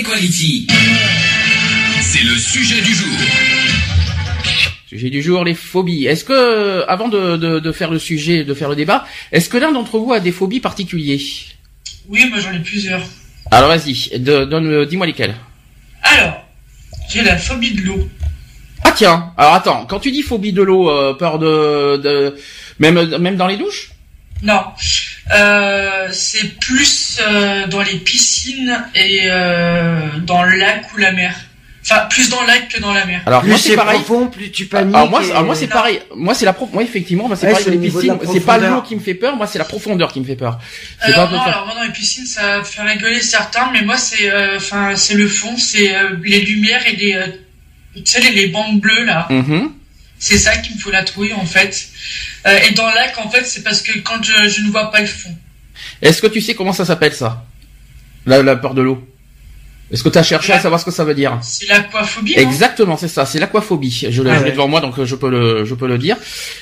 Equality. C'est le sujet du jour. Sujet du jour, les phobies. Est-ce que, avant de, de, de faire le sujet, de faire le débat, est-ce que l'un d'entre vous a des phobies particulières? Oui, moi j'en ai plusieurs. Alors vas-y, donne, dis-moi lesquelles. Alors, j'ai la phobie de l'eau. Ah tiens, alors attends, quand tu dis phobie de l'eau, euh, peur de, de, même, même dans les douches? Non, euh, c'est plus euh, dans les piscines et euh, dans le lac ou la mer. Enfin, plus dans le lac que dans la mer. Alors Plus moi c'est pareil. profond, plus tu paniques. Alors moi, c'est- et- alors moi c'est pareil. Moi c'est la prof. Moi effectivement, moi c'est Ouais, pareil les piscines. C'est pas l'eau qui me fait peur. Moi c'est la profondeur qui me fait peur. C'est Alors, pas non, alors moi dans les piscines, ça fait rigoler certains, mais moi c'est, euh, enfin, c'est le fond, c'est euh, les lumières et les, euh, tu sais, les, les bandes bleues là. Mhm. C'est ça qui me fout la trouille en fait. Euh, et dans lac, en fait, c'est parce que quand je, je ne vois pas le fond. Est-ce que tu sais comment ça s'appelle ça? La, la peur de l'eau. Est-ce que tu as cherché à savoir ce que ça veut dire? C'est l'aquaphobie. Exactement, c'est ça. C'est l'aquaphobie. Je l'ai Ah je l'ai ouais. devant moi, donc euh, je peux le, je peux le dire.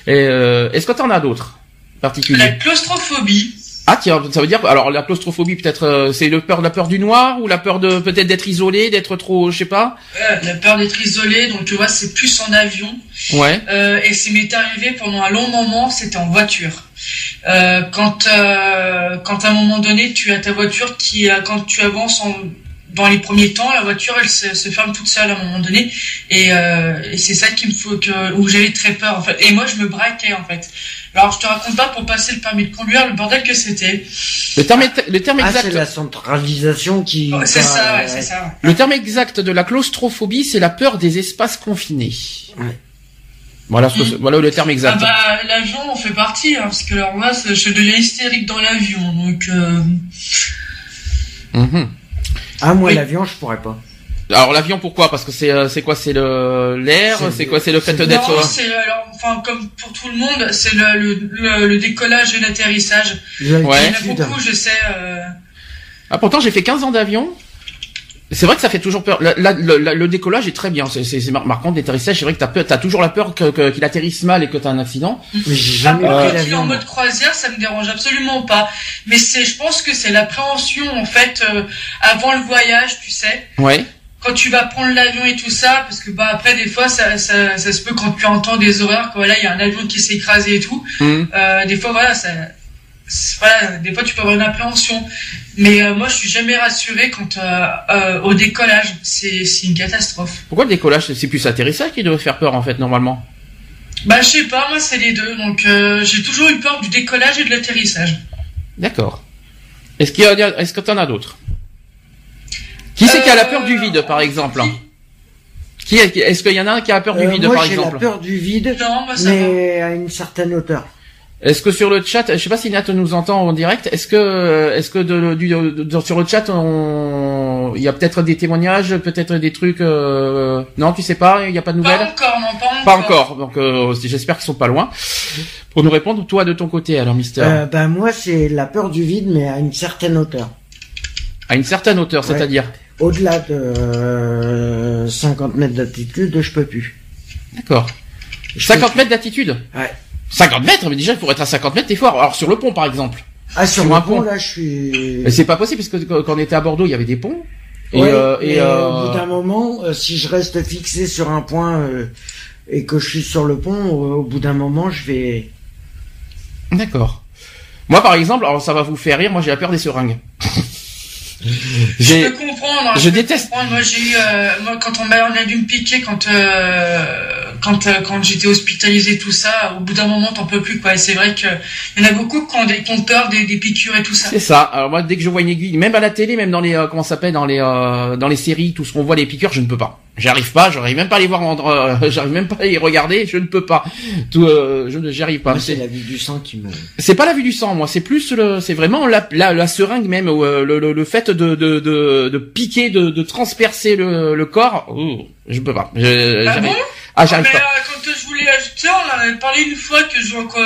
Euh, est-ce que tu en as d'autres La particuliers claustrophobie. Ah tiens, ça veut dire alors la claustrophobie peut-être euh, c'est le peur la peur du noir ou la peur de peut-être d'être isolé, d'être trop, je sais pas. Euh, la peur d'être isolé, donc tu vois, c'est plus en avion. Ouais. Euh, et ça m'est arrivé pendant un long moment, c'était en voiture. Quand, quand à un moment donné, tu as ta voiture qui, quand tu avances en, dans les premiers temps, la voiture, elle se, se ferme toute seule à un moment donné. Et, et c'est ça qui me faut que, où j'avais très peur, en fait. Et moi, je me braquais, en fait. Alors, je te raconte pas pour passer le permis de conduire, le bordel que c'était. Le terme, le terme Ah, exact. c'est la centralisation qui. Oh, c'est ça, ouais, c'est ça. Le terme exact de la claustrophobie, c'est la peur des espaces confinés. Ouais. Voilà, ce que c'est- voilà le terme Ah exact. bah, l'avion en fait partie, hein, parce que alors moi, je deviens hystérique dans l'avion, donc... Euh... Mhm. Ah, moi, Oui. l'avion, je pourrais pas. Alors l'avion, pourquoi? Parce que c'est euh, c'est quoi? C'est le l'air? C'est quoi? C'est le fait d'être. Non, euh, c'est alors, enfin, comme pour tout le monde, c'est le, le, le, le décollage et l'atterrissage. Ouais. Il y en a beaucoup, je sais. Euh... Ah pourtant j'ai fait 15 ans d'avion. C'est vrai que ça fait toujours peur. La- la- le, la- le décollage est très bien. C'est c'est c'est mar- marquant. L'atterrissage, c'est vrai que t'as peur- t'as toujours la peur que que- qu'il atterrisse mal et que t'as un accident. Mais j'ai Ah, jamais moi, pris en mode croisière, ça me dérange absolument pas. Mais c'est, je pense que c'est l'appréhension en fait euh, avant le voyage, tu sais. Ouais. Quand tu vas prendre l'avion et tout ça, parce que bah après des fois ça, ça, ça se peut quand tu entends des horreurs, que voilà il y a un avion qui s'est écrasé et tout. Mhm. Euh, des fois, voilà, ça, voilà, des fois tu peux avoir une appréhension. Mais euh, moi, je suis jamais rassuré quant euh, au décollage. C'est, une catastrophe. Pourquoi le décollage C'est plus l'atterrissage qui devrait faire peur en fait normalement? Bah, je sais pas, moi, c'est les deux. Donc, j'ai toujours eu peur du décollage et de l'atterrissage. D'accord. Est-ce qu'il y a est-ce que t'en as d'autres? Qui c'est qui a la peur du vide par exemple Qui est- est-ce qu'il y en a un qui a peur du Euh, vide moi, par j'ai la exemple peur du vide, Non, moi, ça va. mais à une certaine hauteur. Est-ce que sur le chat, je sais pas si Nat nous entend en direct, est-ce que est-ce que de, du, de- de- sur le chat on il y a peut-être des témoignages, peut-être des trucs euh, non, tu sais pas, il y a pas de Pas nouvelles encore, non, pas encore. Pas encore. Donc euh, j'espère qu'ils sont pas loin. Pour nous répondre toi de ton côté alors Mister. Euh, ben, moi, c'est la peur du vide, mais à une certaine hauteur. À une certaine hauteur, Ouais. c'est-à-dire Au-delà de euh, 50 mètres d'altitude, je peux plus. D'accord. Je 50 mètres d'altitude Ouais. 50 mètres, mais déjà pour être à 50 mètres, t'es fort. Alors sur le pont par exemple. Ah, sur, Sur le un pont, pont. là, je suis... C'est pas possible parce que quand on était à Bordeaux, il y avait des ponts. Et, Ouais, euh, et euh, au bout d'un moment, euh, si je reste fixé sur un point euh, et que je suis sur le pont, euh, au bout d'un moment, je vais... D'accord. Moi, par exemple, alors ça va vous faire rire, moi j'ai la peur des seringues. Je j'ai, peux comprendre. hein, je peux déteste. comprendre. Moi, j'ai eu, euh, moi, quand on m'a, on a dû me piquer quand, euh, quand euh, quand j'étais hospitalisé tout ça, au bout d'un moment t'en peux plus quoi. Et c'est vrai que il y en a beaucoup qui ont, des, qui ont peur des, des piqûres et tout ça. C'est ça. Alors moi, dès que je vois une aiguille, même à la télé, même dans les euh, comment ça s'appelle dans les euh, dans les séries, tout ce qu'on voit les piqûres, je ne peux pas. J'arrive pas. J'arrive même pas à les voir. euh, j'arrive même pas à les regarder. Je ne peux pas. Tout, euh, je ne j'y arrive pas. C'est la vie du sang qui me. c'est pas la vue du sang, moi. C'est plus le, c'est vraiment la, la, la seringue même, ou, euh, le, le, le fait de de de, de piquer, de, de transpercer le, le corps. Ouh, je peux pas. Je, Ah bon? Ah, j'arrive pas. euh, quand je voulais ajouter, on en avait parlé une fois que je que,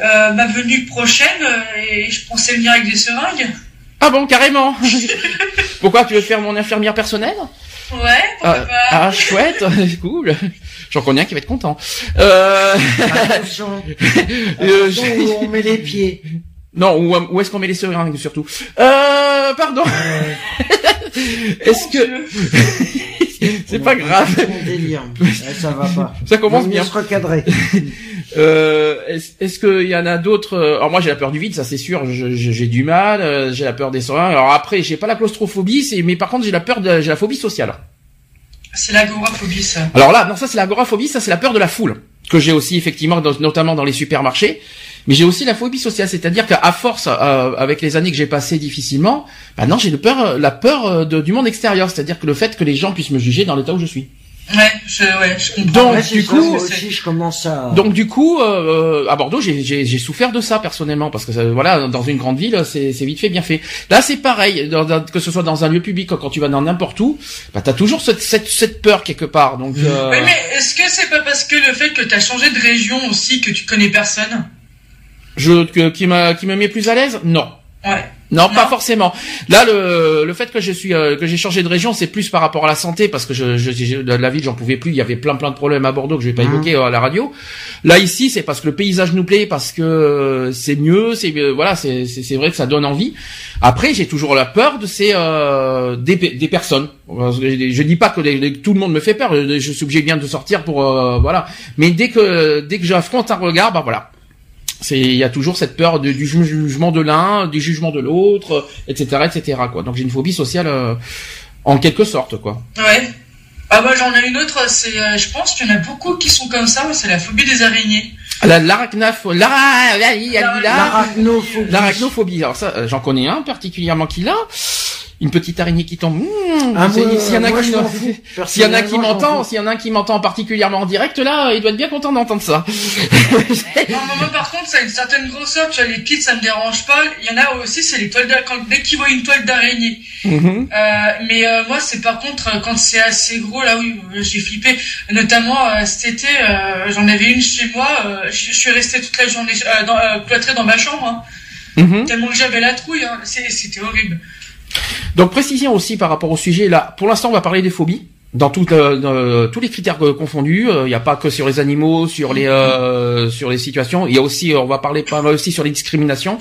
euh, ma venue prochaine euh, et je pensais venir avec des seringues. Ah bon, carrément. Pourquoi tu veux faire mon infirmière personnelle? Ouais, pourquoi ah, pas. ah, chouette, cool. J'en connais un qui va être content. Euh, Attention. Euh, où on met les pieds. non, où, où est-ce qu'on met les seringues surtout? Euh, pardon. Est-ce que c'est pas grave Mon délire. Ouais, ça va pas. Ça commence bien. se recadrer. Euh, est-ce, est-ce qu'il y en a d'autres euh, Alors moi j'ai la peur du vide, ça c'est sûr. Je- je- j'ai du mal. euh, j'ai la peur des seringues. Alors après j'ai pas la claustrophobie, c'est mais par contre j'ai la peur de j'ai la phobie sociale. C'est l'agoraphobie ça. Alors là non ça c'est l'agoraphobie, ça c'est la peur de la foule que j'ai aussi effectivement dans- notamment dans les supermarchés. Mais j'ai aussi la phobie sociale, c'est-à-dire qu'à force, euh, avec les années que j'ai passées difficilement, maintenant j'ai le peur, la peur euh, de- du monde extérieur, c'est-à-dire que le fait que les gens puissent me juger dans l'état où je suis. Ouais, je, ouais, je comprends. Donc, Ouais, du coup, moi aussi, je commence à. Donc du coup, euh, à Bordeaux, j'ai- j'ai j'ai souffert de ça personnellement parce que ça- voilà, dans une grande ville, c'est c'est vite fait, bien fait. Là, c'est pareil, dans- dans- que ce soit dans un lieu public, quand tu vas dans n'importe où, bah t'as toujours cette, cette cette peur quelque part. Donc euh, Oui, mais est-ce que c'est pas parce que le fait que t'as changé de région aussi que tu connais personne? Je que- qui m'a qui me met plus à l'aise Non. Ouais. Non, pas forcément. Là, le, le fait que je suis euh, que j'ai changé de région, c'est plus par rapport à la santé, parce que je, je, je- de la ville, j'en pouvais plus. Il y avait plein plein de problèmes à Bordeaux que je vais pas Mhm. évoquer euh, à la radio. Là, ici, c'est parce que le paysage nous plaît, parce que euh, c'est mieux. C'est euh, voilà, c'est c'est c'est vrai que ça donne envie. Après, j'ai toujours la peur de ces euh, des, des personnes. Parce que Je, je dis pas que les- les- tout le monde me fait peur. Je, je suis obligé bien de sortir pour euh, voilà. Mais dès que dès que j'affronte un regard, bah voilà. C'est il y a toujours cette peur de- du ju- jugement de l'un, du jugement de l'autre, etc., etc. Quoi. Donc j'ai une phobie sociale euh, en quelque sorte, quoi. Ouais. Ah bah j'en ai une autre, c'est, euh, je pense qu'il y en a beaucoup qui sont comme ça, c'est la phobie des araignées. La L'arachnophobie. l'arachnophobie. Alors ça, euh, j'en connais un particulièrement qui l'a. Une petite araignée qui tombe. Mmh, Ah, s'il y en a qui je s'il y en a m'entend, s'il y en a un qui m'entend particulièrement en direct, là, il doit être bien content d'entendre ça. Non, mais moi par contre, ça a une certaine grosseur, tu vois, les petites ça me dérange pas. Il y en a aussi, c'est les toiles d'araignée, quand dès qu'ils voient une toile d'araignée. Mhm. Euh, mais euh, moi, c'est par contre euh, quand c'est assez gros, là oui, euh, j'ai flippé. Notamment euh, cet été, euh, j'en avais une chez moi. euh, je je suis resté toute la journée euh, dans, euh, cloîtré dans ma chambre, hein, Mhm. tellement que j'avais la trouille. Hein, C'était horrible. Donc précision aussi par rapport au sujet là. Pour l'instant, on va parler des phobies dans, euh, dans, tous les critères euh, confondus. Il n'y a pas que sur les animaux, sur les euh, sur les situations. Il y a aussi, euh, on va parler pas mal aussi sur les discriminations,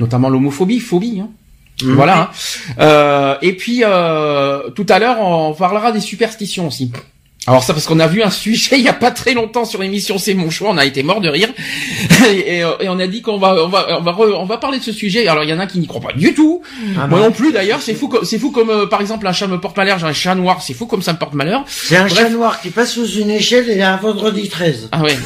notamment l'homophobie, phobie. Hein. Voilà. hein. Euh, et puis euh, tout à l'heure, on parlera des superstitions aussi. Alors ça parce qu'on a vu un sujet il y a pas très longtemps sur l'émission C'est mon choix, on a été mort de rire et, euh, et on a dit qu'on va on va on va re- on va parler de ce sujet. Alors il y en a qui n'y croient pas du tout. Ah, Moi non. plus d'ailleurs, c'est fou comme c'est fou comme euh, par exemple un chat me porte malheur, j'ai un chat noir, c'est fou comme ça me porte malheur. C'est un Bref. chat noir qui passe sous une échelle et un vendredi 13. Ah ouais.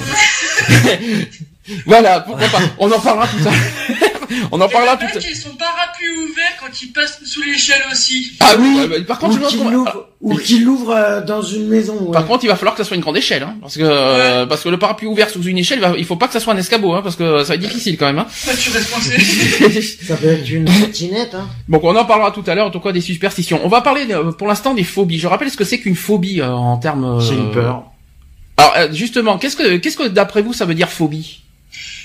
voilà, pourquoi pas. On en parlera tout à l'heure. On en en parlera a tout à plein l'heure. qui sont parapluies ouverts quand ils passent sous l'échelle aussi. Ah oui, euh, bah, par contre, Ou je qu'il l'ouvre, ou qu'il l'ouvre euh, dans une maison. ouais. Par contre, il va falloir que ça soit une grande échelle, hein, parce que euh, parce que le parapluie ouvert sous une échelle, il faut pas que ça soit un escabeau, hein, parce que ça va être difficile quand même. Hein. Toi, tu restes coincé. Ça peut être une trottinette, hein. Donc on en parlera tout à l'heure, en tout cas des superstitions. On va parler euh, pour l'instant des phobies. Je rappelle ce que c'est qu'une phobie euh, en termes. euh, C'est une peur. Alors euh, justement, qu'est-ce que qu'est-ce que d'après vous ça veut dire phobie?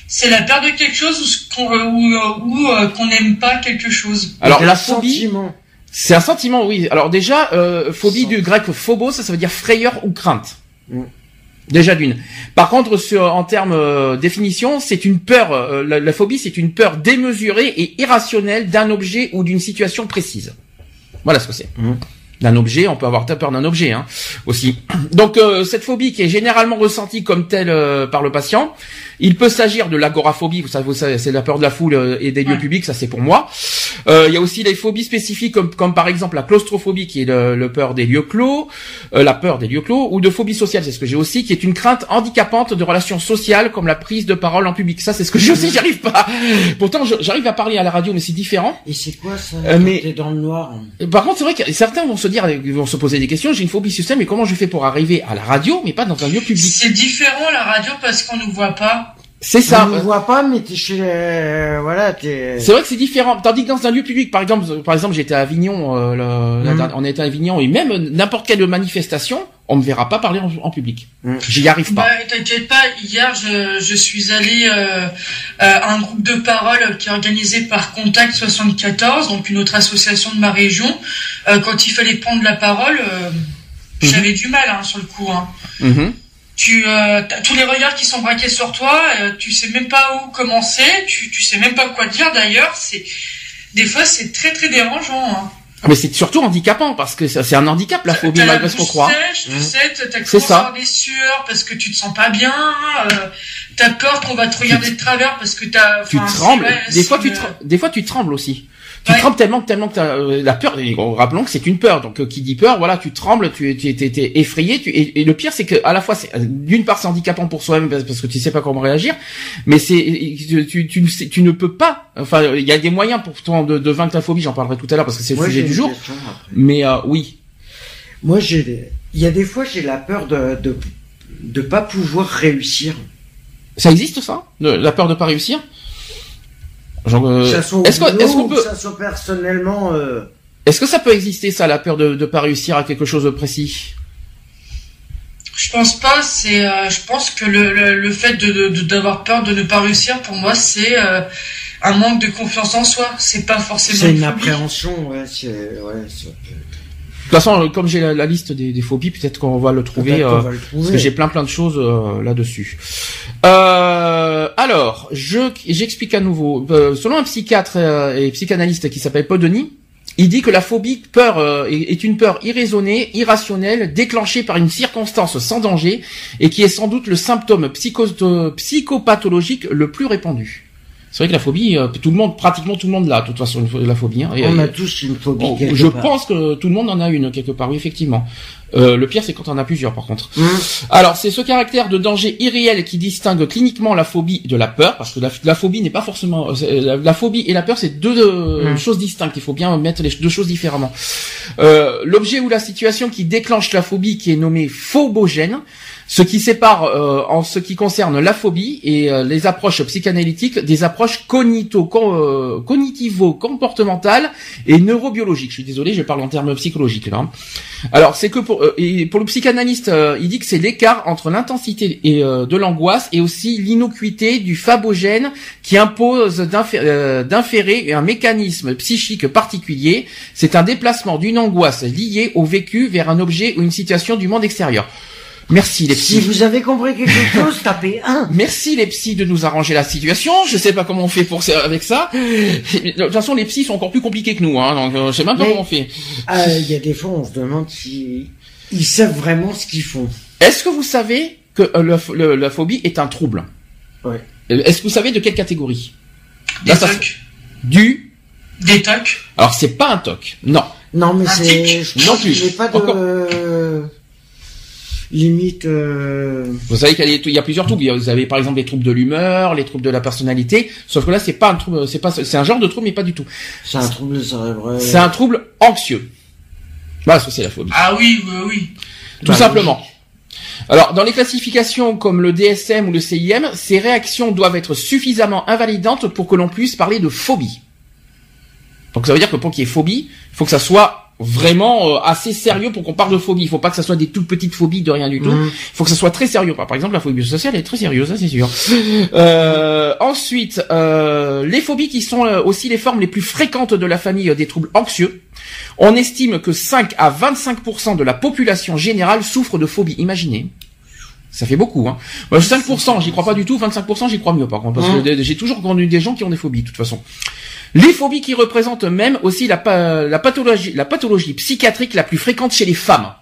C'est la peur de quelque chose ou qu'on euh, ou, euh, euh, qu'on n'aime pas quelque chose. Alors C'est la un phobie, sentiment. c'est un sentiment, oui. Alors déjà, euh, phobie Sent- du grec phobos, ça, ça veut dire frayeur ou crainte. Mm. Déjà d'une. Par contre, sur, en termes euh, définition, c'est une peur. euh, la, la phobie, c'est une peur démesurée et irrationnelle d'un objet ou d'une situation précise. Voilà ce que c'est. Mm. D'un objet, on peut avoir peur d'un objet hein, aussi. Donc euh, cette phobie qui est généralement ressentie comme telle euh, par le patient, il peut s'agir de l'agoraphobie, vous savez, c'est la peur de la foule euh, et des lieux publics, ça c'est pour moi. il y a aussi les phobies spécifiques comme, comme par exemple la claustrophobie qui est le, peur des lieux clos, la peur des lieux clos, ou de phobie sociale, c'est ce que j'ai aussi, qui est une crainte handicapante de relations sociales comme la prise de parole en public. Ça c'est ce que j'ai aussi, j'arrive pas. Pourtant j'arrive à parler à la radio, mais c'est différent. Et c'est quoi ça Mais dans le noir. Par contre c'est vrai que certains vont se dire, ils vont se poser des questions. J'ai une phobie sociale, mais comment je fais pour arriver à la radio, mais pas dans un lieu public C'est différent la radio parce qu'on ne voit pas. C'est ça. On ne voit pas, mais t'es chez, euh, voilà, t'es. C'est vrai que c'est différent. Tandis que dans un lieu public, par exemple, par exemple, j'étais à Avignon, euh, mhm. on était à Avignon, et même n'importe quelle manifestation, on ne verra pas parler en, public. Mm. J'y arrive pas. Bah, T'inquiète pas, hier je, je suis allé euh, à un groupe de parole qui est organisé par Contact 74, donc une autre association de ma région. Euh, quand il fallait prendre la parole, euh, mm-hmm. j'avais du mal hein, sur le coup. Hein. Mm-hmm. Tu euh, tous les regards qui sont braqués sur toi, euh, tu sais même pas où commencer, tu, tu sais même pas quoi dire d'ailleurs. C'est des fois c'est très très dérangeant. Hein. Mais c'est surtout handicapant parce que c'est un handicap la phobie malgré ce qu'on croit. Sèche, tu sais, t'as ça. des sueurs parce que tu te sens pas bien. Euh, t'as peur qu'on va te regarder de travers parce que t'as. Tu trembles. des fois, tu des fois tu trembles aussi. Tu trembles tellement que tellement que t'as euh, la peur. Et, rappelons que c'est une peur. Donc euh, qui dit peur, voilà, tu trembles, tu tu es effrayé. Tu, et, le pire, c'est que à la fois, c'est d'une part c'est handicapant pour soi-même parce que tu sais pas comment réagir, mais c'est tu, tu, tu, ne peux pas. Enfin, il y a des moyens pour toi de, de vaincre la phobie. J'en parlerai tout à l'heure parce que c'est le sujet du jour. Mais euh, oui. Moi, j'ai. Il y a des fois, j'ai la peur de de de pas pouvoir réussir. Ça existe ça, la peur de pas réussir? Euh, est-ce qu'on peut, ça soit personnellement. Euh... Est-ce que ça peut exister ça, la peur de ne pas réussir à quelque chose de précis? Je pense pas. C'est, euh, je pense que le, le, fait de, d'avoir peur de ne pas réussir, pour moi, c'est euh, un manque de confiance en soi. C'est pas forcément. C'est une, appréhension, ouais. C'est, ouais, toute façon, comme j'ai la, liste des, des, phobies, peut-être qu'on va le trouver, euh, parce que j'ai plein plein de choses euh, là-dessus. Euh, alors, je j'explique à nouveau. selon un psychiatre et psychanalyste qui s'appelle Podoni, il dit que la phobie peur est une peur irraisonnée, irrationnelle, déclenchée par une circonstance sans danger et qui est sans doute le symptôme psychopathologique le plus répandu. C'est vrai que la phobie, euh, tout le monde, pratiquement tout le monde l'a, de toute façon, la phobie. Hein. on a tous une phobie. je pense que tout le monde en a une quelque part, oui, effectivement. Euh, le pire, c'est quand on en a plusieurs, par contre. Mmh. Alors, c'est ce caractère de danger irréel qui distingue cliniquement la phobie de la peur, parce que la, phobie n'est pas forcément euh, la, phobie et la peur, c'est deux mmh. choses distinctes. Il faut bien mettre les deux choses différemment. L'objet ou la situation qui déclenche la phobie, qui est nommée phobogène, ce qui sépare euh, en ce qui concerne la phobie et euh, les approches psychanalytiques des approches euh, cognitivo-comportementales et neurobiologiques. Je suis désolé, je parle en termes psychologiques là. Alors c'est que pour le psychanalyste, il dit que c'est l'écart entre l'intensité de l'angoisse et aussi l'innocuité du phobogène qui impose d'inférer un mécanisme psychique particulier. C'est un déplacement d'une angoisse liée au vécu vers un objet ou une situation du monde extérieur. Merci les psys. Si vous avez compris quelque chose, tapez 1. Merci les psys de nous arranger la situation. Je sais pas comment on fait pour avec ça. De toute façon, les psys sont encore plus compliqués que nous, hein, donc euh, je sais même pas comment on fait. Euh, il y a des fois, on se demande si ils savent vraiment ce qu'ils font. Est-ce que vous savez que euh, la phobie est un trouble? Ouais. Est-ce que vous savez de quelle catégorie? Des tocs. Du? Des tocs. Alors c'est pas un toc, non. Non mais c'est non plus. Pas de limite. Euh... Vous savez qu'il y, a plusieurs troubles. Vous avez par exemple les troubles de l'humeur, les troubles de la personnalité. Sauf que là, c'est pas un trouble, c'est pas, c'est un genre de trouble, mais pas du tout. C'est un trouble cérébral. C'est un trouble anxieux. Voilà, ça c'est la phobie. Ah oui, oui, oui. Tout bah, simplement. Alors, dans les classifications comme le DSM ou le CIM, ces réactions doivent être suffisamment invalidantes pour que l'on puisse parler de phobie. Donc ça veut dire que pour qu'il y ait phobie, il faut que ça soit vraiment euh, assez sérieux pour qu'on parle de phobie. Il faut pas que ça soit des toutes petites phobies de rien du tout. Mhm. Il faut que ça soit très sérieux. Par exemple, la phobie sociale est très sérieuse, ça c'est sûr. Euh, ensuite, euh, les phobies qui sont aussi les formes les plus fréquentes de la famille des troubles anxieux. On estime que 5 à 25% de la population générale souffre de phobie. Imaginez. Ça fait beaucoup, hein. 5%, j'y crois pas du tout. 25%, j'y crois mieux, par contre, parce que mhm. j'ai toujours connu des gens qui ont des phobies, de toute façon. Les phobies qui représentent même aussi la, la pathologie, la pathologie psychiatrique la plus fréquente chez les femmes.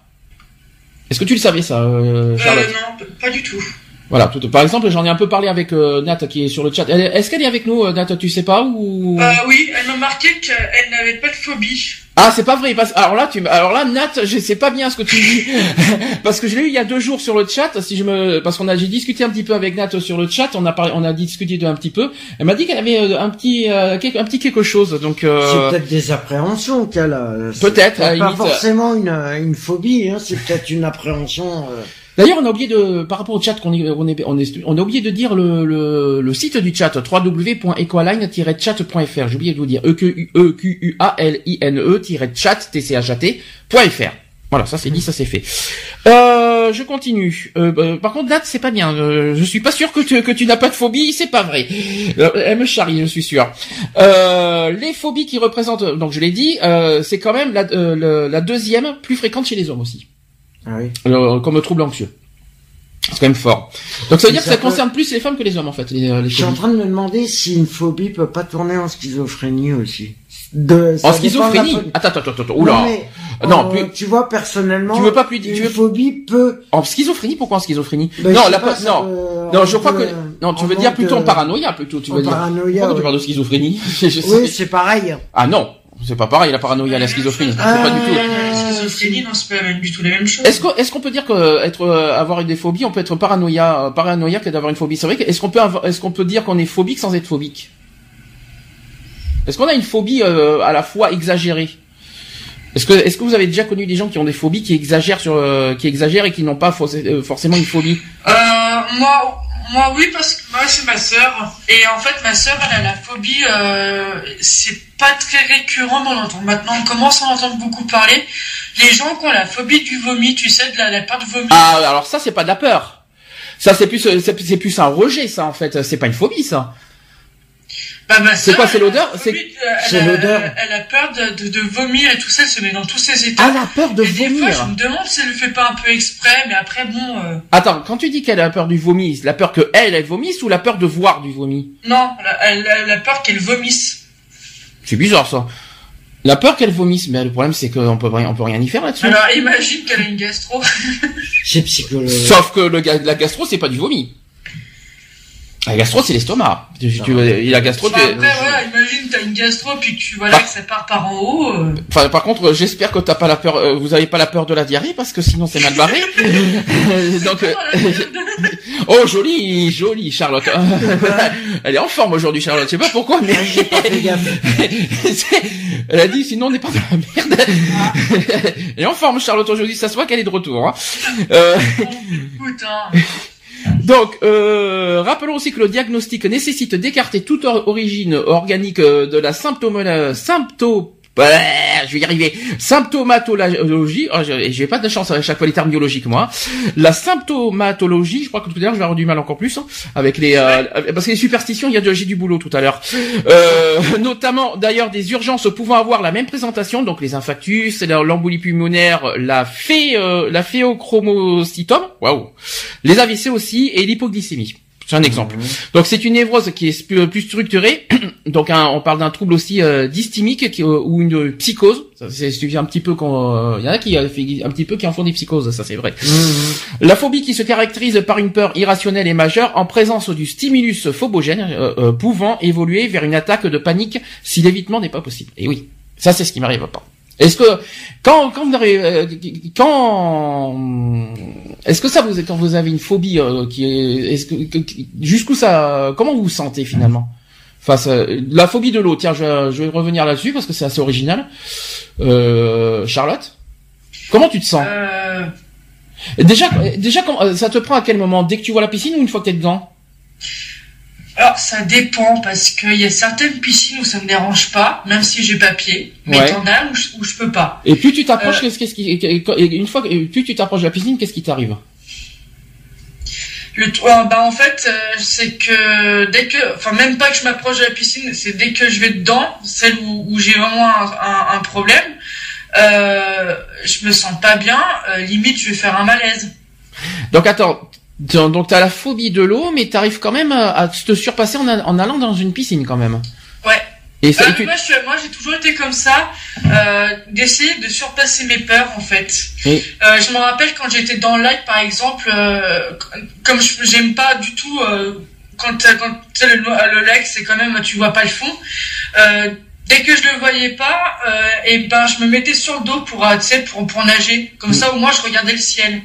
Est-ce que tu le savais ça, euh, Charlotte Non, pas du tout. Voilà, tout, par exemple, j'en ai un peu parlé avec euh, Nat qui est sur le chat. Est-ce qu'elle est avec nous, Nat? Tu sais pas ou euh, Oui, elle m'a marqué qu'elle n'avait pas de phobie. Ah, c'est pas vrai. Parce... Alors là, tu, alors là, Nat, je sais pas bien ce que tu dis, parce que je l'ai eu il y a deux jours sur le chat. Si je me, parce qu'on a, j'ai discuté un petit peu avec Nat sur le chat. On a parlé, on a discuté de un petit peu. Elle m'a dit qu'elle avait euh, un petit, euh, un petit quelque chose. Donc. Euh... C'est peut-être des appréhensions qu'elle a. Peut-être. Pas forcément une, une phobie. Hein. C'est peut-être une appréhension. Euh, D'ailleurs, on a oublié de, par rapport au chat qu'on est, on est, on a oublié de dire le, le, le site du chat, www.equaline-chat.fr. J'ai oublié de vous dire, e q u e a l i n e chat t c h a t.fr. Voilà, ça c'est dit, ça c'est fait. Euh, je continue. Euh, bah, par contre, date, c'est pas bien. Euh, je suis pas sûr que tu, que tu n'as pas de phobie, c'est pas vrai. Euh, elle me charrie, je suis sûr. Euh, les phobies qui représentent, donc je l'ai dit, c'est quand même la, la deuxième plus fréquente chez les hommes aussi. Ah oui. comme trouble anxieux. C'est quand même fort. Donc ça veut dire que ça concerne plus les femmes que les hommes en fait. Les, je suis en train de me demander si une phobie peut pas tourner en schizophrénie aussi. De, en schizophrénie Attends, attends, attends, attends. Oula. Non, mais, non plus... tu vois personnellement. Tu veux pas plus dire. Une phobie peut. En schizophrénie Pourquoi en schizophrénie ben, Non, la non, non, je crois que non, tu veux dire plutôt en paranoïa plutôt. Tu veux dire. Paranoïa. Pourquoi tu parles de schizophrénie Oui, c'est pareil. Ah non. C'est pas pareil, la paranoïa, la schizophrénie. c'est pas du tout. La schizophrénie, non, c'est pas du tout les mêmes choses. Est-ce qu'on, peut dire que être, euh, avoir une des phobies, on peut être paranoïa, euh, paranoïaque d'avoir une phobie? C'est vrai est-ce qu'on peut est-ce qu'on peut dire qu'on est phobique sans être phobique? Est-ce qu'on a une phobie euh, à la fois exagérée? Est-ce que, est-ce que vous avez déjà connu des gens qui ont des phobies qui exagèrent sur, qui exagèrent et qui n'ont pas forcément une phobie? Euh, Moi, moi oui parce que moi c'est ma sœur. Et en fait ma sœur elle a la phobie euh, c'est pas très récurrent on entend maintenant on commence à en entendre beaucoup parler. Les gens qui ont la phobie du vomi tu sais de la, peur de vomir. Ah alors ça c'est pas de la peur. Ça c'est plus c'est plus un rejet ça en fait. C'est pas une phobie ça bah, c'est quoi, c'est l'odeur C'est l'odeur. Elle a peur de, de, vomir et tout ça, elle se met dans tous ses états. Ah, elle a peur de vomir. Des fois, je me demande si elle le fait pas un peu exprès, mais après, bon. Euh... Attends, quand tu dis qu'elle a peur du vomi, la peur que elle, elle vomisse ou la peur de voir du vomi Non, elle, elle a peur qu'elle vomisse. C'est bizarre ça. La peur qu'elle vomisse, mais le problème c'est qu'on peut rien, on peut rien y faire là-dessus. Alors imagine qu'elle a une gastro. c'est psychologue. Sauf que le, la gastro c'est pas du vomi. La gastro, c'est l'estomac. Tu, tu, la gastro, bah, après, voilà, imagine, t'as une gastro, puis tu, voilà, que ça part par en haut. Euh. Enfin, par contre, j'espère que t'as pas la peur, euh, vous avez pas la peur de la diarrhée, parce que sinon c'est mal barré. Donc, euh, oh, joli, joli, Charlotte. Elle est en forme aujourd'hui, Charlotte. Je sais pas pourquoi, mais. Elle a dit, sinon on n'est pas dans la merde. Elle est en forme, Charlotte, aujourd'hui. Ça se voit qu'elle est de retour, hein. Euh... Écoute, hein. Donc, euh, rappelons aussi que le diagnostic nécessite d'écarter toute origine organique euh, de la symptomologie, symptôme je vais y arriver. Symptomatologie, oh, j'ai pas de chance à chaque fois les termes biologiques moi. La symptomatologie, je crois que tout à l'heure je vais avoir du mal encore plus hein, avec les euh, parce que les superstitions, il y a j'ai du boulot tout à l'heure. Euh, notamment d'ailleurs des urgences pouvant avoir la même présentation, donc les infarctus, l'embolie pulmonaire, la phé, euh, la phéochromocytome, waouh, les AVC aussi et l'hypoglycémie. C'est un exemple. Donc c'est une névrose qui est plus, structurée. Donc on parle d'un trouble aussi euh, dysthymique qui, euh, ou une psychose. C'est un petit peu quand il y en a qui euh, un petit peu qui en font des psychoses, ça c'est vrai. Mmh. La phobie qui se caractérise par une peur irrationnelle et majeure en présence du stimulus phobogène pouvant évoluer vers une attaque de panique si l'évitement n'est pas possible. Et oui, ça c'est ce qui m'arrive pas. Est-ce que quand quand vous avez euh, quand est-ce que ça vous quand vous avez une phobie euh, qui est est-ce que, jusqu'où ça comment vous vous sentez finalement face à la phobie de l'eau? Tiens je, je, vais revenir là-dessus parce que c'est assez original. Euh, Charlotte comment tu te sens? Euh... déjà déjà ça te prend à quel moment? Dès que tu vois la piscine ou une fois que tu es dedans? Alors ça dépend parce qu'il y a certaines piscines où ça me dérange pas, même si j'ai papier, mais ouais. t'en as où je, où je peux pas. Et plus tu t'approches, euh, qu'est-ce qui, une fois, plus tu t'approches de la piscine, qu'est-ce qui t'arrive? Le bah en fait, euh, c'est que dès que, enfin même pas que je m'approche de la piscine, c'est dès que je vais dedans, celle où, où j'ai vraiment un, un, un problème, euh, je me sens pas bien, euh, limite je vais faire un malaise. Donc attends, donc t'as la phobie de l'eau, mais t'arrives quand même à te surpasser en, allant dans une piscine quand même. Ouais. Et ça, Euh, tu- Moi, j'ai toujours été comme ça, euh, d'essayer de surpasser mes peurs, en fait. Euh, je me rappelle quand j'étais dans le lac, par exemple, euh, comme j'aime pas du tout euh, quand, quand tu sais, le, le lac, c'est quand même tu vois pas le fond. Euh, dès que je le voyais pas, euh, et ben je me mettais sur le dos pour euh, pour pour nager. Comme ça, au moins, je regardais le ciel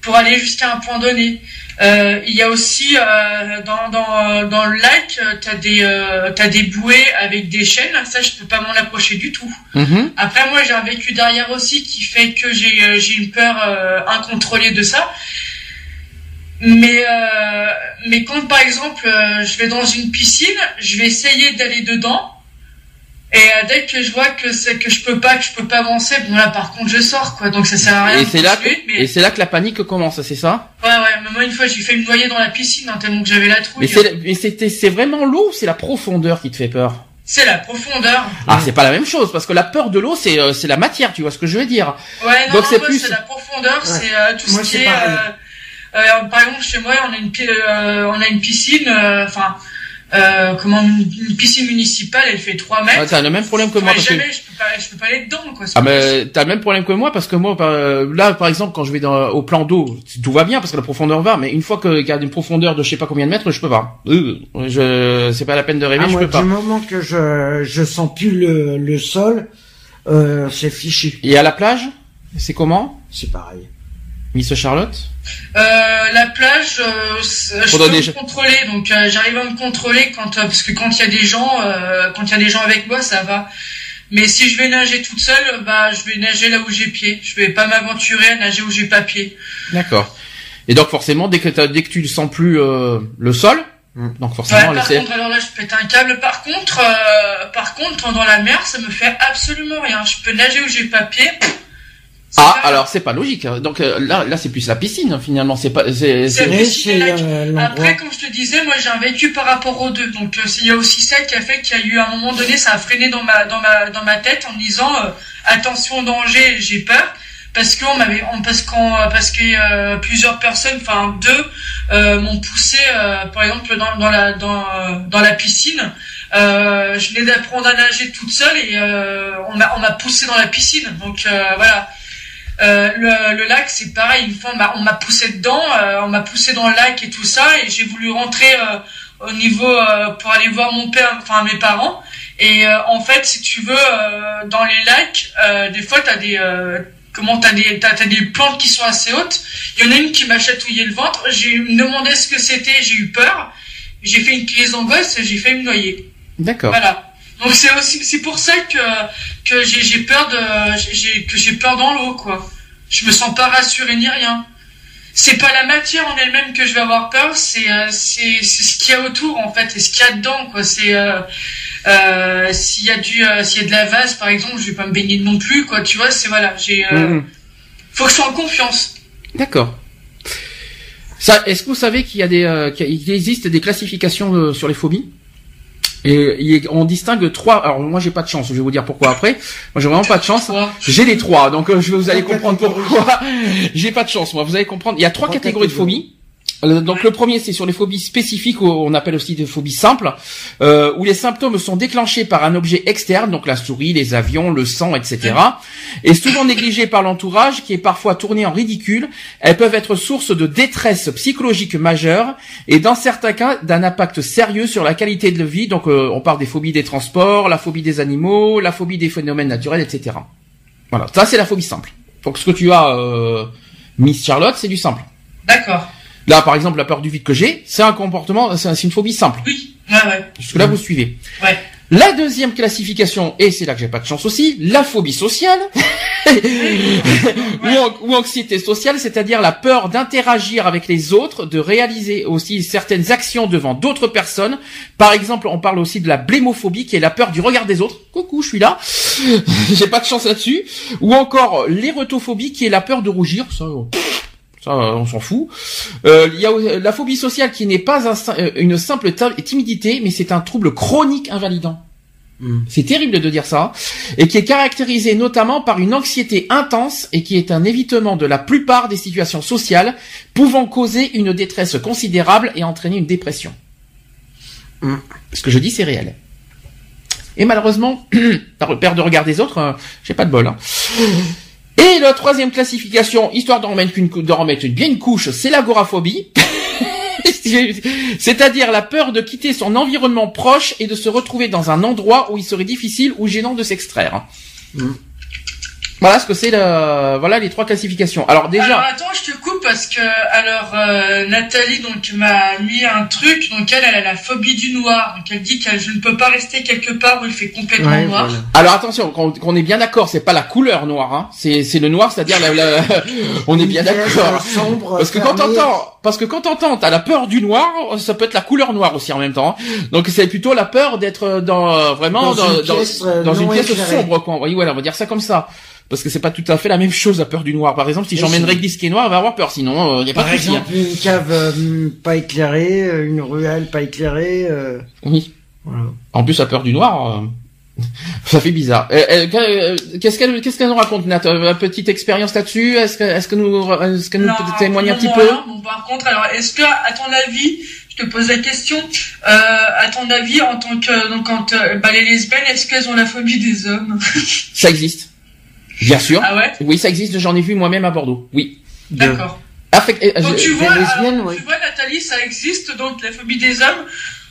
pour aller jusqu'à un point donné. Euh, il y a aussi euh, dans, dans, dans le lac, euh, t'as des euh, des bouées avec des chaînes. Ça, je peux pas m'en approcher du tout. Mhm. Après, moi, j'ai un vécu derrière aussi qui fait que j'ai euh, j'ai une peur euh, incontrôlée de ça. Mais euh, mais quand par exemple, euh, je vais dans une piscine, je vais essayer d'aller dedans. Et euh, dès que je vois que c'est que je peux pas, que je peux pas avancer, bon là par contre je sors quoi. Donc ça sert à rien. Et de c'est là, que, continuer, mais- et c'est là que la panique commence, c'est ça? Ouais, ouais, mais moi une fois j'ai fait me noyer dans la piscine hein, tellement que j'avais la trouille. Mais c'est, mais c'était, c'est vraiment l'eau ou c'est la profondeur qui te fait peur? C'est la profondeur. Ah, c'est pas la même chose parce que la peur de l'eau, c'est, euh, c'est la matière, tu vois ce que je veux dire Ouais, non, Donc c'est moi, plus- c'est la profondeur, Ouais. c'est euh, tout Moi, ce qui est. euh, euh, par exemple, chez moi, on a une, euh, on a une piscine, euh, enfin, euh, comment, une piscine municipale, elle fait 3 mètres. Ah, T'as le même problème que moi. Que... je peux pas, je peux pas aller dedans, quoi. Ah ben possible. t'as le même problème que moi parce que moi par- euh, là par exemple quand je vais dans, au plan d'eau tout va bien parce que la profondeur va mais une fois qu'il y a une profondeur de je sais pas combien de mètres je peux pas Euh, je c'est pas la peine de rêver Ah, je moi, peux pas du moment que je je sens plus le, le sol, euh, c'est fichu. et à la plage c'est comment? C'est pareil. Miss Charlotte Euh, la plage, euh, je peux me contrôler, donc euh, j'arrive à me contrôler quand, euh, parce que quand il y a des gens, euh, quand il y a des gens avec moi, ça va. Mais si je vais nager toute seule, bah je vais nager là où j'ai pied. Je vais pas m'aventurer à nager où j'ai pas pied. d'accord et donc forcément dès que dès que tu ne sens plus euh, le sol Mm. donc Ouais, forcément par contre, alors là, je pète un câble. Par contre, euh, par contre, dans la mer, ça me fait absolument rien. Je peux nager où j'ai pas pied. Ah pas- alors c'est pas logique hein. donc euh, là là c'est plus la piscine finalement c'est pas c'est C'est- euh. Après, comme je te disais, moi j'ai un vécu par rapport aux deux. Donc euh, c'est- il y a aussi ça qui a fait qu'il y a eu un moment donné, ça a freiné dans ma dans ma dans ma tête en me disant euh, attention danger, j'ai peur parce qu'on m'avait on- parce qu'on parce que euh, plusieurs personnes, enfin deux, euh, m'ont poussé euh, par exemple dans dans la dans dans la piscine. Euh, je venais d'apprendre à nager toute seule et euh, on m'a on m'a poussé dans la piscine. Donc euh, voilà. Euh, le, le lac, c'est pareil. Une fois, on m'a- poussé dedans, euh, on m'a poussé dans le lac et tout ça, et j'ai voulu rentrer euh, au niveau euh, pour aller voir mon père, enfin mes parents. Et euh, en fait, si tu veux, euh, dans les lacs, euh, des fois, t'as des euh, comment t'as des t'as, t'as des plantes qui sont assez hautes. Il y en a une qui m'a chatouillé le ventre. J'ai me demandé ce que c'était, j'ai eu peur. J'ai fait une crise d'angoisse, j'ai fait me noyer. d'accord Voilà. Donc c'est aussi c'est pour ça que que j'ai peur de que j'ai peur dans l'eau quoi. Je me sens pas rassuré ni rien. C'est pas la matière en elle-même que je vais avoir peur, c'est euh, c'est c'est ce qu'il y a autour en fait et ce qu'il y a dedans quoi. C'est euh, euh, s'il y a du euh, s'il y a de la vase par exemple, je vais pas me baigner non plus quoi. Tu vois, c'est voilà, j'ai Mhm. faut que je sois en confiance. D'accord. Ça, est-ce que vous savez qu'il y a des, qu'il existe des classifications sur les phobies? Et on distingue trois. Alors moi j'ai pas de chance. Je vais vous dire pourquoi après. Moi j'ai vraiment pas de chance. J'ai les trois, donc euh, je vais vous allez comprendre pourquoi. J'ai pas de chance, moi. Vous allez comprendre. Il y a trois, catégories de phobies. Euh, Donc le premier c'est sur les phobies spécifiques, on appelle aussi des phobies simples, euh, où les symptômes sont déclenchés par un objet externe, donc la souris, les avions, le sang, etc. Et souvent négligés par l'entourage, qui est parfois tourné en ridicule. Elles peuvent être source de détresse psychologique majeure et dans certains cas d'un impact sérieux sur la qualité de vie. Donc euh, on parle des phobies des transports, la phobie des animaux, la phobie des phénomènes naturels, etc. Voilà, ça c'est la phobie simple. Donc ce que tu as, euh, Miss Charlotte, c'est du simple. d'accord. Là, par exemple, la peur du vide que j'ai, c'est un comportement, c'est une phobie simple. Oui. Ouais ouais. Jusque là, vous suivez. Ouais. La deuxième classification, et c'est là que j'ai pas de chance aussi, la phobie sociale, ou, an- ou anxiété sociale, c'est-à-dire la peur d'interagir avec les autres, de réaliser aussi certaines actions devant d'autres personnes. Par exemple, on parle aussi de la blémophobie, qui est la peur du regard des autres. Coucou, je suis là. j'ai pas de chance là-dessus. Ou encore l'érotophobie, qui est la peur de rougir. Ça, euh, ça, on s'en fout. Euh, Il y a la phobie sociale qui n'est pas un euh, une simple timidité, mais c'est un trouble chronique invalidant. Hmm. C'est terrible de dire ça, et qui est caractérisé notamment par une anxiété intense et qui est un évitement de la plupart des situations sociales, pouvant causer une détresse considérable et entraîner une dépression. Hmm. Ce que je dis, c'est réel. Et malheureusement, par peur de regard des autres, euh, j'ai pas de bol. hein. Et la troisième classification, histoire d'en remettre une, bien une couche, c'est l'agoraphobie. C'est-à-dire la peur de quitter son environnement proche et de se retrouver dans un endroit où il serait difficile ou gênant de s'extraire. Mm. Voilà ce que c'est le, voilà les trois classifications. Alors déjà, Alors attends, je te coupe parce que alors euh, Nathalie donc m'a mis un truc donc elle elle a la phobie du noir donc elle dit qu'elle je ne peux pas rester quelque part où il fait complètement Ouais, noir. voilà. alors attention, qu'on qu'on est bien d'accord, c'est pas la couleur noire, hein. c'est c'est le noir, c'est-à-dire la, la- on est bien d'accord. sombre, Parce que quand t'entends, parce que quand t'entends, t'as la peur du noir, ça peut être la couleur noire aussi en même temps. hein. Donc c'est plutôt la peur d'être dans euh, vraiment Dans dans, une pièce, euh, dans une pièce sombre quoi. Oui, voilà, on va dire ça comme ça. Parce que c'est pas tout à fait la même chose la peur du noir. Par exemple, si Et j'emmènerais si- qui est noir, elle va avoir peur. Sinon, il y a pas Par de souci. hein. exemple, une cave euh, pas éclairée, euh, une ruelle pas éclairée. euh, Oui. voilà. En plus, la peur du noir, euh, ça fait bizarre. Euh, euh, euh, qu'est-ce qu'elle, qu'est-ce qu'elle nous raconte, Nat? Euh, Une petite expérience là-dessus? Est-ce que, est-ce que nous, est-ce que nous Non, peut témoigner un non, petit non, peu? non. Bon, par contre, alors, est-ce que, à ton avis, je te pose la question, euh, à ton avis, en tant que, donc, quand, euh, bah, les lesbiennes, est-ce qu'elles ont la phobie des hommes? Ça existe. Bien sûr. Ah ouais Oui, ça existe. J'en ai vu moi-même à Bordeaux. Oui. D'accord. Affect- euh, Donc, tu vois, lesbiennes, tu vois, Nathalie, ça existe, donc, la phobie des hommes,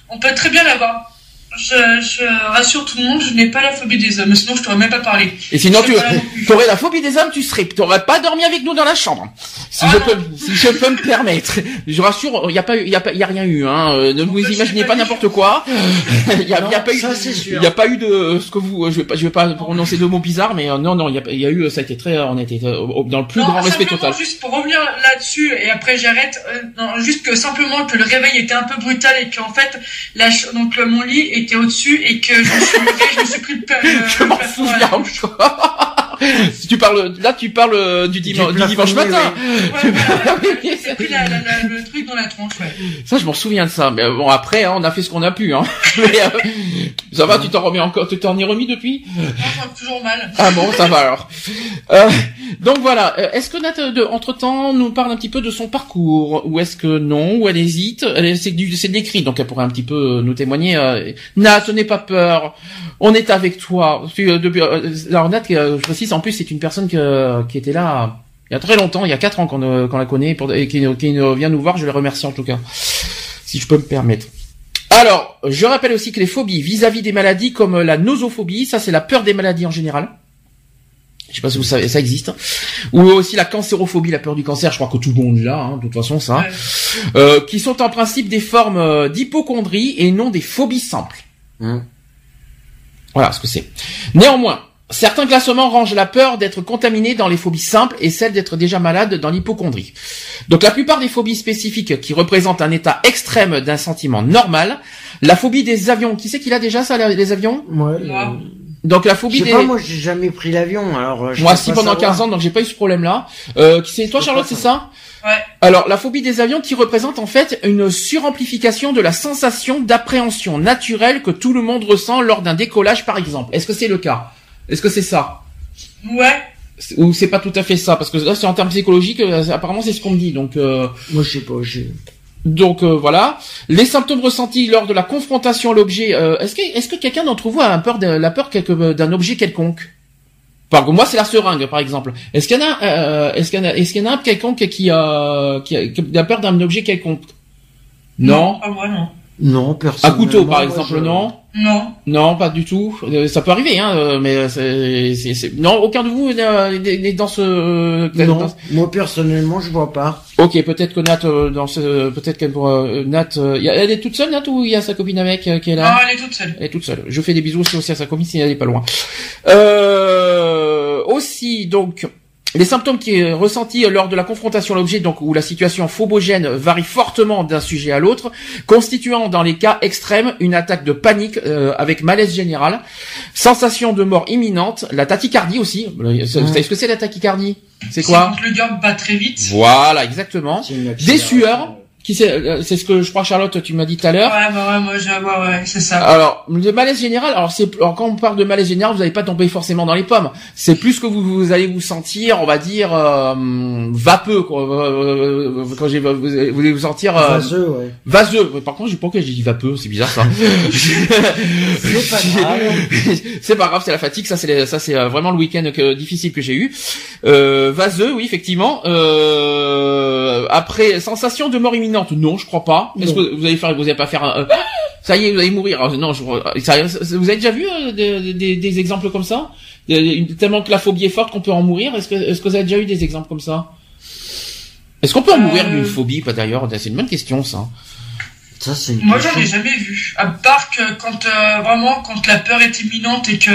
on peut très bien l'avoir. Je, je rassure tout le monde, je n'ai pas la phobie des hommes, sinon je t'aurais même pas parlé. Et sinon, tu Je aurais la phobie des hommes, tu serais, t'aurais pas dormi avec nous dans la chambre. Si Ah je non. peux, si je peux me permettre. Je rassure, il y a pas, eu- il y a pas, il y a rien eu, hein. Euh, Ne vous imaginez pas pas n'importe quoi. Il y a, y pas eu, ça, sûr. il y a pas eu de ce que vous, je vais pas, je vais pas prononcer deux mots bizarres, mais euh, non, non, il y a, il y a eu, ça a été très, on a été euh, dans le plus Non, grand respect total. Juste pour revenir là-dessus et après j'arrête. euh, non, juste que simplement que le réveil était un peu brutal et qu'en fait la ch- donc euh, mon lit était au-dessus et que je me suis levé, je me suis pris le, Je m'en souviens encore. si tu parles, là, tu parles euh, du, dimanche, du dimanche matin. Ouais, ouais, ouais, J'ai pris la- la- la- le truc dans la tronche. Ouais. Ça, je m'en souviens de ça. Mais euh, bon, après, hein, on a fait ce qu'on a pu. Hein. Mais, euh, ça va, tu t'en remets encore, tu t'en es remis depuis? Fait toujours mal. Ah bon, ça va alors. Euh, donc voilà. Euh, Est-ce que Nat, de, entre temps, nous parle un petit peu de son parcours, ou est-ce que non, ou elle hésite? Elle- C'est du, c'est de l'écrit, donc elle pourrait un petit peu nous témoigner. Euh, Nat, n'aie pas peur. On est avec toi. Euh, euh, alors Nat, euh, je précise, en plus, c'est une personne que, qui était là il y a très longtemps, il y a quatre ans qu'on euh, qu'on la connaît, pour, et qui, qui vient nous voir. Je les remercie en tout cas, si je peux me permettre. Alors, je rappelle aussi que les phobies vis-à-vis des maladies comme la nosophobie, ça c'est la peur des maladies en général. Je sais pas si vous savez, ça existe. Ou aussi la cancérophobie, la peur du cancer, je crois que tout le monde l'a, hein, de toute façon ça. Euh, qui sont en principe des formes euh, d'hypochondrie et non des phobies simples. Hum. Voilà ce que c'est. Néanmoins, certains classements rangent la peur d'être contaminé dans les phobies simples et celle d'être déjà malade dans l'hypochondrie. Donc la plupart des phobies spécifiques qui représentent un état extrême d'un sentiment normal, la phobie des avions, qui c'est qu'il a déjà ça, les avions? Ouais, Moi. euh, Donc la Je phobie sais des... pas, moi j'ai jamais pris l'avion, alors. euh, je Moi si pendant savoir. 15 ans, donc j'ai pas eu ce problème-là. Euh, qui c'est toi Charlotte, c'est ça? Ouais. Alors la phobie des avions qui représente en fait une suramplification de la sensation d'appréhension naturelle que tout le monde ressent lors d'un décollage par exemple. Est-ce que c'est le cas? Est-ce que c'est ça Ouais. Ou c'est pas tout à fait ça Parce que là c'est en termes psychologiques, euh, apparemment c'est ce qu'on me dit. Donc euh, Moi je sais pas, j'ai. donc euh, voilà. Les symptômes ressentis lors de la confrontation à l'objet. euh, est-ce que est-ce que quelqu'un d'entre vous a un peur de, la peur quelque- d'un objet quelconque? Par exemple, moi c'est la seringue par exemple. Est-ce qu'il y en a euh, est-ce qu'il y en a est-ce qu'il y en a un quelconque qui a qui a, qui a peur d'un objet quelconque? Non? Pas moi, non. Non, Un personne. couteau par exemple, non Non. Non, pas du tout. Euh, Ça peut arriver, hein, euh, mais c'est, c'est, c'est- non, aucun de vous euh, n'est n'est dans ce. euh, Non, dans- moi personnellement je vois pas. Ok, peut-être que Nat euh, dans ce, peut-être qu'elle pourra. euh, Nat, euh, y a- elle est toute seule Nat ou il y a sa copine avec euh, qui est là Non, elle est toute seule. Elle est toute seule. Je fais des bisous aussi à sa copine si elle est pas loin. Euh, aussi, donc, les symptômes qui est ressentis lors de la confrontation à l'objet, donc où la situation phobogène varie fortement d'un sujet à l'autre, constituant dans les cas extrêmes une attaque de panique euh, avec malaise général, sensation de mort imminente, la tachycardie aussi. Vous savez ce que c'est la tachycardie? C'est quoi? quand le cœur bat très vite. Voilà, exactement. Des sueurs Qui c'est euh, C'est ce que je crois Charlotte, tu m'as dit tout à l'heure. Ouais, bah ouais, moi, je, ouais, ouais, c'est ça. Alors, le malaise général, alors c'est alors, quand on parle de malaise général, vous n'allez pas tomber forcément dans les pommes. C'est plus que vous, vous allez vous sentir, on va dire, euh, vapeux. Quoi. Euh, euh, Quand j'ai, vous, vous allez vous sentir euh, Vaseux, ouais. vaseux. Par contre, j'ai pourquoi j'ai dit vapeux, c'est bizarre ça. C'est pas grave. c'est pas grave, c'est la fatigue. Ça, c'est les- ça, c'est euh, vraiment le week-end que, difficile que j'ai eu. Euh, vaseux, oui, effectivement. Euh, après, sensation de mort imminente, non, je crois pas. Est-ce Non. que vous allez faire, vous allez pas faire un, euh, ça y est, vous allez mourir. Ah, Non, je, ça- ça- vous avez déjà vu euh, des, des- des exemples comme ça? Tellement que la phobie est forte qu'on peut en mourir. Est-ce que, est-ce que vous avez déjà eu des exemples comme ça? Est-ce qu'on peut en Euh, mourir d'une phobie, pas d'ailleurs C'est une bonne question, ça. Ça, c'est une Moi, j'en ai jamais vu. À part que quand euh, vraiment, quand la peur est imminente et que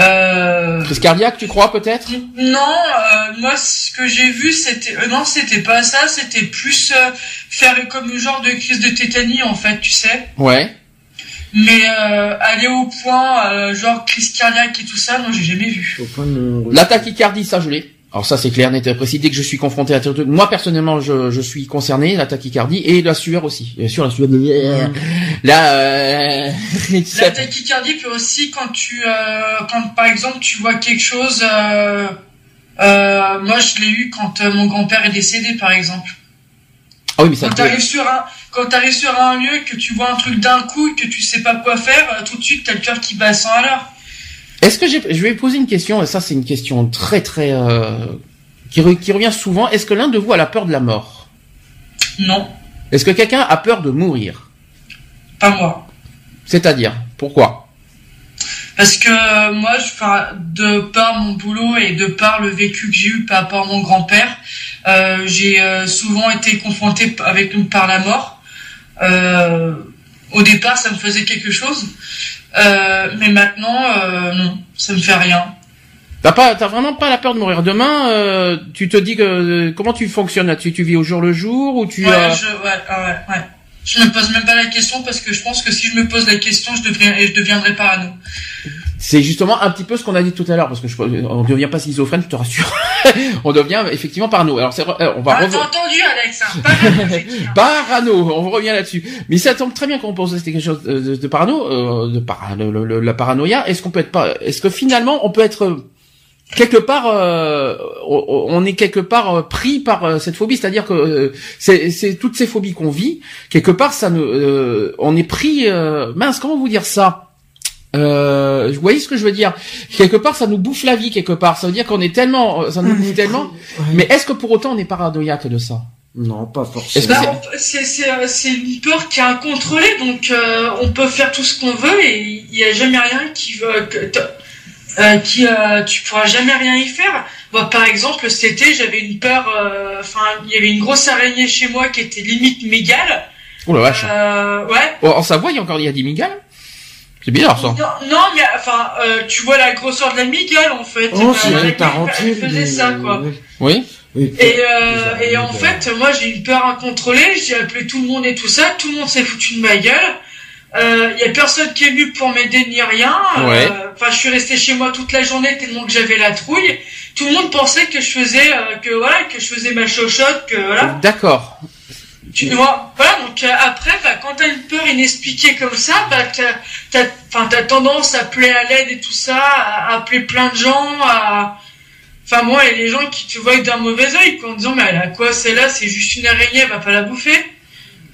euh, Crise cardiaque, tu crois peut-être? Non, euh, moi ce que j'ai vu c'était euh, non c'était pas ça, c'était plus euh, faire comme une genre de crise de tétanie en fait, tu sais. Ouais. Mais euh, aller au point euh, genre crise cardiaque et tout ça, non j'ai jamais vu. Au point de La tachycardie, ça je l'ai. Alors ça c'est clair, net et précis. Dès que je suis confronté à moi personnellement je, je suis concerné, la tachycardie et la sueur aussi. Bien sûr la sueur. Là, euh... La tachycardie peut aussi quand tu euh, quand par exemple tu vois quelque chose. Euh, euh, moi je l'ai eu quand euh, mon grand-père est décédé par exemple. ah oui mais ça. Quand t'arrives sur un quand t'arrives sur un lieu que tu vois un truc d'un coup et que tu sais pas quoi faire, euh, tout de suite t'as le cœur qui bat à 100 à l'heure. Est-ce que j'ai, je vais poser une question et ça c'est une question très très euh, qui, re- qui revient souvent. Est-ce que l'un de vous a la peur de la mort? Non, Est-ce que quelqu'un a peur de mourir? Pas moi. C'est-à-dire pourquoi? Parce que euh, moi, je, de par mon boulot et de par le vécu que j'ai eu par rapport à mon grand-père, euh, j'ai souvent été confronté avec par la mort. Euh, au départ, ça me faisait quelque chose, Euh, mais maintenant, euh, non, ça me fait rien. T'as pas, t'as vraiment pas la peur de mourir. Demain, euh, tu te dis que comment tu fonctionnes là-dessus Tu vis au jour le jour ou tu Ouais, je, ouais, ouais, ouais. Je me pose même pas la question parce que je pense que si je me pose la question, je deviendrai, je deviendrai parano. C'est justement un petit peu ce qu'on a dit tout à l'heure, parce que je, on devient pas schizophrène, je te rassure. on devient effectivement parano. Alors c'est, euh, on va Ah, entendu, Alex hein Parano, hein. Parano, on revient là-dessus. Mais ça tombe très bien qu'on pose quelque chose de, de, de parano, euh, de para, le- le- le- la paranoïa. Est-ce qu'on peut être pas, est-ce que finalement on peut être euh, quelque part, euh, on, est quelque part euh, pris par euh, cette phobie, c'est-à-dire que euh, c'est, c'est toutes ces phobies qu'on vit, quelque part ça nous, euh, on est pris. euh, mince, comment vous dire ça? Euh, vous voyez ce que je veux dire? Quelque part, ça nous bouffe la vie quelque part. Ça veut dire qu'on est tellement, ça nous bouffe tellement. Ouais. Mais est-ce que pour autant on est paranoïaque de ça? Non, pas forcément. Bah, c'est c'est c'est une peur qui est incontrôlée, donc euh, on peut faire tout ce qu'on veut et il y a jamais rien qui veut euh, qui euh, tu pourras jamais rien y faire. Moi, par exemple, cet été, j'avais une peur. euh, Enfin, il y avait une grosse araignée chez moi qui était limite mégale. Oh la vache. Euh, ouais. Oh, en Savoie, il y a encore il y a des migales C'est bizarre ça. Non, non, mais enfin, euh, tu vois la grosseur de la migale en fait. Oh, Euh, c'est tarentules. Elle faisait ça quoi. Oui. Oui, Et, euh, et en fait, moi j'ai une peur incontrôlée, j'ai appelé tout le monde et tout ça, tout le monde s'est foutu de ma gueule. Il y a personne qui est venu pour m'aider ni rien. Euh, Ouais. Enfin, je suis resté chez moi toute la journée tellement que j'avais la trouille. Tout le monde pensait que je faisais, euh, que voilà, que je faisais ma chochotte, que voilà. D'accord. Tu vois, voilà. Donc euh, après, bah, quand t'as une peur inexpliquée comme ça, bah t'as, t'as, enfin, t'as tendance à appeler à l'aide et tout ça, à appeler plein de gens, à, enfin moi, et les gens qui te voient d'un mauvais œil, quoi, en disant mais a quoi celle-là, c'est juste une araignée, elle va pas la bouffer.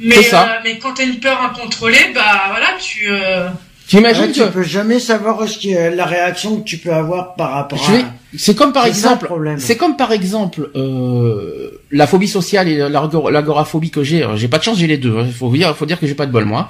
Mais, ça. euh, mais quand t'as une peur incontrôlée, bah voilà, tu. Euh... T'imagines Ouais, tu que peux jamais savoir ce qui est la réaction que tu peux avoir par rapport je vais- à. C'est comme par exemple, c'est comme par exemple euh, la phobie sociale et l'agor- l'agoraphobie que j'ai. Euh, J'ai pas de chance, j'ai les deux. Il faut dire, faut dire que j'ai pas de bol moi.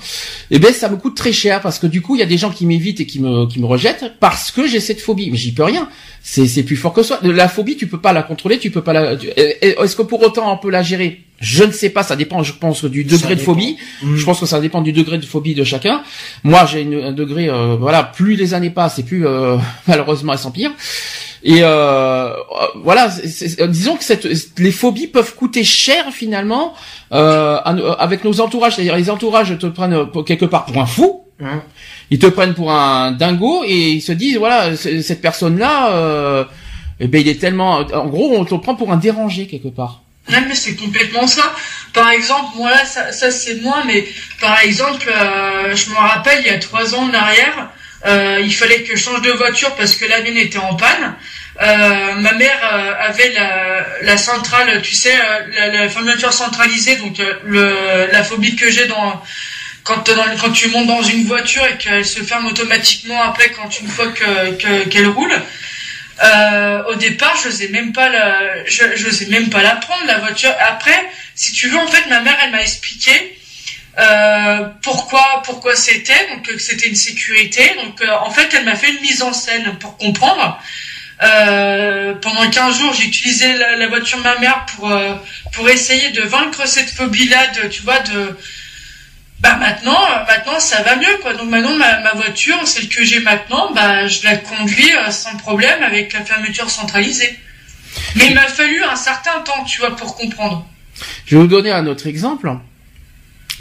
Et ben ça me coûte très cher parce que du coup il y a des gens qui m'évitent et qui me qui me rejettent parce que j'ai cette phobie. Mais j'y peux rien. C'est c'est plus fort que soi. La phobie tu peux pas la contrôler, tu peux pas la. et- et Est-ce que pour autant on peut la gérer? Je ne sais pas. Ça dépend, je pense, du degré de phobie. Mm. Je pense que ça dépend du degré de phobie de chacun. Moi, j'ai un degré, euh, voilà, plus les années passent et plus euh, malheureusement elles s'empirent. Et euh, euh, voilà, euh, disons que cette, les phobies peuvent coûter cher finalement euh, nos- avec nos entourages. C'est-à-dire les entourages te prennent euh, quelque part pour un fou. Hein Ils te prennent pour un dingo et ils se disent voilà cette personne-là, euh, eh ben il est tellement, en gros on te prend pour un dérangé quelque part. Non mais c'est complètement ça. par exemple, moi là, ça, ça c'est moi, mais par exemple, euh, je me rappelle, il y a trois ans en arrière, euh, il fallait que je change de voiture parce que la mienne était en panne. Euh, ma mère euh, avait la, la centrale, tu sais, euh, la, la fermeture centralisée, donc euh, le, la phobie que j'ai dans quand, dans- quand tu montes dans une voiture et qu'elle se ferme automatiquement après quand une fois que que- qu'elle roule. Euh, au départ, je n'osais même pas la, je, j'osais même pas la prendre la voiture. Après, si tu veux, en fait, ma mère, elle m'a expliqué euh, pourquoi pourquoi c'était? Donc que c'était une sécurité. Donc euh, en fait, elle m'a fait une mise en scène pour comprendre. Euh, pendant 15 jours, j'ai utilisé la, voiture de ma mère pour euh, pour essayer de vaincre cette phobie-là, de tu vois de bah maintenant, euh, maintenant ça va mieux quoi. Donc maintenant ma, ma voiture, celle que j'ai maintenant, bah je la conduis euh, sans problème avec la fermeture centralisée. Mais il m'a fallu un certain temps, tu vois, pour comprendre. Je vais vous donner un autre exemple.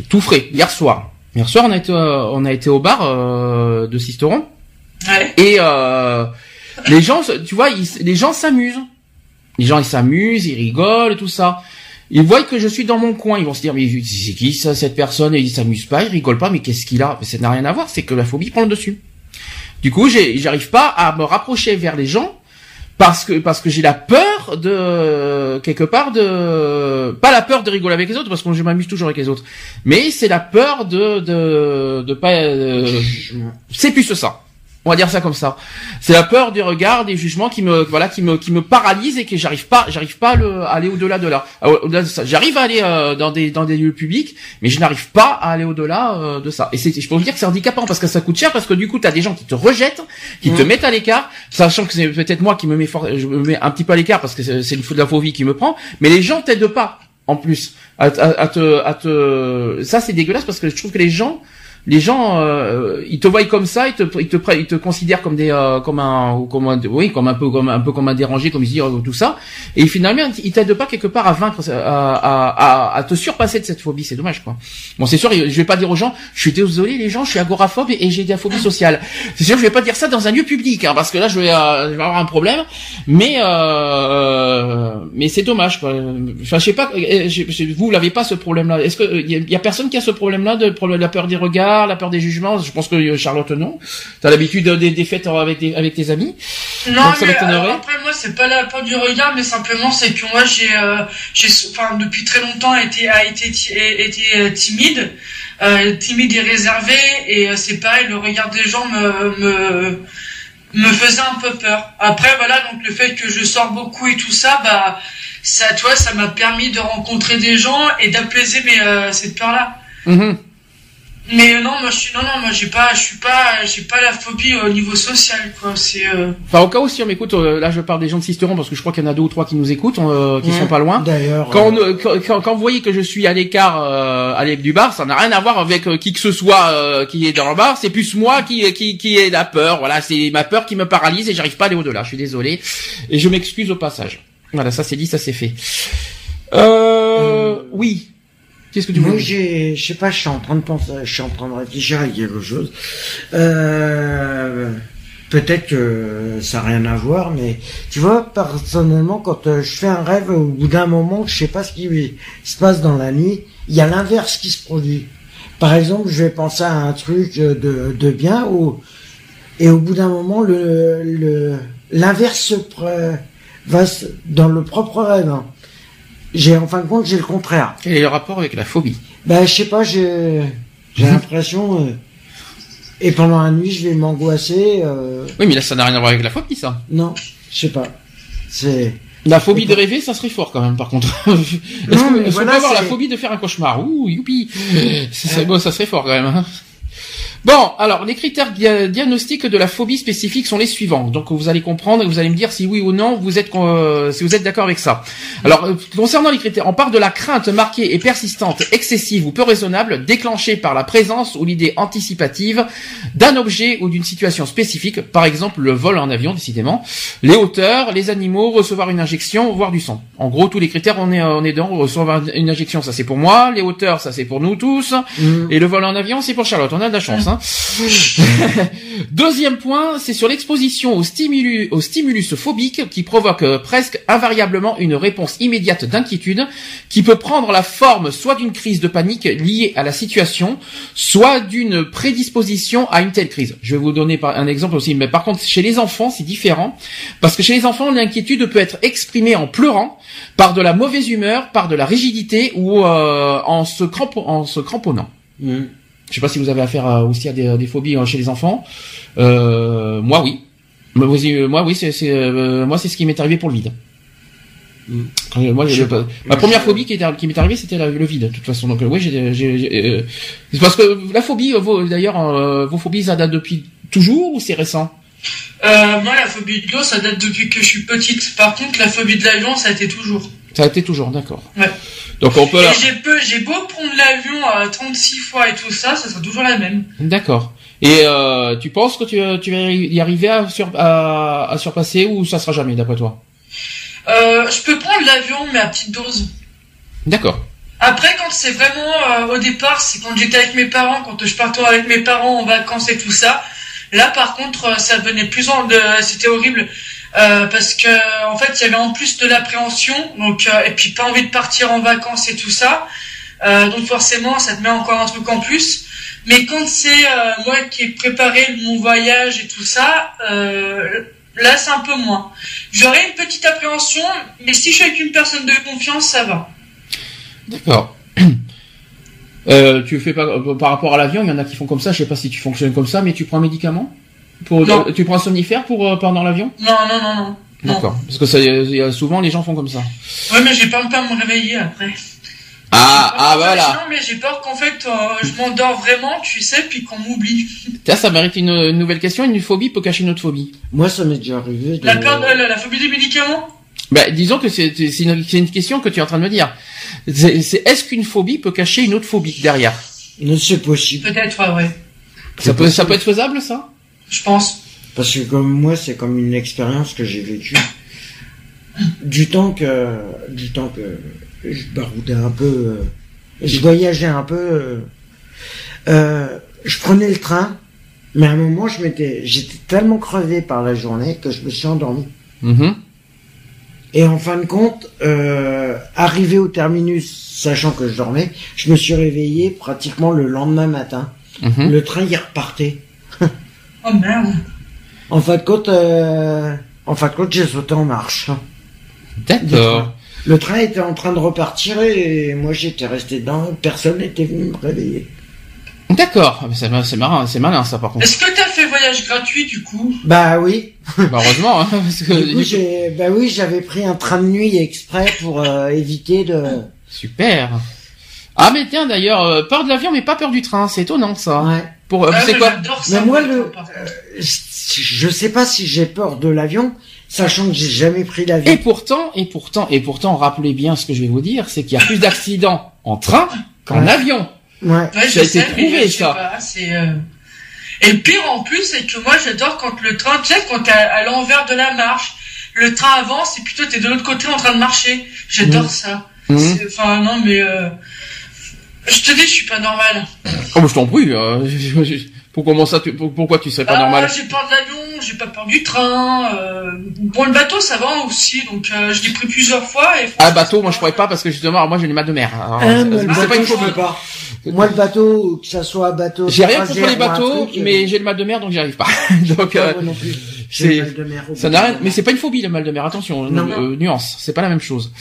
Tout frais, hier soir. Hier soir, on a été, euh, on a été au bar euh, de Sisteron. Ouais. Et euh, les gens, tu vois, ils- les gens s'amusent. Les gens, ils s'amusent, ils rigolent et tout ça. Ils voient que je suis dans mon coin, ils vont se dire mais c'est qui ça cette personne? Et ils s'amusent pas, ils rigolent pas, mais qu'est-ce qu'il a? Mais Ça n'a rien à voir, c'est que la phobie prend le dessus. Du coup, j'ai- j'arrive pas à me rapprocher vers les gens parce que parce que j'ai la peur de quelque part de pas la peur de rigoler avec les autres parce que je m'amuse toujours avec les autres, mais c'est la peur de de de pas euh, c'est plus ça. On va dire ça comme ça. C'est la peur du regard, des jugements qui me voilà qui me qui me paralyse et que j'arrive pas j'arrive pas à, le- à aller au-delà de là. Au-delà de ça, j'arrive à aller euh, dans des dans des lieux publics, mais je n'arrive pas à aller au-delà euh, de ça. Et c'est je peux vous dire que c'est handicapant parce que ça coûte cher parce que du coup tu as des gens qui te rejettent, qui te mettent à l'écart, sachant que c'est peut-être moi qui me mets fort, je me mets un petit peu à l'écart parce que c'est c'est une faute de la phobie qui me prend, mais les gens t'aident pas en plus à, à- à te à te ça c'est dégueulasse parce que je trouve que les gens les gens euh, ils te voient comme ça ils te ils te ils te considèrent comme des euh, comme un comme un oui comme un peu comme un peu comme un dérangé comme ils disent euh, tout ça. Et finalement ils t'aident pas quelque part à vaincre à, à, à, à te surpasser de cette phobie. C'est dommage quoi. Bon c'est sûr je vais pas dire aux gens je suis désolé les gens je suis agoraphobe et, j'ai de la phobie sociale. C'est sûr je vais pas dire ça dans un lieu public hein, parce que là je vais, euh, je vais avoir un problème. Mais euh, mais c'est dommage quoi. Je sais pas euh, vous l'avez pas ce problème là est-ce que il y, a- personne qui a ce problème là de la peur des regards la peur des jugements je pense que euh, Charlotte non t'as l'habitude des, des fêtes avec des, avec tes amis? Non, Donc, ça mais m'étonnerait. alors, après moi c'est pas la peur du regard, mais simplement c'est que moi j'ai, euh, j'ai, enfin depuis très longtemps été, a été, été euh, timide, euh, timide et réservé, et euh, c'est pareil, le regard des gens me, me, me faisait un peu peur. Après voilà, donc le fait que je sors beaucoup et tout ça, bah ça, toi, ça m'a permis de rencontrer des gens et d'apaiser mes euh, cette peur là. Mais euh, non, moi je suis, non non, moi j'ai pas, je suis pas, j'ai pas la phobie au niveau social quoi. C'est euh, enfin au cas où si on m'écoute euh, là je parle des gens de Sisteron parce que je crois qu'il y en a deux ou trois qui nous écoutent euh, qui Ouais. sont pas loin D'ailleurs. quand, quand, quand- quand vous voyez que je suis à l'écart euh, à l'é- du bar, ça n'a rien à voir avec euh, qui que ce soit euh, qui est dans le bar. C'est plus moi qui qui qui est la peur. Voilà, c'est ma peur qui me paralyse et j'arrive pas à aller au-delà. Je suis désolé et je m'excuse au passage. Voilà, ça c'est dit, ça c'est fait. Euh, oui. Qu'est-ce que tu Moi, j'ai, je sais pas, je suis en train de penser, je suis en train de réfléchir à quelque chose. Euh, peut-être que ça n'a rien à voir, mais tu vois, personnellement, quand euh, je fais un rêve, au bout d'un moment, je sais pas ce qui se passe dans la nuit, il y a l'inverse qui se produit. Par exemple, je vais penser à un truc euh, de, de bien, ou, et au bout d'un moment, le, le, l'inverse se pre- va dans le propre rêve. hein. J'ai, en fin de compte, j'ai le contraire. Quel est le rapport avec la phobie? Ben, je sais pas, j'ai, j'ai l'impression, euh, et pendant la nuit, je vais m'angoisser, euh, Oui, mais là ça n'a rien à voir avec la phobie, ça. non, je sais pas. C'est, La phobie de rêver, ça serait fort quand même. Par contre, est-ce qu'on voilà, peut avoir la phobie de faire un cauchemar? Ouh, youpi Ça serait, bon, ça serait fort quand même. hein. Bon, alors les critères dia- diagnostiques de la phobie spécifique sont les suivants. Donc vous allez comprendre et vous allez me dire si oui ou non vous êtes euh, si vous êtes d'accord avec ça. Alors euh, concernant les critères, on part de la crainte marquée et persistante, excessive ou peu raisonnable, déclenchée par la présence ou l'idée anticipative d'un objet ou d'une situation spécifique, par exemple le vol en avion décidément, les hauteurs, les animaux, recevoir une injection, voire du sang. En gros, tous les critères on est on est dans recevoir une injection, ça c'est pour moi, les hauteurs ça c'est pour nous tous, Mm. et le vol en avion c'est pour Charlotte. On a de la chance. Hein Deuxième point, c'est sur l'exposition au stimulus, au phobique qui provoque euh, presque invariablement une réponse immédiate d'inquiétude qui peut prendre la forme soit d'une crise de panique liée à la situation, soit d'une prédisposition à une telle crise. Je vais vous donner un exemple aussi, mais par contre chez les enfants c'est différent parce que chez les enfants l'inquiétude peut être exprimée en pleurant, par de la mauvaise humeur, par de la rigidité ou euh, en se cramponnant. Mm. Je sais pas si vous avez affaire à- aussi à des, des phobies euh, chez les enfants. Euh, moi oui. Moi, euh, Moi oui, c'est c'est, euh, moi c'est ce qui m'est arrivé pour le vide. Mm. Quand, euh, moi, pas. ma première phobie qui, m'est arrivée, c'était le vide, de toute façon. Donc euh, oui, j'ai, j'ai- j'ai- euh, c'est parce que la phobie, vos- d'ailleurs, euh, vos phobies, ça date depuis toujours ou c'est récent? Euh, moi, la phobie de l'eau, ça date depuis que je suis petite. Par contre, la phobie de l'avion, ça a été toujours. Ça a été toujours, d'accord. Ouais. Donc on peut. J'ai beau prendre l'avion à 36 fois et tout ça, ça sera toujours la même. D'accord. Et euh, tu penses que tu, tu vas y arriver à, sur, à, à surpasser ou ça sera jamais d'après toi? Euh, je peux prendre l'avion, mais à petite dose. D'accord. Après, quand c'est vraiment euh, au départ, c'est quand j'étais avec mes parents, quand je partais avec mes parents en vacances et tout ça. Là, par contre, ça devenait plus en, de, c'était horrible euh, parce que en fait, il y avait en plus de l'appréhension, donc euh, et puis pas envie de partir en vacances et tout ça. Euh, donc forcément, ça te met encore un truc en plus. Mais quand c'est moi qui ai préparé mon voyage et tout ça, là c'est un peu moins. J'aurais une petite appréhension, mais si je suis avec une personne de confiance, ça va. D'accord. Tu fais pas par rapport à l'avion, il y en a qui font comme ça. Je sais pas si tu fonctionnes comme ça, mais tu prends un médicament? Pour Non. euh, tu prends un somnifère pour euh, pendant l'avion? Non, non, non, non. D'accord. Parce que ça, il y a- souvent les gens font comme ça. Ouais, mais j'ai peur de pas me réveiller après. Ah ah voilà. Non, mais j'ai peur qu'en fait, euh, je m'endors vraiment, tu sais, puis qu'on m'oublie. Tiens, ça mérite une, une nouvelle question. Une phobie peut cacher une autre phobie? Moi, ça m'est déjà arrivé. De... La peur de la, la phobie des médicaments? Bah, disons que c'est une, question que tu es en train de me dire. C'est est-ce qu'une phobie peut cacher une autre phobie derrière? Non, c'est possible. Peut-être, ouais, ouais. Ça peut ça peut être faisable ça? Je pense. Parce que comme moi, c'est comme une expérience que j'ai vécue. Du temps que, du temps que je baroudais un peu, euh, je voyageais un peu, euh, euh, je prenais le train, mais à un moment, je m'étais, j'étais tellement crevé par la journée que je me suis endormi. Mhm. Et en fin de compte, euh, arrivé au terminus, sachant que je dormais, je me suis réveillé pratiquement le lendemain matin. Mhm. Le train y repartait. Oh merde. En fin de compte, euh, en fin de compte, j'ai sauté en marche. D'accord. Le train était en train de repartir et moi j'étais resté dedans. Personne n'était venu me réveiller. D'accord. Ah, mais C'est c'est marrant, c'est malin ça par contre. Est-ce que t'as fait voyage gratuit, du coup? Bah oui. Bah, heureusement, hein, parce que Du coup, j'ai, bah oui, j'avais pris un train de nuit exprès pour euh, éviter de. super. Ah mais tiens d'ailleurs, euh, peur de l'avion mais pas peur du train, c'est étonnant ça. Ouais. Pour euh, Ah, c'est quoi ça. Mais moi, le- contre. Je sais pas si j'ai peur de l'avion, sachant que j'ai jamais pris Et l'avion. pourtant, et pourtant, et pourtant, rappelez bien ce que je vais vous dire, c'est qu'il y a plus d'accidents en train qu'en Ouais. avion. Ouais. Ouais, Ça a je été prouvé, je sais ça. pas, c'est, euh, Et le pire en plus, c'est que moi j'adore quand le train, tu sais, quand t'es à, à l'envers de la marche, le train avance et toi t'es de l'autre côté en train de marcher. J'adore Mhm. ça. C'est- Enfin non mais euh... je te dis, je suis pas normal. Oh, je t'en prie. euh, je- je- pour comment ça, tu, pour- pourquoi tu serais pas Ah, normal J'ai peur de l'avion, j'ai pas peur du train. Euh... Bon le bateau ça va aussi, donc euh, je l'ai pris plusieurs fois. Et... Ah bateau, moi je pourrais pas parce que justement, moi j'ai les mal de mer. Alors, Ah, c'est- pas une peux pas. Moi, le bateau, que ça soit un bateau. J'ai rien contre les bateaux, truc, mais j'ai le mal de mer donc j'y arrive pas. donc euh, euh, moi non plus. c'est- ça n'a rien, mais c'est pas une phobie le mal de mer. Attention, Non. euh, nuance, c'est pas la même chose.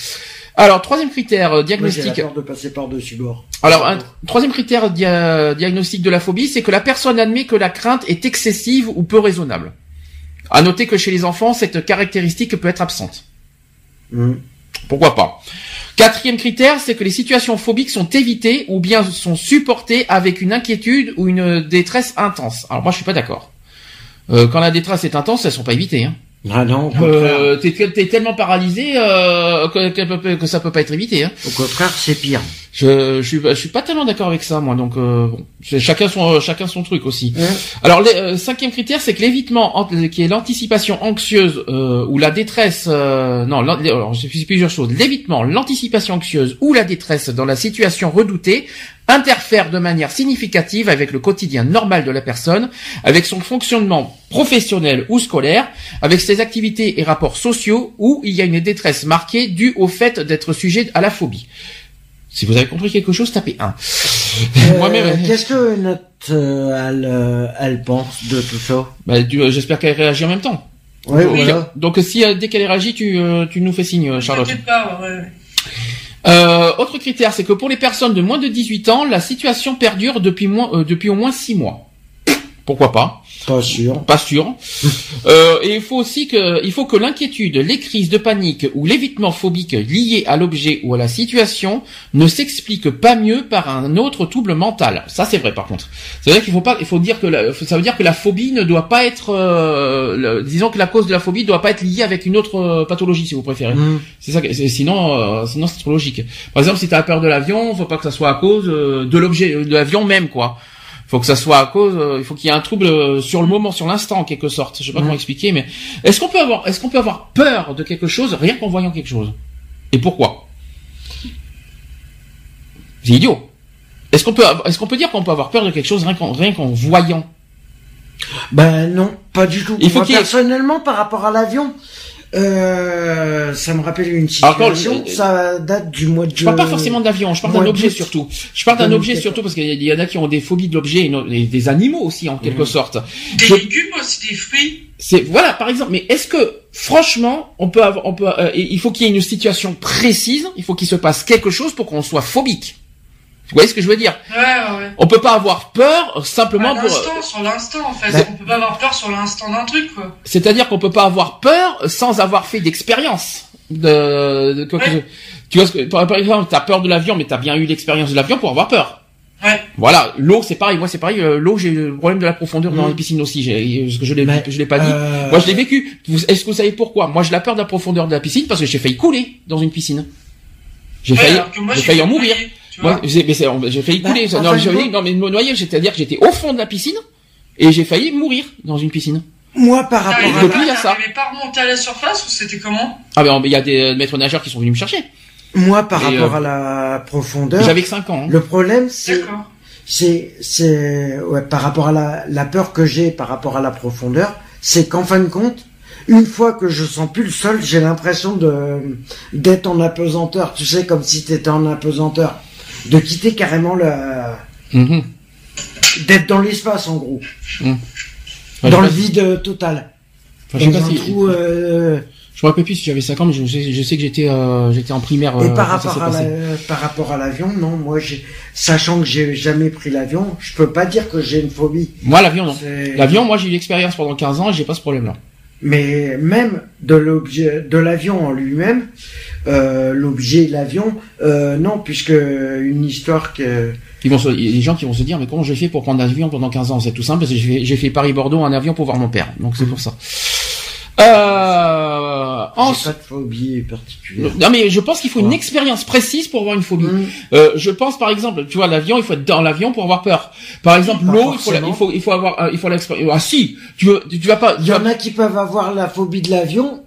Alors troisième critère euh, Moi, j'ai diagnostic. peur de passer par-dessus bord. Alors, un troisième critère dia- diagnostic de la phobie, c'est que la personne admet que la crainte est excessive ou peu raisonnable. À noter que chez les enfants, cette caractéristique peut être absente. Mhm. Pourquoi pas? Quatrième critère, c'est que les situations phobiques sont évitées ou bien sont supportées avec une inquiétude ou une détresse intense. Alors moi, je suis pas d'accord. Euh, quand la détresse est intense, elles sont pas évitées. Hein. Ah non. Euh, t'es, t'es tellement paralysé euh, que, que, que- ça peut pas être évité. Hein. Au contraire, c'est pire. Je, je suis, je suis pas tellement d'accord avec ça, moi. Donc, euh, bon, c'est chacun son, chacun son truc aussi. Alors, le euh, cinquième critère, c'est que l'évitement, ant- qui est l'anticipation anxieuse euh, ou la détresse. euh, non, alors, fait plusieurs choses. L'évitement, l'anticipation anxieuse ou la détresse dans la situation redoutée interfère de manière significative avec le quotidien normal de la personne, avec son fonctionnement professionnel ou scolaire, avec ses activités et rapports sociaux, où il y a une détresse marquée due au fait d'être sujet à la phobie. Si vous avez compris quelque chose, tapez 1. Euh, Moi-même, Qu'est-ce que notre euh, elle, euh, elle pense de tout ça? Bah, du- euh, j'espère qu'elle réagit en même temps. Oui, Donc, voilà. Donc si euh, dès qu'elle réagit, tu, euh, tu nous fais signe, euh, Charlotte. Pas, ouais, ouais. Euh, autre critère, c'est que pour les personnes de moins de 18 ans, la situation perdure depuis, euh, depuis au moins 6 mois. Pourquoi pas? Pas sûr. Pas sûr. Euh, et il faut aussi que, il faut que l'inquiétude, les crises de panique ou l'évitement phobique lié à l'objet ou à la situation ne s'explique pas mieux par un autre trouble mental. Ça, c'est vrai, par contre. C'est vrai qu'il faut pas, il faut dire que la- ça veut dire que la phobie ne doit pas être, euh, le- disons que la cause de la phobie ne doit pas être liée avec une autre euh, pathologie, si vous préférez. Hmm. C'est ça. Sinon, euh, sinon c'est trop logique. Par exemple, si tu as peur de l'avion, faut pas que ça soit à cause euh, de l'objet, de l'avion même, quoi. Faut que ça soit à cause. euh, il faut qu'il y ait un trouble euh, sur le moment, sur l'instant, en quelque sorte. Je sais pas comment expliquer, mais est-ce qu'on peut avoir, est-ce qu'on peut avoir peur de quelque chose rien qu'en voyant quelque chose? Et pourquoi? C'est idiot. Est-ce qu'on peut, est-ce qu'on peut dire qu'on peut avoir peur de quelque chose rien qu'en rien qu'en voyant? Ben non, pas du tout. Il faut Moi, personnellement, par rapport à l'avion, euh, ça me rappelle une Alors, quand- situation. ça date du mois de. Je parle pas forcément d'avion, je parle d'un objet surtout. Je parle d'un 2014. objet surtout parce qu'il y en a qui ont des phobies de l'objet et, des animaux aussi en quelque sorte. Des Je- légumes aussi, des fruits. C'est voilà par exemple. Mais est-ce que franchement on peut avoir, on peut, euh, il faut qu'il y ait une situation précise, il faut qu'il se passe quelque chose pour qu'on soit phobique? Vous voyez ce que je veux dire? Ouais, ouais, ouais. On peut pas avoir peur simplement À pour. l'instant, sur l'instant, en fait. Bah- On peut pas avoir peur sur l'instant d'un truc, quoi. C'est-à-dire qu'on peut pas avoir peur sans avoir fait d'expérience. De, de quoi que Ouais. ce- tu vois ce que par, exemple t'as peur de l'avion mais t'as bien eu l'expérience de l'avion pour avoir peur. Ouais. Voilà, l'eau c'est pareil, moi c'est pareil, euh, l'eau j'ai le problème de la profondeur dans Mm. les piscines aussi, j'ai, parce que je l'ai, je l'ai pas dit. euh, Moi je l'ai vécu. Est-ce que vous savez pourquoi? Moi j'ai la peur de la profondeur de la piscine parce que j'ai failli couler dans une piscine. J'ai Ouais, failli, j'ai failli en mourir. Tu Moi, vois. j'ai, mais c'est- j'ai failli Bah, couler. non, j'ai non, mais me noyer, c'est-à-dire que j'étais au fond de la piscine et j'ai failli mourir dans une piscine. Moi, par rapport T'arrivais à. depuis, il y a pas, ça. pas à remonter à la surface ou c'était comment? Ah ben il y a des euh, maîtres nageurs qui sont venus me chercher. Moi, par Et, rapport euh, à la profondeur. J'avais que 5 ans. hein. Le problème, c'est. D'accord. c'est c'est ouais, par rapport à la, la peur que j'ai par rapport à la profondeur, c'est qu'en fin de compte, une fois que je sens plus le sol, j'ai l'impression de d'être en apesanteur, tu sais comme si t'étais en apesanteur, de quitter carrément le Mhm. d'être dans l'espace en gros, Enfin, dans le si- vide total. enfin, je sais pas si- trou, euh, Je me rappelle plus si j'avais 5 ans, mais je sais, je sais que j'étais, euh, j'étais en primaire. et euh, par rapport à la, par rapport à l'avion, non, moi sachant que j'ai jamais pris l'avion, je peux pas dire que j'ai une phobie. Moi l'avion non. L'avion, moi j'ai eu l'expérience pendant 15 ans et j'ai pas ce problème-là. Mais même de l'objet, de l'avion en lui-même, euh, l'objet, l'avion, euh, non, puisque une histoire que Ils vont se- il y a des gens qui vont se dire mais comment j'ai fait pour prendre l'avion pendant 15 ans? C'est tout simple parce que j'ai fait, Paris-Bordeaux en avion pour voir mon père. Donc c'est pour ça. Euh, en- pas de phobie particulière. Non mais je pense qu'il faut une expérience précise pour avoir une phobie. Hum, Euh, je pense par exemple, tu vois l'avion, il faut être dans l'avion pour avoir peur. Par exemple l'eau, il faut, la- il faut il faut avoir euh, il faut l'expérience. Ah si, tu veux tu, tu vas pas Il y en a qui peuvent avoir la phobie de l'avion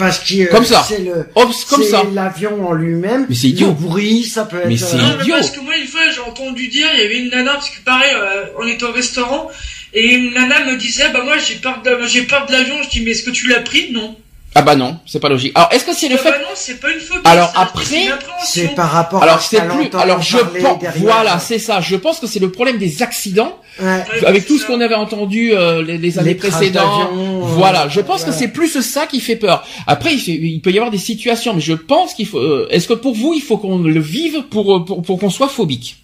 parce que euh, Comme ça. c'est le comme c'est ça. l'avion en lui-même. Mais c'est idiot. Le bruit, ça peut être. Mais c'est euh, Non, mais idiot. parce que moi, une fois, j'ai entendu dire, il y avait une nana, parce que pareil, euh, on était au restaurant, et une nana me disait, bah moi, j'ai peur de, j'ai peur de l'avion. Je dis, mais est-ce que tu l'as pris? Non. Ah bah non, c'est pas logique. Alors est-ce que c'est le Bah, fait bah non, c'est pas une phobie. Alors ça, après, c'est par rapport à Alors ce c'est plus alors je pense derrière. voilà, c'est ça. Je pense que c'est le problème des accidents Ouais. Avec tout ce qu'on avait entendu euh, les, les années Les précédentes. euh, Voilà, je pense que c'est plus ça qui fait peur. Après, il, fait- il peut y avoir des situations, mais je pense qu'il faut. euh, Est-ce que pour vous, il faut qu'on le vive pour pour, pour qu'on soit phobique?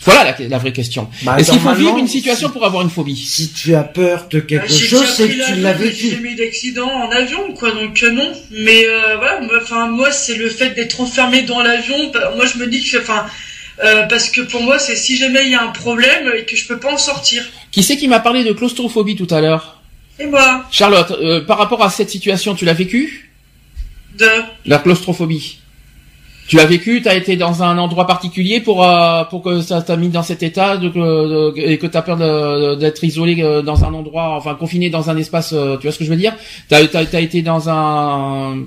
Voilà la, la vraie question. Bah, Est-ce qu'il faut vivre une situation si- pour avoir une phobie? Si tu as peur de Bah, quelque j'ai chose, c'est que tu l'as J'ai vécu. jamais eu d'accident en avion, quoi, donc euh, non. Mais euh, voilà, moi, enfin moi, c'est le fait d'être enfermé dans l'avion. bah, Moi, je me dis que, enfin, euh, parce que pour moi, c'est si jamais il y a un problème et que je peux pas en sortir. Qui c'est qui m'a parlé de claustrophobie tout à l'heure? Et moi, Charlotte, euh, par rapport à cette situation, tu l'as vécu? De, La claustrophobie. Tu l'as vécu, t'as été dans un endroit particulier pour euh, pour que ça t'a mis dans cet état de, que- de- et que t'as peur de- d'être isolé euh, dans un endroit, enfin confiné dans un espace. euh, tu vois ce que je veux dire? T'as t'as t'as été dans un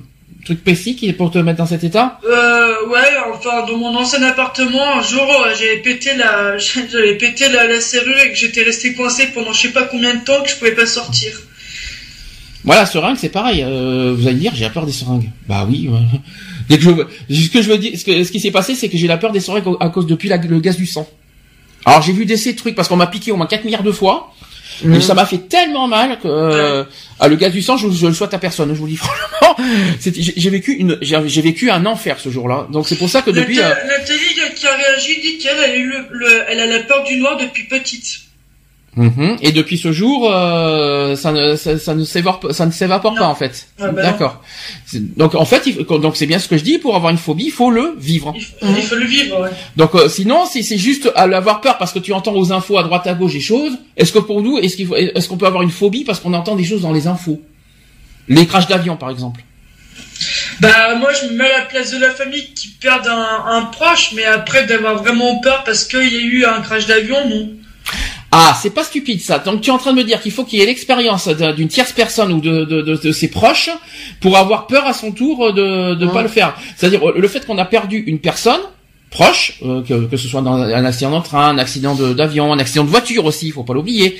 truc précis qui est pour te mettre dans cet état? Euh, ouais, enfin, dans mon ancien appartement, un jour, j'avais pété la, j'avais pété la, la serrure et que j'étais resté coincé pendant je sais pas combien de temps que je pouvais pas sortir. Voilà, seringue, c'est pareil. Euh, vous allez me dire, j'ai peur des seringues. Bah oui. ouais. Dès que je, ce que je veux dire, ce, que- ce qui s'est passé, c'est que j'ai la peur des seringues à cause depuis la- le gaz du sang. Alors j'ai vu des ces trucs parce qu'on m'a piqué au moins 4 milliards de fois. Mhm. Et ça m'a fait tellement mal que euh, ah, le gaz du sang, je, je le souhaite à personne. Je vous le dis franchement, j'ai j'ai vécu une, j'ai vécu un enfer ce jour-là. Donc c'est pour ça que depuis. euh, Nathalie Nathalie qui a réagi dit qu'elle a eu le, le- elle a la peur du noir depuis petite. Mhm. Et depuis ce jour, euh, ça ne ça, ça ne s'évapore ça ne s'évapore pas en fait. Ah bah. D'accord. Donc en fait, il faut- donc c'est bien ce que je dis. Pour avoir une phobie, il faut le vivre. Il faut, il faut le vivre, ouais. Donc euh, sinon, si c'est juste à l'avoir peur parce que tu entends aux infos à droite à gauche des choses, est-ce que pour nous, est-ce qu'il est-ce qu'on peut avoir une phobie parce qu'on entend des choses dans les infos? Les crashs d'avion, par exemple. Bah moi je me mets à la place de la famille qui perd un, un proche, mais après d'avoir vraiment peur parce qu'il y a eu un crash d'avion, non. Ah, c'est pas stupide ça. Donc tu es en train de me dire qu'il faut qu'il y ait l'expérience d'un- d'une tierce personne ou de, de, de, de ses proches pour avoir peur à son tour de ne pas le faire. C'est-à-dire euh, le fait qu'on a perdu une personne proche, euh, que, que ce soit dans un accident de train, un accident de- d'avion, un accident de voiture aussi, il faut pas l'oublier,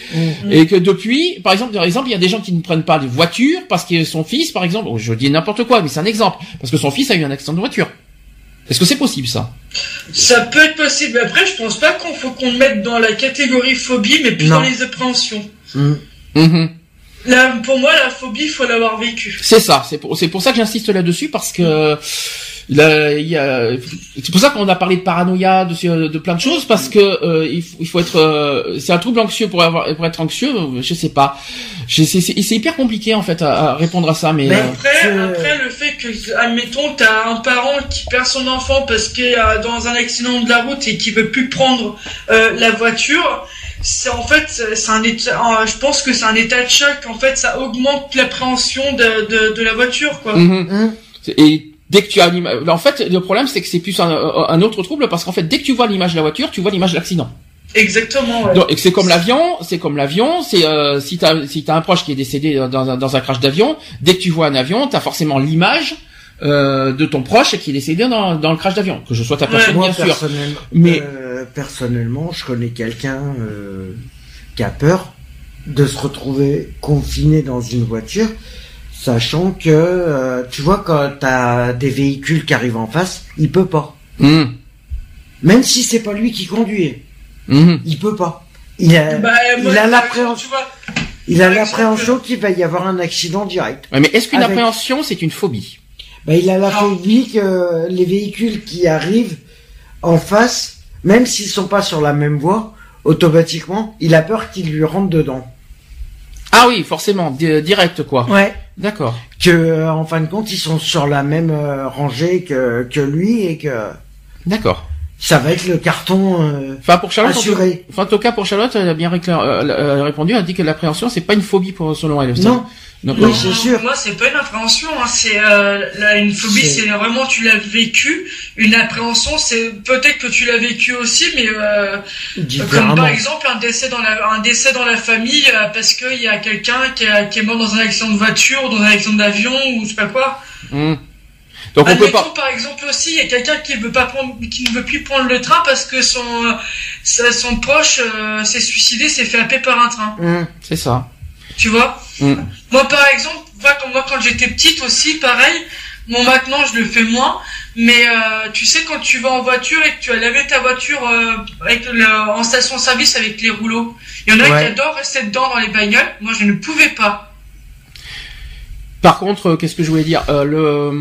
et que depuis, par exemple, par exemple, il y a des gens qui ne prennent pas de voiture parce que son fils, par exemple, oh, je dis n'importe quoi, mais c'est un exemple, parce que son fils a eu un accident de voiture. Est-ce que c'est possible ça? Ça peut être possible. Après, je pense pas qu'on faut qu'on le mette dans la catégorie phobie, mais plus Non. dans les appréhensions. Mm. Mhm. Là, pour moi, la phobie, il faut l'avoir vécue. C'est ça, c'est pour, c'est pour ça que j'insiste là-dessus parce que là, il y a, c'est pour ça qu'on a parlé de paranoïa, de, de plein de choses parce que euh, il, faut, il faut être, euh, c'est un trouble anxieux pour avoir, pour être anxieux, euh, je sais pas, Je- c'est, c'est, c'est hyper compliqué en fait à, à répondre à ça, mais, Mais- euh, Après, Je- après, le fait que, admettons, t'as un parent qui perd son enfant parce qu'il est euh, dans un accident de la route et qui veut plus prendre euh, la voiture, c'est en fait, c'est un état, euh, je pense que c'est un état de choc. En fait, ça augmente l'appréhension de, de, de la voiture, quoi. mhm. Et dès que tu as l'image, en fait, le problème c'est que c'est plus un, un autre trouble parce qu'en fait, dès que tu vois l'image de la voiture, tu vois l'image de l'accident. Exactement, ouais. Donc, et que c'est comme l'avion, c'est comme l'avion, c'est euh, si t'as si t'as un proche qui est décédé dans un, dans un crash d'avion, dès que tu vois un avion, t'as forcément l'image euh, de ton proche qui est décédé dans, dans le crash d'avion, que je sois ta personne bien sûr. personnellement, Mais- euh, personnellement, je connais quelqu'un euh, qui a peur de se retrouver confiné dans une voiture, sachant que, euh, tu vois, quand t'as des véhicules qui arrivent en face, il peut pas. Hum, Même si c'est pas lui qui conduit, hum. il peut pas. Il a, Bah, moi, il a par l'appréhension, il a qu'il va y avoir un accident direct. Ouais, mais est-ce qu'une Avec- appréhension c'est une phobie? Bah, il a la Non. phobie que les véhicules qui arrivent en face, même s'ils sont pas sur la même voie, automatiquement, il a peur qu'ils lui rentrent dedans. Ah oui, forcément, di- direct quoi. Ouais. D'accord. Que, euh, en fin de compte, ils sont sur la même euh, rangée que, que lui et que D'accord. Ça va être le carton euh, Enfin pour Charlotte, en tout- assuré. enfin, en tout cas pour Charlotte, elle a bien récla- euh, elle a- répondu, elle a dit que l'appréhension c'est pas une phobie pour selon elle. Non. Donc, Oui, c'est sûr. Moi, c'est pas une appréhension. Hein. C'est euh, la- une phobie, C'est- vraiment tu l'as vécu. Une appréhension, c'est peut-être que tu l'as vécu aussi, mais euh, comme par exemple un décès dans la un décès dans la famille euh, parce qu'il y a quelqu'un qui, qui est mort dans un accident de voiture ou dans un accident d'avion ou je sais pas quoi. hum. Donc on peut pas. par exemple aussi, il y a quelqu'un qui veut pas prendre, qui ne veut plus prendre le train parce que son euh, son proche euh, s'est suicidé, s'est fait happer par un train. Hum. C'est ça. Tu vois Hum. Moi, par exemple, moi, quand j'étais petite aussi, pareil. Bon, maintenant, je le fais moins. Mais euh, tu sais, quand tu vas en voiture et que tu as lavé ta voiture avec le, en station-service avec les rouleaux, il y en a Ouais. qui adorent rester dedans dans les bagnoles. Moi, je ne pouvais pas. Par contre, euh, qu'est-ce que je voulais dire euh, Le,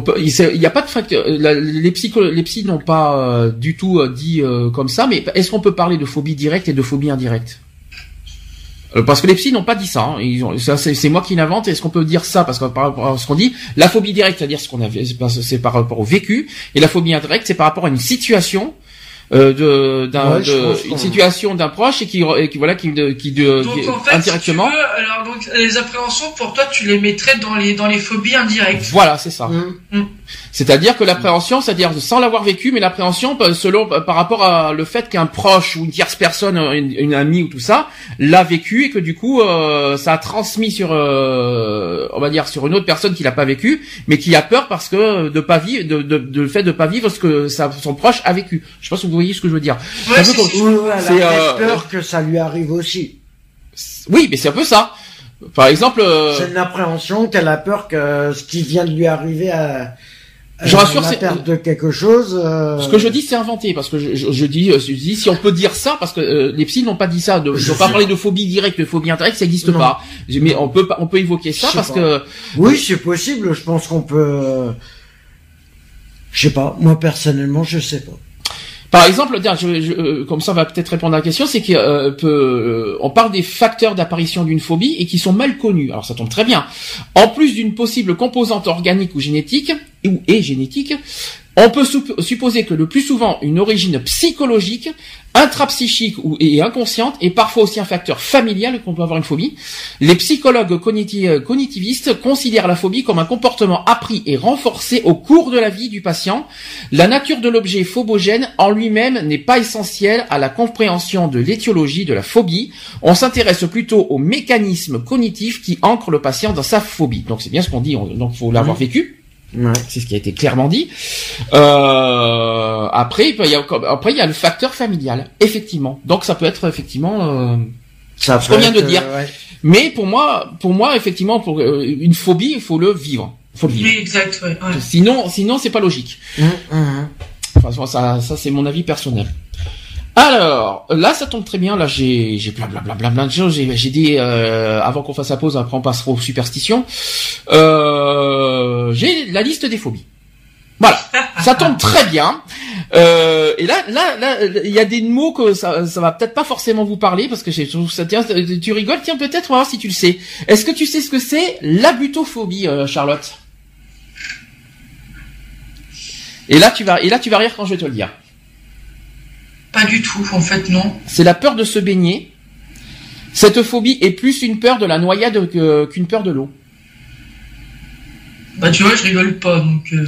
peut- il n'y a pas de euh, la- Les les psys n'ont pas euh, du tout euh, dit euh, comme ça. Mais est-ce qu'on peut parler de phobie directe et de phobie indirecte? Euh, Parce que les psys n'ont pas dit ça. hein. C'est moi qui l'invente. Est-ce qu'on peut dire ça Parce que par rapport à ce qu'on dit, la phobie directe, c'est-à-dire ce qu'on a, c'est par rapport au vécu, et la phobie indirecte, c'est par rapport à une situation euh, de, d'un, Ouais, une situation d'un proche et qui, et qui voilà, qui, de- qui, de- Donc qui- en fait, indirectement. si tu veux, alors donc les appréhensions pour toi, tu les mettrais dans les dans les phobies indirectes. Voilà, c'est ça. Hum. C'est-à-dire que l'appréhension, c'est-à-dire sans l'avoir vécu, mais l'appréhension euh, selon par rapport à le fait qu'un proche ou une tierce personne, une, une amie ou tout ça, l'a vécu et que du coup euh, ça a transmis sur, euh, on va dire sur une autre personne qui l'a pas vécu, mais qui a peur parce que de pas vivre, de, de, de le fait de pas vivre ce que sa, son proche a vécu. Je pas si vous voyez ce que je veux dire. Ouais, C'est, euh, peur que ça lui arrive aussi. Oui, mais c'est un peu ça. Par exemple, euh, C'est une appréhension qu'elle a peur que ce qui vient de lui arriver à Je rassure, la c'est- perte de quelque chose. euh, Ce que je dis, c'est inventé, parce que je, je, je dis, euh, je dis, si on peut dire ça, parce que euh, les psys n'ont pas dit ça, de, ils n'ont pas parlé de phobie directe, de phobie indirecte, ça n'existe pas. Mais on peut, on peut évoquer ça parce pas. que Oui, c'est possible. Je pense qu'on peut. euh, Je sais pas. Moi personnellement, je sais pas. Par exemple, euh, comme ça on va peut-être répondre à la question, c'est qu'on euh, euh, on parle des facteurs d'apparition d'une phobie et qui sont mal connus. Alors ça tombe très bien. En plus d'une possible composante organique ou génétique ou et génétique, on peut sup- supposer que le plus souvent une origine psychologique, intrapsychique ou et inconsciente et parfois aussi un facteur familial qu'on peut avoir une phobie. Les psychologues euh, cognitivistes considèrent la phobie comme un comportement appris et renforcé au cours de la vie du patient la nature de l'objet phobogène en lui-même n'est pas essentielle à la compréhension de l'étiologie de la phobie. On s'intéresse plutôt aux mécanismes cognitifs qui ancrent le patient dans sa phobie. Donc c'est bien ce qu'on dit, on- donc faut l'avoir vécu. Ouais. C'est ce qui a été clairement dit. Euh, après, il peut y avoir- après il y a le facteur familial, effectivement. Donc ça peut être effectivement. euh, Ça Ce peut qu'on vient de dire. euh, ouais. Mais pour moi, pour moi effectivement, pour euh, une phobie, il faut le vivre. Faut le vivre. Oui, exact, ouais. ouais. Sinon, sinon c'est pas logique. Hum, hum. Enfin, ça, ça c'est mon avis personnel. Alors, là, ça tombe très bien. Là, j'ai, j'ai plein, plein, de choses. J'ai, j'ai dit, euh, avant qu'on fasse la pause, après on passera aux superstitions. Euh, j'ai la liste des phobies. Voilà, ça tombe très bien. Euh, et là, là, là, il y a des mots que ça, ça va peut-être pas forcément vous parler parce que je trouve ça tu rigoles? Tiens, peut-être, voir si tu le sais. Est-ce que tu sais ce que c'est l'abutophobie, euh, Charlotte? Et là, tu vas, et là, tu vas rire quand je vais te le dire. Pas du tout, en fait, non. c'est la peur de se baigner. Cette phobie est plus une peur de la noyade qu'une peur de l'eau. Bah tu vois, je rigole pas, donc. euh,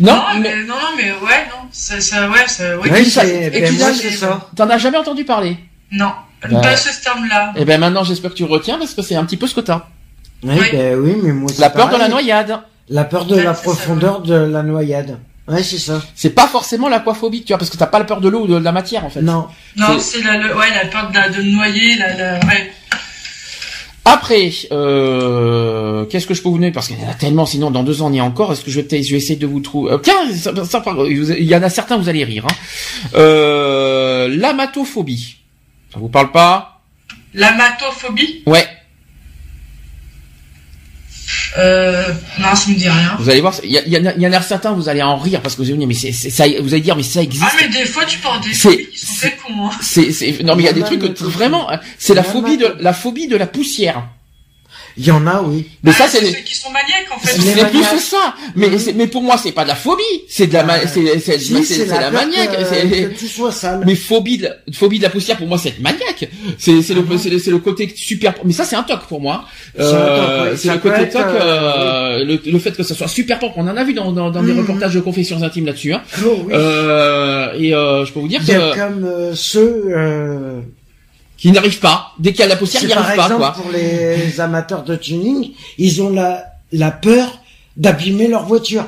Non, non, mais mais non, non, mais ouais, non, ça, ça, ouais, ça, ouais. Ouais, tu- ça- et ben moi, c'est ça. t'en as jamais entendu parler? Non, Bah. pas ce terme-là. Et ben maintenant, j'espère que tu retiens parce que c'est un petit peu ce que t'as. Ouais, Oui. ben oui, mais moi c'est La peur de la noyade. La peur de Ouais, la ça, profondeur de la noyade. Ouais, c'est ça. C'est pas forcément l'aquaphobie, tu vois, parce que t'as pas la peur de l'eau ou de la matière en fait. Non. Non, c'est- la, le- ouais, la peur de, la- de noyer, la, la, ouais. Après, euh, qu'est-ce que je peux vous donner? Parce qu'il y en a tellement, sinon dans deux ans on y est encore. Est-ce que je vais peut-être, je vais essayer de vous trouver. euh, tiens, ça, ça, il y en a certains, vous allez rire. Hein. Euh, L'amatophobie. Ça vous parle pas? L'amatophobie, Ouais. Euh, non, ça me dit rien. Vous allez voir, il y, y en a- il y en a certains, vous allez en rire parce que vous allez me dire, mais c'est, c'est- ça, vous allez dire, mais ça existe. Ah, mais des fois, tu portes des C'est- phobies qui sont faites pour moi. C'est, c'est, non mais il y a des trucs que vraiment, c'est la phobie de, la phobie de la poussière. Il y en a, oui. Mais Ah, ça c'est, ceux qui sont maniaques, en fait. C'est les plus ça. Mais, c'est- mais pour moi c'est pas de la phobie, c'est de la, ma- Euh, c'est, c'est, Si, c'est, c'est la, maniaque. que, tu sois sale. mais phobie de, la, phobie de la poussière pour moi c'est être maniaque. C'est, c'est le, Ah. c'est le, c'est le côté super. Mais ça c'est un toc pour moi. C'est un toc, Euh, Ça le côté toc, euh, euh, le, le fait que ça soit super propre. On en a vu dans, dans, dans des Mhm. reportages de confessions intimes là-dessus. Hein. Oh, oui. Euh, et euh, je peux vous dire Il y a que comme ceux euh, qui n'arrivent pas. Dès qu'il y a de la poussière, ils n'y par arrivent pas exemple quoi. pour les amateurs de tuning, ils ont la la peur d'abîmer leur voiture.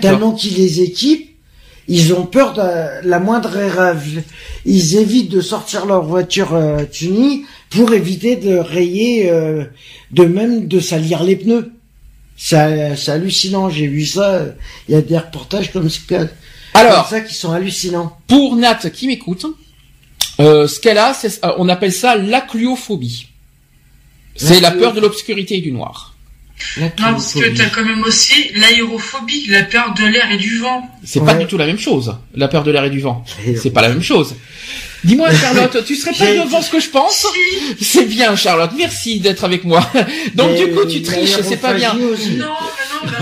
Tellement qu'ils les équipent, ils ont peur de la moindre erreur. Ils évitent de sortir leur voiture euh, tuning pour éviter de rayer, euh, de même de salir les pneus. C'est hallucinant, j'ai vu ça. Il y a des reportages comme ça, comme Alors, ça qui sont hallucinants. pour Nat qui m'écoute, euh, ce qu'elle a, c'est, euh, on appelle ça l'acluophobie. C'est la peur de l'obscurité et du noir. Non, parce que t'as quand même aussi l'aérophobie, la peur de l'air et du vent. C'est pas du tout la même chose. La peur de l'air et du vent. C'est pas la même chose. Dis-moi, Charlotte, tu serais pas devant ce que je pense C'est bien, Charlotte. Merci d'être avec moi. Donc, Mais du coup, tu triches, c'est pas bien. l'aérophobie aussi. Non,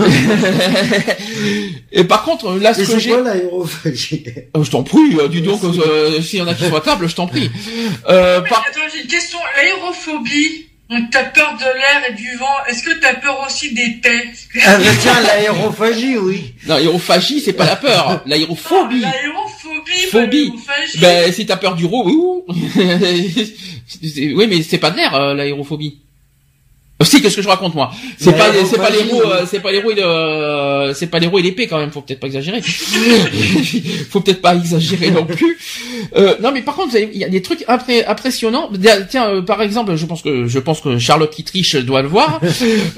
mais là. Et par contre, là, ce Mais que c'est j'ai... quoi l'aérophagie Euh, je t'en prie, euh, dis donc, euh, s'il y en a qui sont à table, je t'en prie. Euh, Mais par- attends, j'ai une question. L'aérophobie, donc t'as peur de l'air et du vent. Est-ce que t'as peur aussi des que- Ah tiens, l'aérophagie, oui. Non, l'aérophagie, c'est pas la peur. L'aérophobie. Ah, L'aérophobie, Phobie. Ben, si t'as peur du ro, ouh. C'est- oui, mais c'est pas de l'air, euh, l'aérophobie. Si, qu'est-ce que je raconte moi C'est pas, c'est pas euh, c'est pas les roues et le, c'est pas les roues et l'épée quand même. Faut peut-être pas exagérer. faut peut-être pas exagérer non plus. Euh, non, mais par contre, vous avez- il y a des trucs impré- impressionnants. Tiens, euh, par exemple, je pense que je pense que Charlotte qui triche doit le voir.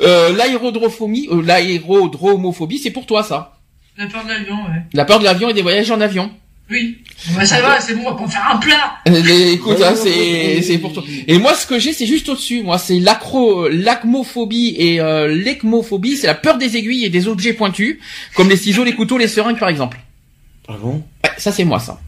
Euh, l'aérodrophobie, euh, l'aérodromophobie, c'est pour toi ça. La peur de l'avion, ouais. La peur de l'avion et des voyages en avion. Oui. Bah, ça va, c'est bon, on va pas faire un plat. Mais écoute, hein, c'est c'est pour toi. Et moi, ce que j'ai, c'est juste au-dessus. Moi, c'est l'acro, l'acmophobie et euh, l'ecmophobie. C'est la peur des aiguilles et des objets pointus, comme les ciseaux, les couteaux, les seringues, par exemple. Ah bon Ouais, ça, c'est moi, ça.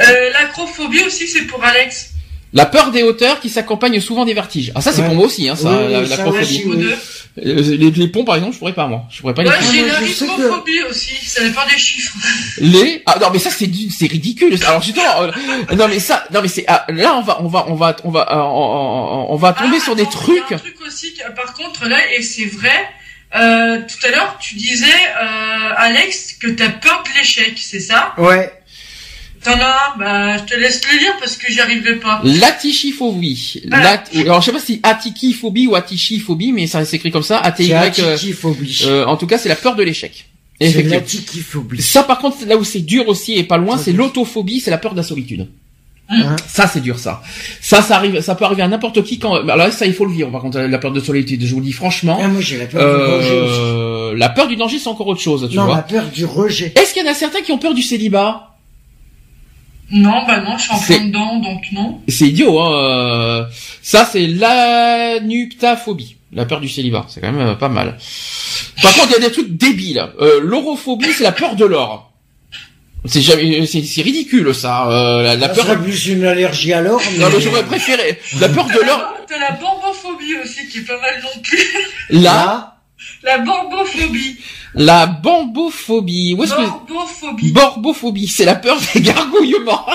Euh, l'acrophobie aussi, c'est pour Alex. La peur des hauteurs qui s'accompagne souvent des vertiges. Ah, ça, c'est Ouais. pour moi aussi, hein, ça, la- oui, ça. Euh, les, les ponts, par exemple, je pourrais pas, moi. Je pourrais pas les Ouais, j'ai moi, la sais que- aussi, la peur des chiffres. Les ah non mais ça c'est du- c'est ridicule alors justement euh, non mais ça non mais c'est ah, là on va on va on va on va euh, on, va tomber Ah, sur des attends, il y a trucs un truc aussi, que- par contre, là, et c'est vrai, euh, tout à l'heure, tu disais, euh, Alex, que t'as peur de l'échec, c'est ça? Ouais. T'en as Bah, je te laisse le lire parce que j'y arriverai pas. L'atichiphobie. Lat- Alors je sais pas si atichiphobie ou atichiphobie, mais ça s'écrit comme ça. ATY. Euh, atichiphobie. euh, en tout cas, c'est la peur de l'échec. L'atichiphobie. Ça, par contre, là où c'est dur aussi et pas loin, c'est l'autophobie, c'est la peur de la solitude. Hein Ça, c'est dur, ça. Ça, ça arrive, ça peut arriver à n'importe qui quand. Alors là, ça, il faut le vivre. Par contre, la peur de solitude, je vous le dis franchement. Ah, moi j'ai la peur du aussi. Euh, la peur du danger, c'est encore autre chose, tu Non, vois. la peur du rejet. Est-ce qu'il y en a certains qui ont peur du célibat? Non, bah non, je suis en plein dedans, donc non. C'est idiot, hein. euh, Ça, c'est l'anuptaphobie. La peur du célibat. C'est quand même euh, pas mal. Par contre, il y a des trucs débiles. Euh, L'orophobie, c'est la peur de l'or. C'est jamais, c'est c'est ridicule, ça. Euh, la, la Ça peur. serait plus une allergie à l'or, mais... Non, mais j'aurais préféré. La peur de l'or. T'as la borbophobie aussi, qui est pas mal non plus. La, Là, La borbophobie. la bambophobie. Où est-ce que Borbophobie. Borbophobie, c'est la peur des gargouillements.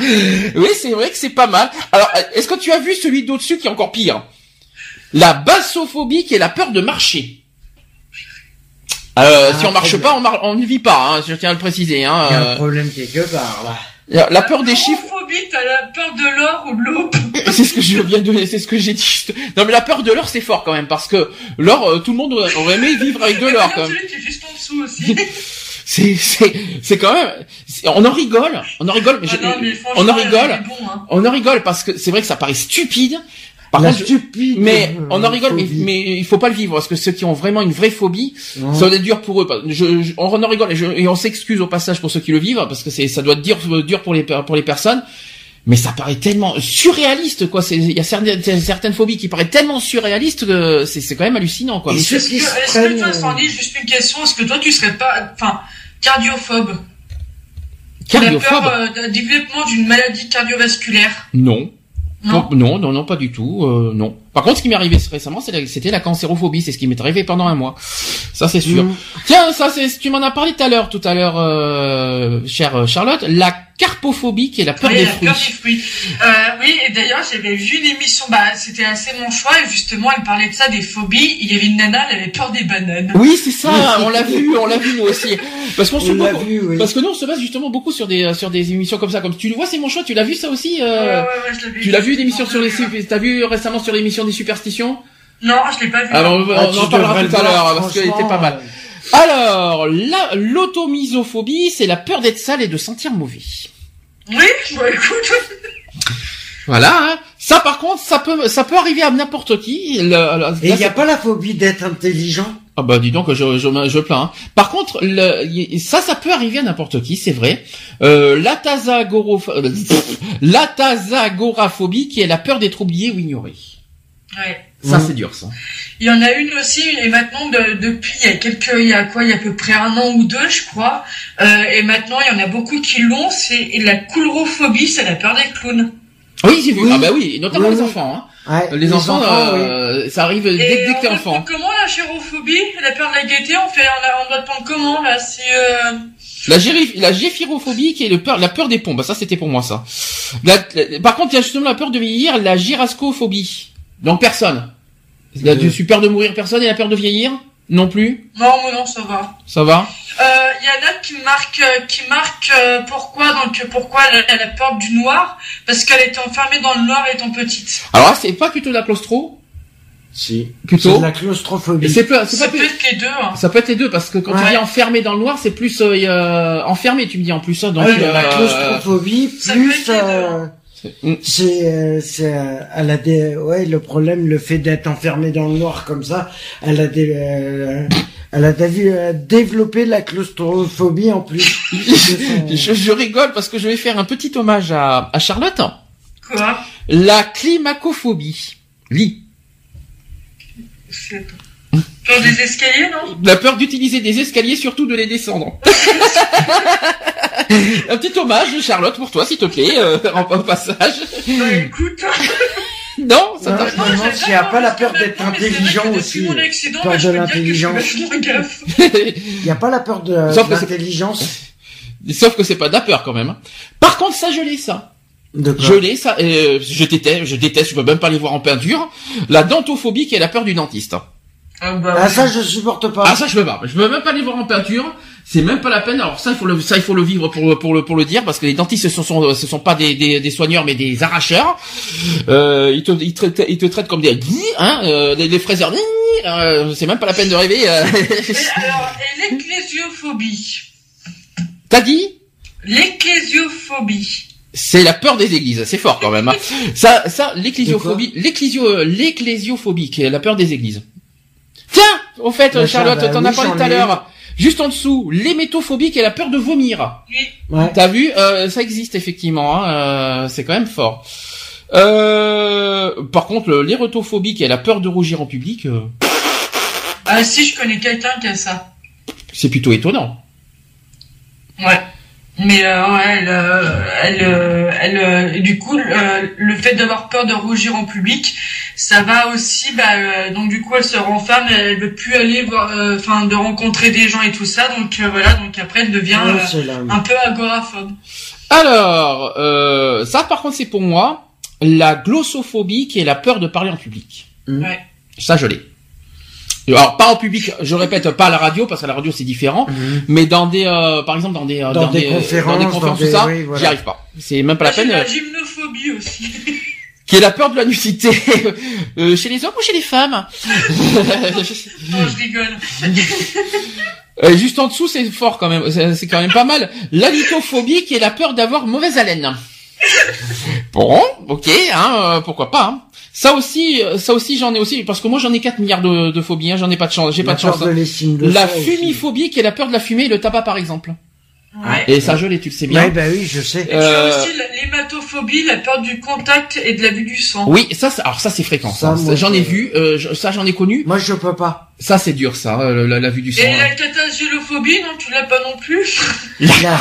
oui, c'est vrai que c'est pas mal. Alors, est-ce que tu as vu celui d'au-dessus qui est encore pire? La bassophobie, qui est la peur de marcher. Euh, Ah, si on marche problème. pas, on, mar- on ne vit pas. Hein, je tiens à le préciser. Hein, il y a un euh, problème quelque part, là. La, la peur des chiffres, t'as la peur de l'or ou de l'aube. c'est ce que je viens de, c'est ce que j'ai dit. Non, mais la peur de l'or, c'est fort quand même, parce que l'or, euh, tout le monde aurait aimé vivre avec de l'or quand même. juste en dessous aussi. C'est, c'est, c'est quand même. On en rigole, on en rigole, mais, Ah non, mais on en rigole. bon, hein. On en rigole parce que c'est vrai que ça paraît stupide. Par la contre, stupide... mais euh, on en rigole, mais, mais il faut pas le vivre parce que ceux qui ont vraiment une vraie phobie, Non. ça doit être dur pour eux. Je, je- on en rigole et, je- et on s'excuse au passage pour ceux qui le vivent parce que c'est, ça doit être dur, dur pour les pour les personnes. Mais ça paraît tellement surréaliste, quoi. C'est, il y a certaines, certaines phobies qui paraissent tellement surréalistes que c'est, c'est quand même hallucinant, quoi. Est-ce que, est-ce que toi, Sandy, juste une question, est-ce que toi, tu serais pas, enfin, cardiophobe? La Cardiophobe peur euh, d'un développement d'une maladie cardiovasculaire? Non. Non. Non, non, non, pas du tout. euh, non. Par contre, ce qui m'est arrivé récemment, la- c'était la cancérophobie. C'est ce qui m'est arrivé pendant un mois. Ça, c'est sûr. Mm. Tiens, ça, c'est, tu m'en as parlé tout à l'heure, tout à l'heure, euh, chère euh, Charlotte. La carpophobie, qui est la peur Oui, des la fruits. peur des fruits. Euh, oui, et d'ailleurs, j'avais vu une émission, bah, c'était assez mon choix, et justement, elle parlait de ça, des phobies. Il y avait une nana, elle avait peur des bananes. Oui, c'est ça. on l'a vu, on l'a vu nous aussi. Parce qu'on se On l'a beaucoup- vu, oui. parce que nous, on se base justement beaucoup sur des sur des émissions comme ça. Comme tu le vois, c'est mon choix. Tu l'as vu ça aussi. Ouais, euh, ouais, ouais, je l'avais Tu vu. l'as vu l'émission sur les t'as vu récemment sur l'émission des superstitions Non, je l'ai pas vu. Alors on, Ah, on en parlera tout à l'heure parce qu'elle était pas mal. Alors, la, l'automisophobie, c'est la peur d'être sale et de sentir mauvais. Oui, bah, écoute. Voilà. hein. Ça, par contre, ça peut, ça peut arriver à n'importe qui. Le- le- Et il n'y a pas la phobie d'être intelligent? Ah bah dis donc, je, je, je plains. hein. Par contre, le, ça, ça peut arriver à n'importe qui, c'est vrai. Euh, l'atasagoraphobie, qui est la peur d'être oublié ou ignoré. Ouais. Ça, Mhm. c'est dur, ça. Il y en a une aussi, et maintenant, de- depuis, il y a quelques, il y a quoi, il y a à peu près un an ou deux, je crois, euh, et maintenant, il y en a beaucoup qui l'ont, c'est la coulrophobie, c'est la peur des clowns. Oui, j'ai vu. Oui. Ah bah oui, notamment Oui, les oui. enfants. Hein. Ouais, Les, enfants, euh, ça arrive dès, Et dès que t'es enfant. comment la chérophobie, la peur de la gaieté, on fait, on, a- on doit prendre comment là Si euh... La, géphirophobie qui est le peur, la peur des pompes. Bah, ça, c'était pour moi, ça. La- la- par contre, il y a justement la peur de vieillir, la gyrascophobie. Donc, personne. La, De- tu peur de mourir, personne, et la peur de vieillir? Non plus. non, mais non, ça va. Ça va? Euh, Il y en a qui marquent, euh, qui marquent euh, pourquoi donc pourquoi elle, elle a peur du noir? Parce qu'elle était enfermée dans le noir étant petite. Alors c'est pas plutôt de la claustro. Si. Plutôt. C'est de la Et claustrophobie. c'est pas, c'est Ça pas peut être les deux. Hein. Ça peut être les deux parce que quand tu dis enfermé dans le noir, c'est plus euh, euh, enfermé, tu me dis en plus ça. Donc Ouais, la euh, claustrophobie, ça peut plus, être les deux, euh, Mm. C'est, euh, c'est, euh, elle a des, ouais, le problème, le fait d'être enfermée dans le noir comme ça, elle a des, euh, elle a dé- euh, développé la claustrophobie en plus. je, je rigole parce que je vais faire un petit hommage à, à Charlotte. Quoi? La climacophobie. Lit. C'est- Peur des escaliers, non? La peur d'utiliser des escaliers, surtout de les descendre. un petit hommage, Charlotte, pour toi, s'il te plaît, euh, en, au passage. Bah écoute. Non, ça. Je me demande s'il y a pas la peur d'être intelligent aussi. Mon accident, Peur de l'intelligence. Il n'y a pas la peur de, Sauf de que c'est- l'intelligence. Sauf que c'est pas de la peur quand même. Par contre, ça, je l'ai, ça. De quoi? Je l'ai, ça. euh, je déteste, je déteste, je peux même pas les voir en peinture. La dentophobie qui est la peur du dentiste. Ah bah Ah, ça, je supporte pas. Ah ça je peux pas. Je peux même pas les voir en peinture. C'est même pas la peine. Alors ça il faut le ça il faut le vivre pour le pour le pour le dire parce que les dentistes ce sont ce sont pas des des, des soigneurs mais des arracheurs. Euh, ils te ils te traitent, ils te traitent comme des hein euh, les, les fraiseurs. Euh, c'est même pas la peine de rêver. euh. Et alors, l'ecclésiophobie T'as dit? L'ecclésiophobie. c'est la peur des églises. C'est fort quand même. Hein. Ça ça l'ecclésiophobie l'ecclésio l'ecclésiophobie qui est la peur des églises. Tiens, au fait Charlotte, bah t'en as oui, parlé tout à l'heure. Juste en dessous, l'hémétophobie qui est la peur de vomir. Ouais. T'as vu, euh, ça existe effectivement. Hein, euh, c'est quand même fort. Euh, par contre, qui est la peur de rougir en public, euh, Ah si, je connais quelqu'un qui a ça. c'est plutôt étonnant. Ouais. Mais euh, ouais, elle, euh, elle, euh, elle, euh, du coup, euh, le fait d'avoir peur de rougir en public, ça va aussi, bah, euh, donc du coup, elle se renferme, elle veut plus aller voir, euh, enfin, de rencontrer des gens et tout ça, donc euh, voilà, donc après, elle devient euh, un peu agoraphobe. Alors, euh, ça par contre, c'est pour moi la glossophobie, qui est la peur de parler en public. Mhm. Ouais. Ça, je l'ai. Alors pas en public, je répète, pas à la radio parce qu'à la radio c'est différent, Mhm. mais dans des, euh, par exemple dans des, euh, Dans des conférences, dans des conférences dans tout ça, oui, voilà. j'y arrive pas. C'est même pas la J'ai peine. la gymnophobie aussi. qui est la peur de la nudité euh, chez les hommes ou chez les femmes non, je rigole. Euh, Juste en dessous, c'est fort quand même. C'est quand même pas mal. L'alitophobie, qui est la peur d'avoir mauvaise haleine. Bon, ok, hein, euh, pourquoi pas. hein. Ça aussi, euh, ça aussi, j'en ai aussi, parce que moi j'en ai 4 milliards de, de phobies. Hein, j'en ai pas de chance. J'ai pas de chance. hein. de La fumiphobie, qui est la peur de la fumée et le tabac, par exemple. Ouais. Et ça, je l'ai, tu le sais bien. Ouais, bah oui, je sais. Et tu Euh, as aussi l'hématophobie, la peur du contact et de la vue du sang. Oui, ça, alors ça c'est fréquent. Ça, J'en ai vu, euh, je- ça j'en ai connu. Moi, je peux pas. Ça c'est dur, ça, euh, la, la vue du sang. Et la catagélophobie, non, tu l'as pas non plus La,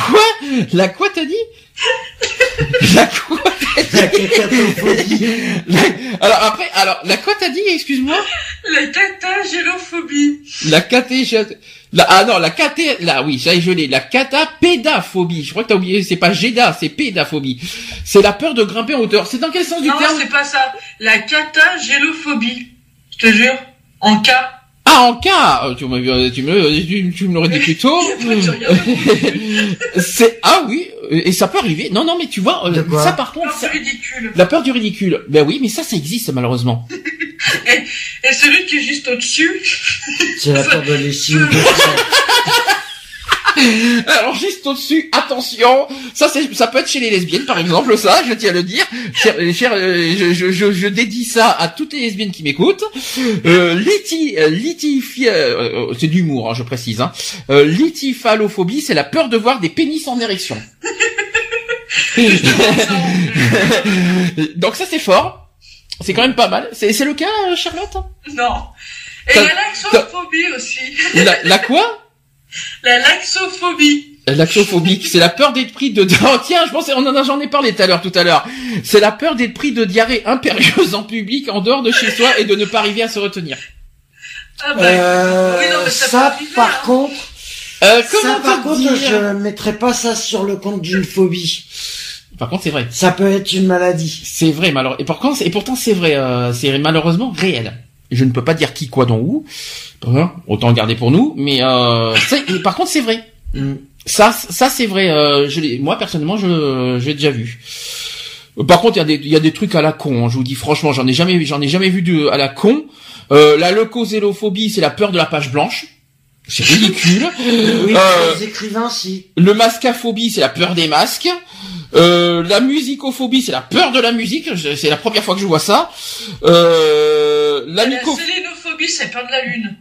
La quoi t'as dit? La quoi la catatophobie. Alors après, alors la quoi t'as dit? Excuse-moi. La catagélophobie. La caté, la ah non la caté, là oui, ça je l'ai. La catapédaphobie. Je crois que t'as oublié. C'est pas géda, c'est pédaphobie. C'est la peur de grimper en hauteur. C'est dans quel sens du Non, terme c'est pas ça. La catagélophobie. Je te jure. En cas. Ah en cas, euh, tu me, tu me, tu, tu me l'aurais dit plus tôt. C'est ah oui, euh, et ça peut arriver. Non non, mais tu vois, euh, ça par contre, Non, c'est ça- ridicule. la peur du ridicule. Ben oui, mais ça, ça existe malheureusement. Et celui qui est juste au-dessus, C'est la peur de soi. Alors juste au-dessus, attention, ça c'est, ça peut être chez les lesbiennes par exemple, ça, je tiens à le dire. Cher, cher, euh, je, je, je, je dédie ça à toutes les lesbiennes qui m'écoutent. Euh, liti, euh, litifi- euh, euh, c'est d'humour, hein, je précise. Hein. Euh, litifalophobie, c'est la peur de voir des pénis en érection. Donc ça c'est fort. C'est quand même pas mal. C'est, c'est le cas, euh, Charlotte? Non. Et la laxophobie aussi. la, la quoi? La laxophobie. L'actophobique, c'est la peur d'être pris de... Oh, tiens, je pensais, on en a, j'en ai parlé tout à l'heure, tout à l'heure. C'est la peur d'être pris de diarrhée impérieuse en public, en dehors de chez soi, et de ne pas arriver à se retenir. Ah bah, Euh, oui, non, mais ça, ça, arriver, par hein. contre, Euh, comment ça, par contre, dire? je mettrais pas ça sur le compte d'une phobie. Par contre, c'est vrai. Ça peut être une maladie. C'est vrai, malheureusement. Et, par contre, et pourtant, c'est vrai, euh, c'est malheureusement réel. Je ne peux pas dire qui, quoi, dont, où. Autant garder pour nous. Mais euh, et par contre, c'est vrai. Mm. Ça, ça c'est vrai. Euh, je moi, personnellement, je j'ai déjà vu. Par contre, il y a des y a des trucs à la con. hein, je vous dis franchement, j'en ai jamais j'en ai jamais vu de à la con. Euh, la leucozélophobie, c'est la peur de la page blanche. C'est ridicule. Oui, Euh, les écrivains, si. le mascaphobie, c'est la peur des masques. Euh, la musicophobie, c'est la peur de la musique. C'est la première fois que je vois ça. Euh, la La sélénophobie, c'est peur de la lune.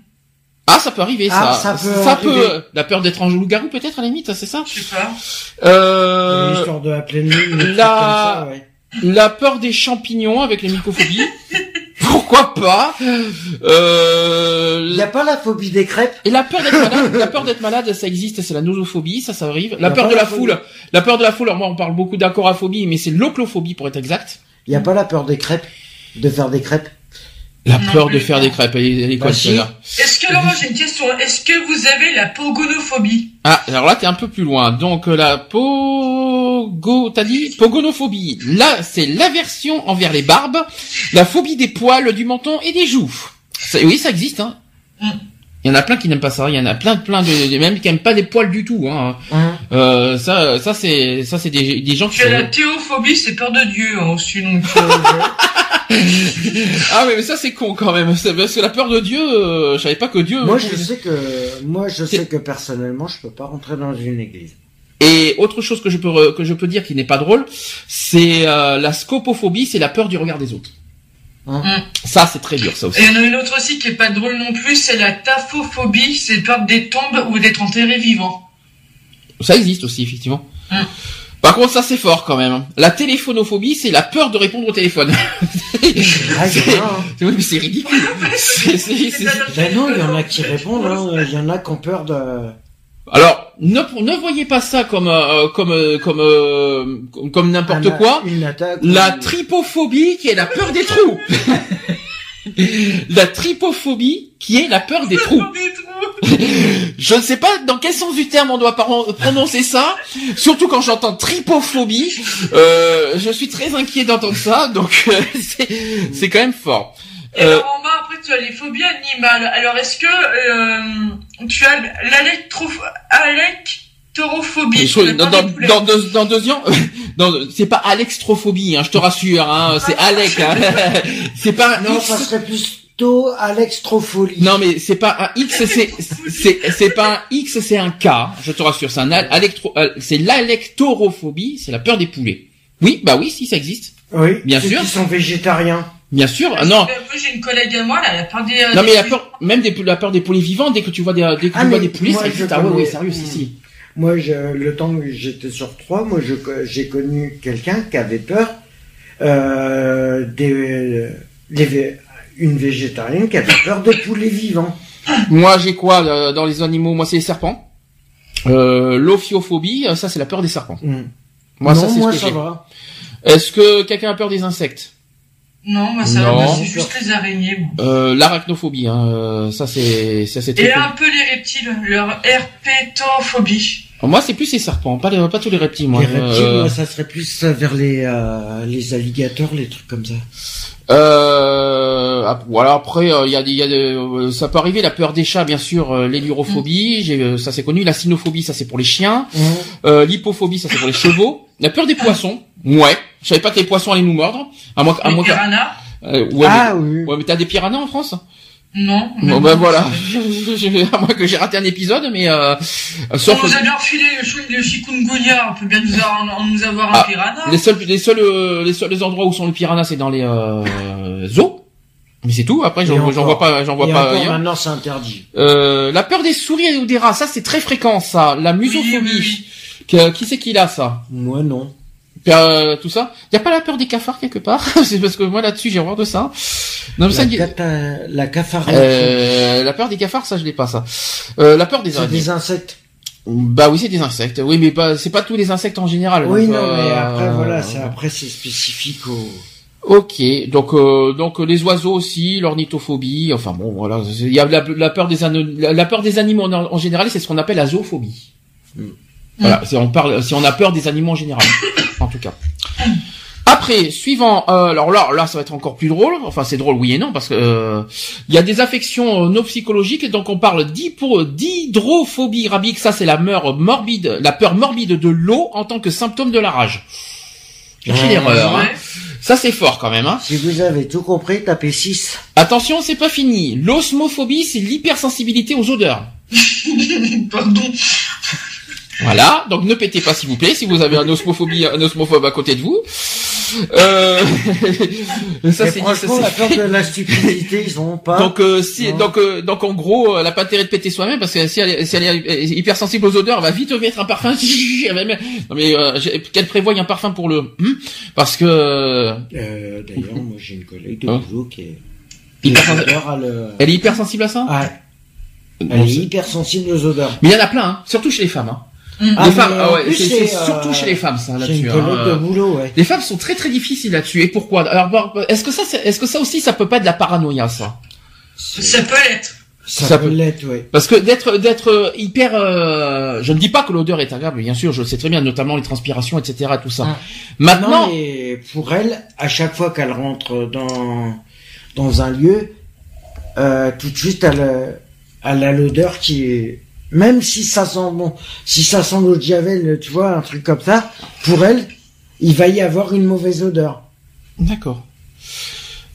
Ah, ça peut arriver, Ah, ça. ça peut arriver. La peur d'être un loup-garou, peut-être, à la limite, c'est ça Je sais pas. euh, L'histoire de la pleine lune, la- ça, ouais. La peur des champignons avec les mycophobies. Pourquoi pas euh, Il n'y a pas la phobie des crêpes? Et la peur d'être malade, la peur d'être malade, ça existe, c'est la nosophobie, ça, ça arrive. La peur de la foule, la peur de la foule. Alors moi, on parle beaucoup d'acoraphobie, mais c'est l'oclophobie pour être exact. Il n'y a pas la peur des crêpes? De faire des crêpes? La Non peur de faire des crêpes. Elle, est- quoi, celle-là Est-ce que, alors moi j'ai une question, est-ce que vous avez la pogonophobie? Ah, alors là, t'es un peu plus loin. Donc euh, la pogo, t'as dit pogonophobie. Là, c'est l'aversion envers les barbes, la phobie des poils, du menton et des joues. Ça- oui, ça existe. Hein. Mm. Il y en a plein qui n'aiment pas ça. Il y en a plein, plein de, de- même qui n'aiment pas les poils du tout. Hein. Hein Euh, ça, ça c'est, ça c'est des, des gens qui. J'ai la sont- théophobie, c'est peur de Dieu hein, aussi, donc euh, Ah oui, mais ça c'est con quand même. C'est- Parce que la peur de Dieu, euh, je savais pas que Dieu. Moi, je sais que, moi, je sais que personnellement, je peux pas rentrer dans une église. Et autre chose que je peux que je peux dire qui n'est pas drôle, c'est euh, la scopophobie, c'est la peur du regard des autres. Hein Mm. Ça c'est très dur ça aussi. Et il y en a une autre aussi qui est pas drôle non plus, c'est la taphophobie, c'est peur des tombes ou d'être enterré vivant. Ça existe aussi effectivement. Mm. Par contre ça c'est fort quand même. La téléphonophobie, c'est la peur de répondre au téléphone. Ah, hein. oui c'est ridicule. C'est- Ben non, il y en a qui répondent, hein. Il y en a qui ont peur de... Alors ne ne voyez pas ça comme euh, comme euh, comme euh, comme, comme n'importe un- quoi. Une attaque. La tripophobie qui est la peur des trous. la tripophobie qui est la peur des trous. Peur des trous. Je ne sais pas dans quel sens du terme on doit prononcer ça, surtout quand j'entends tripophobie. Euh, je suis très inquiet d'entendre ça, donc euh, c'est c'est quand même fort. Et Euh, alors en bas, après, tu as les phobies animales. Alors, est-ce que euh, tu as la dans, dans, dans deux, dans deux ans, c'est pas Alextrophobie, hein, je te rassure, hein, c'est Alec, hein. c'est pas Non, X. ça serait plutôt Alextrofolie. Non mais c'est pas un X, c'est c'est c'est pas un X, c'est un K. Je te rassure, c'est un al- alectro, euh, c'est l'alectorophobie, c'est la peur des poulets. Oui, bah oui, si ça existe, Oui. Bien sûr. qui sont végétariens. Bien sûr. Ah, non, moi, J'ai une collègue à moi, là, elle a peur des... euh, non des mais la peur, même des, la peur des poulets vivants, dès que tu vois des, dès que Ah, tu vois mais des poulets, je existe. Ah ouais, ouais, sérieux, si si. Moi, je, le temps que j'étais sur trois, moi, je, j'ai connu quelqu'un qui avait peur euh, des, une végétarienne qui avait peur des poulets vivants. Moi, j'ai quoi euh, dans les animaux? Moi, c'est les serpents. Euh, L'ophiophobie, euh, ça c'est la peur des serpents. Hmm. Moi, non, ça c'est moi, ce que ça j'ai. va. Est-ce que quelqu'un a peur des insectes? Non, moi, ça, Non. c'est juste les araignées, moi. euh, L'arachnophobie, hein, euh, ça c'est ça c'est Et un peu les reptiles, leur herpétophobie. Moi, c'est plus les serpents, pas les, pas tous les reptiles. Moi, les reptiles, Euh, moi, ça serait plus vers les, euh, les alligators, les trucs comme ça. Euh, voilà. Après, euh, il y a, des- il y a des- euh, ça peut arriver la peur des chats, bien sûr, euh, l'élurophobie, j'ai, euh, ça c'est connu. La cynophobie, ça c'est pour les chiens. Euh, L'hypophobie, ça c'est pour les chevaux. La peur des poissons, ouais. Je savais pas que les poissons allaient nous mordre. À moins, à Les moins que- piranhas euh, ouais, ah oui. mais, ouais, mais t'as des piranhas en France? Non. Bon ben voilà. à moins que j'ai raté un épisode, mais euh, On sauf nous a bien refilé le, chikungunya, on peut bien nous avoir, nous avoir Ah, un piranha. les seuls, les seuls, euh, les seuls les endroits où sont les piranhas, c'est dans les euh, zoos. Mais c'est tout. Après, j'en vois pas, j'en vois Et pas encore, maintenant, c'est interdit. Euh, la peur des souris ou des rats, ça c'est très fréquent, ça. La musophobie. Oui, oui, Que- qui c'est qui l'a ça? Moi, non. Euh, Tout ça. Y a pas la peur des cafards quelque part C'est parce que moi là-dessus j'ai horreur de ça. Non mais ça. La, cata- la cafarde. Euh, la peur des cafards, ça je l'ai pas ça. Euh, la peur des araignées. des insectes. Bah oui, c'est des insectes. Oui, mais pas, c'est pas tous les insectes en général. Oui, donc, non, mais euh, après, voilà, c'est, après, c'est spécifique au... Ok, donc euh, donc les oiseaux aussi, l'ornithophobie, enfin bon voilà, il y a la, la peur des ano- la, la peur des animaux en, en général, c'est ce qu'on appelle la zoophobie. Voilà, c'est on parle si on a peur des animaux en général, en tout cas. Après, suivant, euh, alors là, là, ça va être encore plus drôle. Enfin, c'est drôle, oui et non, parce que euh, il y a des affections euh, non psychologiques. et Donc, on parle d'hypo- d'hydrophobie rabique. Ça, c'est la peur morbide, la peur morbide de l'eau en tant que symptôme de la rage. Cherchez Ouais. l'erreur. hein. Ça, c'est fort quand même. Hein. Si vous avez tout compris, tapez 6. Attention, c'est pas fini. L'osmophobie, c'est l'hypersensibilité aux odeurs. Pardon. Voilà, donc ne pétez pas s'il vous plaît si vous avez un osmophobie, un osmophobe à côté de vous. Euh... ça c'est franchement, la peur de la stupidité, ils ont pas. Donc euh, si donc euh, donc en gros, elle a pas intérêt de péter soi-même parce que si elle, est- si elle est hypersensible aux odeurs, elle va vite mettre un parfum. Non mais euh, qu'elle prévoie un parfum pour le hmm, parce que euh, Euh, d'ailleurs, moi, j'ai une collègue de Hein boulot qui est... Hyper- qui a peur à le... elle est hypersensible à ça? Ah, elle est hypersensible aux odeurs. Mais il y en a plein, hein, surtout chez les femmes. Hein. Ah, les femmes, ah ouais, plus, c'est c'est euh, surtout chez les femmes ça là-dessus. une hein. Euh, boulot, ouais. Les femmes sont très très difficiles là-dessus. Et pourquoi? Alors, est-ce que ça, est-ce que ça aussi, ça peut pas être de la paranoïa, ça? Ça peut l'être. Ça, ça peut peut- l'être, ouais. Parce que d'être d'être hyper, euh, je ne dis pas que l'odeur est agréable, bien sûr, je le sais très bien, notamment les transpirations, etc., tout ça. Ah. Maintenant, Non, mais pour elle, à chaque fois qu'elle rentre dans dans un lieu, euh, tout de suite, elle, a- elle a l'odeur qui est... Même si ça sent bon, si ça sent l'eau de javel, tu vois, un truc comme ça, pour elle, il va y avoir une mauvaise odeur. d'accord.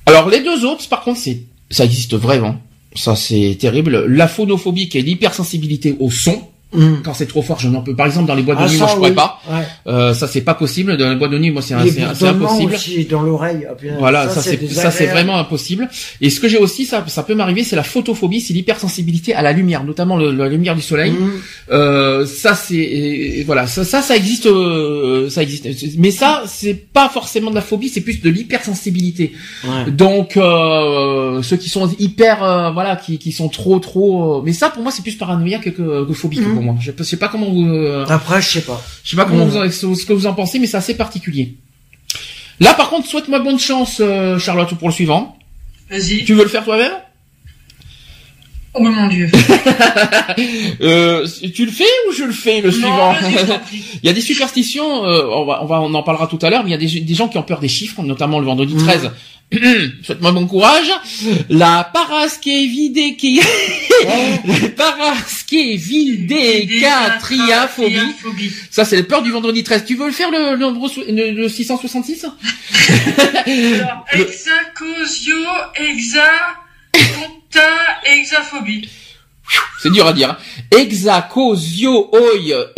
Alors les deux autres, par contre, c'est ça existe vraiment. Ça c'est terrible. La phonophobie, qui est l'hypersensibilité au son. Hum. Quand c'est trop fort, je n'en peux. Par exemple, dans les boîtes de Ah, nuit, moi je pourrais oui. pas. Ouais. Euh, ça c'est pas possible. Dans les boîtes de nuit, moi c'est impossible. aussi dans l'oreille. Putain, Voilà, ça, c'est ça c'est vraiment impossible. Et ce que j'ai aussi, ça ça peut m'arriver, c'est la photophobie, c'est l'hypersensibilité à la lumière, notamment le- la lumière du soleil. Hum. Euh, ça c'est voilà, ça ça ça existe, euh, ça existe. Mais ça c'est pas forcément de la phobie, c'est plus de l'hypersensibilité. Ouais. Donc euh, ceux qui sont hyper, euh, voilà, qui qui sont trop trop. euh, mais ça pour moi c'est plus paranoïaque que, que phobique Mhm. Moi. Je sais pas- je sais pas comment vous. euh, Après, je sais pas. je sais pas comment Mhm. vous en, ce que vous en pensez, mais c'est assez particulier. Là, par contre, souhaite-moi bonne chance, euh, Charlotte, pour le suivant. Vas-y. Tu veux le faire toi-même? Oh mon dieu. euh, Tu le fais ou je le fais le Non, suivant. Il y a des superstitions, euh, on, va, on va, on en parlera tout à l'heure, mais il y a des, des gens qui ont peur des chiffres, notamment le vendredi Mhm. 13. Souhaite-moi bon courage. La. La paraskevidécatriaphobie. Triaphobie. Ça, c'est la peur du vendredi 13. Tu veux le faire, le, le, nombre le- le 666 Alors, hexacosio, hexa, conta, hexaphobie. C'est dur à dire. hein. Hexacosio oi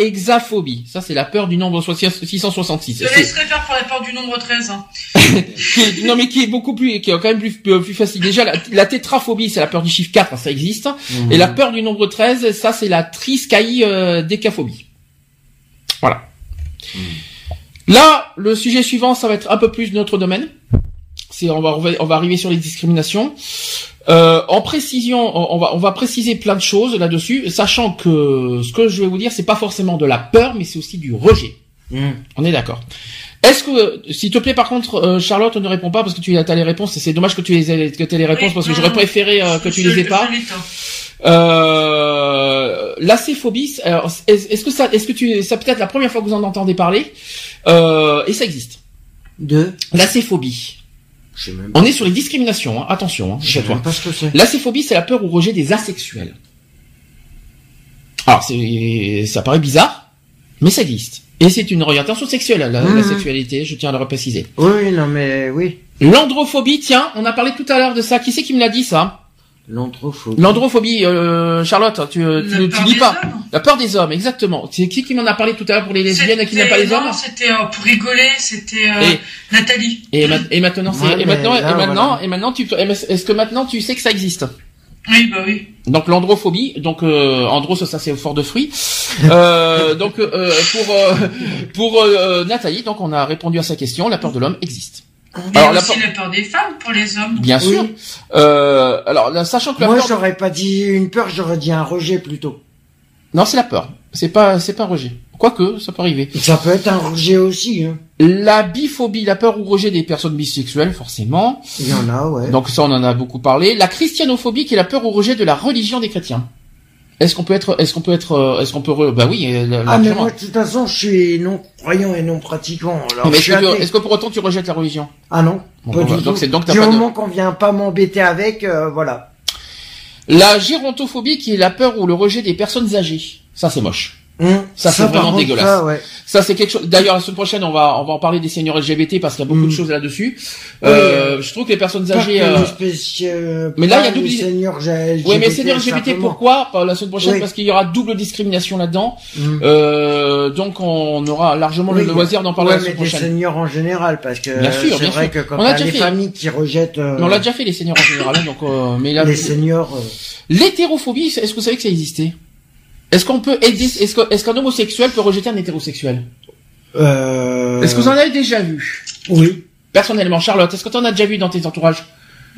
hexaphobie. Ça c'est la peur du nombre soixante- 666. Je laisserai faire pour la peur du nombre 13. Hein. qui est- non mais qui est beaucoup plus qui est quand même plus plus, plus facile. Déjà la, la tétraphobie, c'est la peur du chiffre 4, ça existe. Et la peur du nombre 13, ça c'est la triscaï euh, décaphobie. Voilà. Là, le sujet suivant, ça va être un peu plus notre domaine. C'est on va on va, on va arriver sur les discriminations. Euh, en précision, on va on va préciser plein de choses là-dessus, sachant que ce que je vais vous dire, c'est pas forcément de la peur, mais c'est aussi du rejet. Hum. On est d'accord. Est-ce que, s'il te plaît, par contre, euh, Charlotte, ne réponds pas parce que tu as les réponses. et C'est dommage que tu les aies, que aies les réponses Oui, parce que j'aurais préféré euh, que tu Je- les aies pas. je pas. Euh, l'acéphobie, est-ce est-ce que ça, est-ce que tu, ça peut être la première fois que vous en entendez parler, euh, et ça existe. Deux. L'acéphobie. On est sur les discriminations, hein, attention, hein, chez toi. ce que c'est. L'acéphobie, c'est la peur ou rejet des asexuels. Alors, c'est, ça paraît bizarre, mais ça existe. Et c'est une orientation sexuelle, la, la Mhm. sexualité, je tiens à le repréciser. Oui, oui, non, mais oui. L'androphobie, tiens, on a parlé tout à l'heure de ça. Qui c'est qui me l'a dit, ça? L'androphobie. L'androphobie, euh, Charlotte, tu, La tu, tu peur dis des pas. hommes. La peur des hommes, exactement. C'est qui qui m'en a parlé tout à l'heure pour les lesbiennes qui n'aiment pas les hommes Non, c'était euh, pour rigoler, c'était euh, Et- Nathalie. et, ma- et maintenant, c'est, Ouais, et maintenant, là, et maintenant, voilà. et maintenant, tu, est-ce que maintenant tu sais que ça existe? Oui, bah oui. Donc l'androphobie, donc euh, andros ça c'est fort de fruits. Euh, donc euh, pour euh, pour euh, Nathalie, donc on a répondu à sa question, la peur de l'homme existe. Et Alors, la aussi peur- la peur des femmes pour les hommes? Bien Oui. sûr. Euh, alors, là, sachant que la Moi, peur, j'aurais pas dit une peur, j'aurais dit un rejet plutôt. non, c'est la peur. C'est pas, c'est pas un rejet. Quoique, ça peut arriver. Ça peut être un rejet aussi. Hein. La biphobie, la peur ou rejet des personnes bisexuelles, forcément. Il y en a, ouais. Donc ça, on en a beaucoup parlé. La christianophobie, qui est la peur ou rejet de la religion des chrétiens. Est-ce qu'on peut être, est-ce qu'on peut être, euh, est-ce qu'on peut, re- bah oui, euh, ah, mais largement. moi, de toute façon, je suis non croyant et non pratiquant. Alors, est-ce que, est-ce que pour autant tu rejettes la religion? Ah non, Bon, pas bah, du donc tout. c'est- donc t'as du pas de- moment qu'on vient pas m'embêter avec, euh, voilà. La gérontophobie, qui est la peur ou le rejet des personnes âgées. Ça, c'est moche. Hum, Ça, c'est vraiment contre, dégueulasse. ça, ouais. Ça, c'est quelque chose. D'ailleurs, la semaine prochaine, on va, on va en parler des seniors LGBT parce qu'il y a beaucoup de choses là-dessus. Oui, euh, je trouve que les personnes âgées. euh, spécial- mais là, il y a double- les seniors LGBT, Oui, mais seniors LGBT, simplement. pourquoi Pas La semaine prochaine, Oui. parce qu'il y aura double discrimination là-dedans. Hum. Euh, donc, on aura largement Oui, le loisir d'en parler ouais, la semaine mais des prochaine. seniors en général, parce que Bien sûr, c'est vrai sûr. que quand On a déjà les fait. familles qui rejettent euh, Mais on l'a déjà fait les seniors en général, hein, donc. euh, mais là, les seniors, euh, l'hétérophobie, est-ce que vous savez que ça existait? Est-ce qu'on peut Est-ce qu'un homosexuel peut rejeter un hétérosexuel euh, Est-ce que vous en avez déjà vu? Oui. Personnellement, Charlotte, est-ce que tu en as déjà vu dans tes entourages?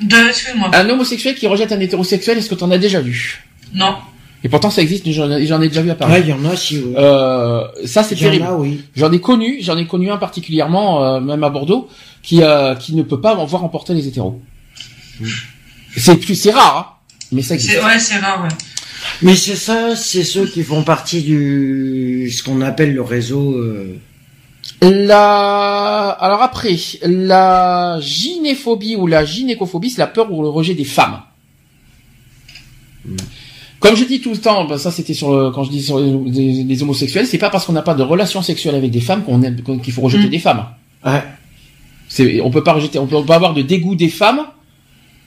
De, excuse-moi. Un homosexuel qui rejette un hétérosexuel, est-ce que tu en as déjà vu? Non. Et pourtant, ça existe, j'en j'en ai déjà vu à Paris. Ouais, il y en a si, oui. Euh, ça, c'est Il y en terrible. a, oui. J'en ai connu, j'en ai connu un particulièrement, euh, même à Bordeaux, qui euh, qui ne peut pas en voir emporter les hétéros. C'est plus, c'est rare, hein, mais ça existe. C'est, ouais, c'est rare, ouais. Mais c'est ça, c'est ceux qui font partie du ce qu'on appelle le réseau. euh, La, alors après, la gynéphobie ou la gynécophobie, c'est la peur ou le rejet des femmes. Comme je dis tout le temps, ben ça c'était sur le- quand je dis sur les, homosexuels, c'est pas parce qu'on n'a pas de relation sexuelle avec des femmes qu'on aime qu'il faut rejeter Mm. des femmes. Ouais. C'est, on peut pas rejeter, on peut pas avoir de dégoût des femmes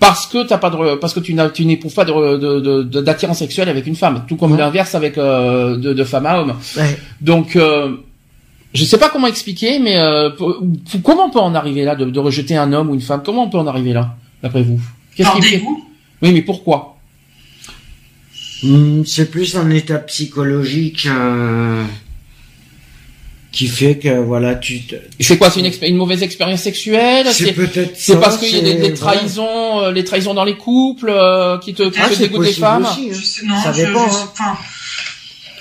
parce que t'as pas de, re- parce que tu n'as, tu n'éprouves pas de, d'attirance sexuelle avec une femme, tout comme l'inverse avec euh, de, de femme à homme. Ouais. Donc, euh, je sais pas comment expliquer, mais euh, comment on peut en arriver là de, de rejeter un homme ou une femme? Comment on peut en arriver là, d'après vous? Qu'est-ce qui. Oui, mais pourquoi? Hum, C'est plus un état psychologique euh, qui fait que voilà, tu. te- C'est quoi C'est une, mauvaise expérience sexuelle? C'est peut-être. c'est parce qu'il y a des, voilà. trahisons, euh, les trahisons dans les couples euh, qui te, qui Ah, te dégoûtent des possible femmes? aussi, hein. Je sais, non, Ça je, dépend, je, hein.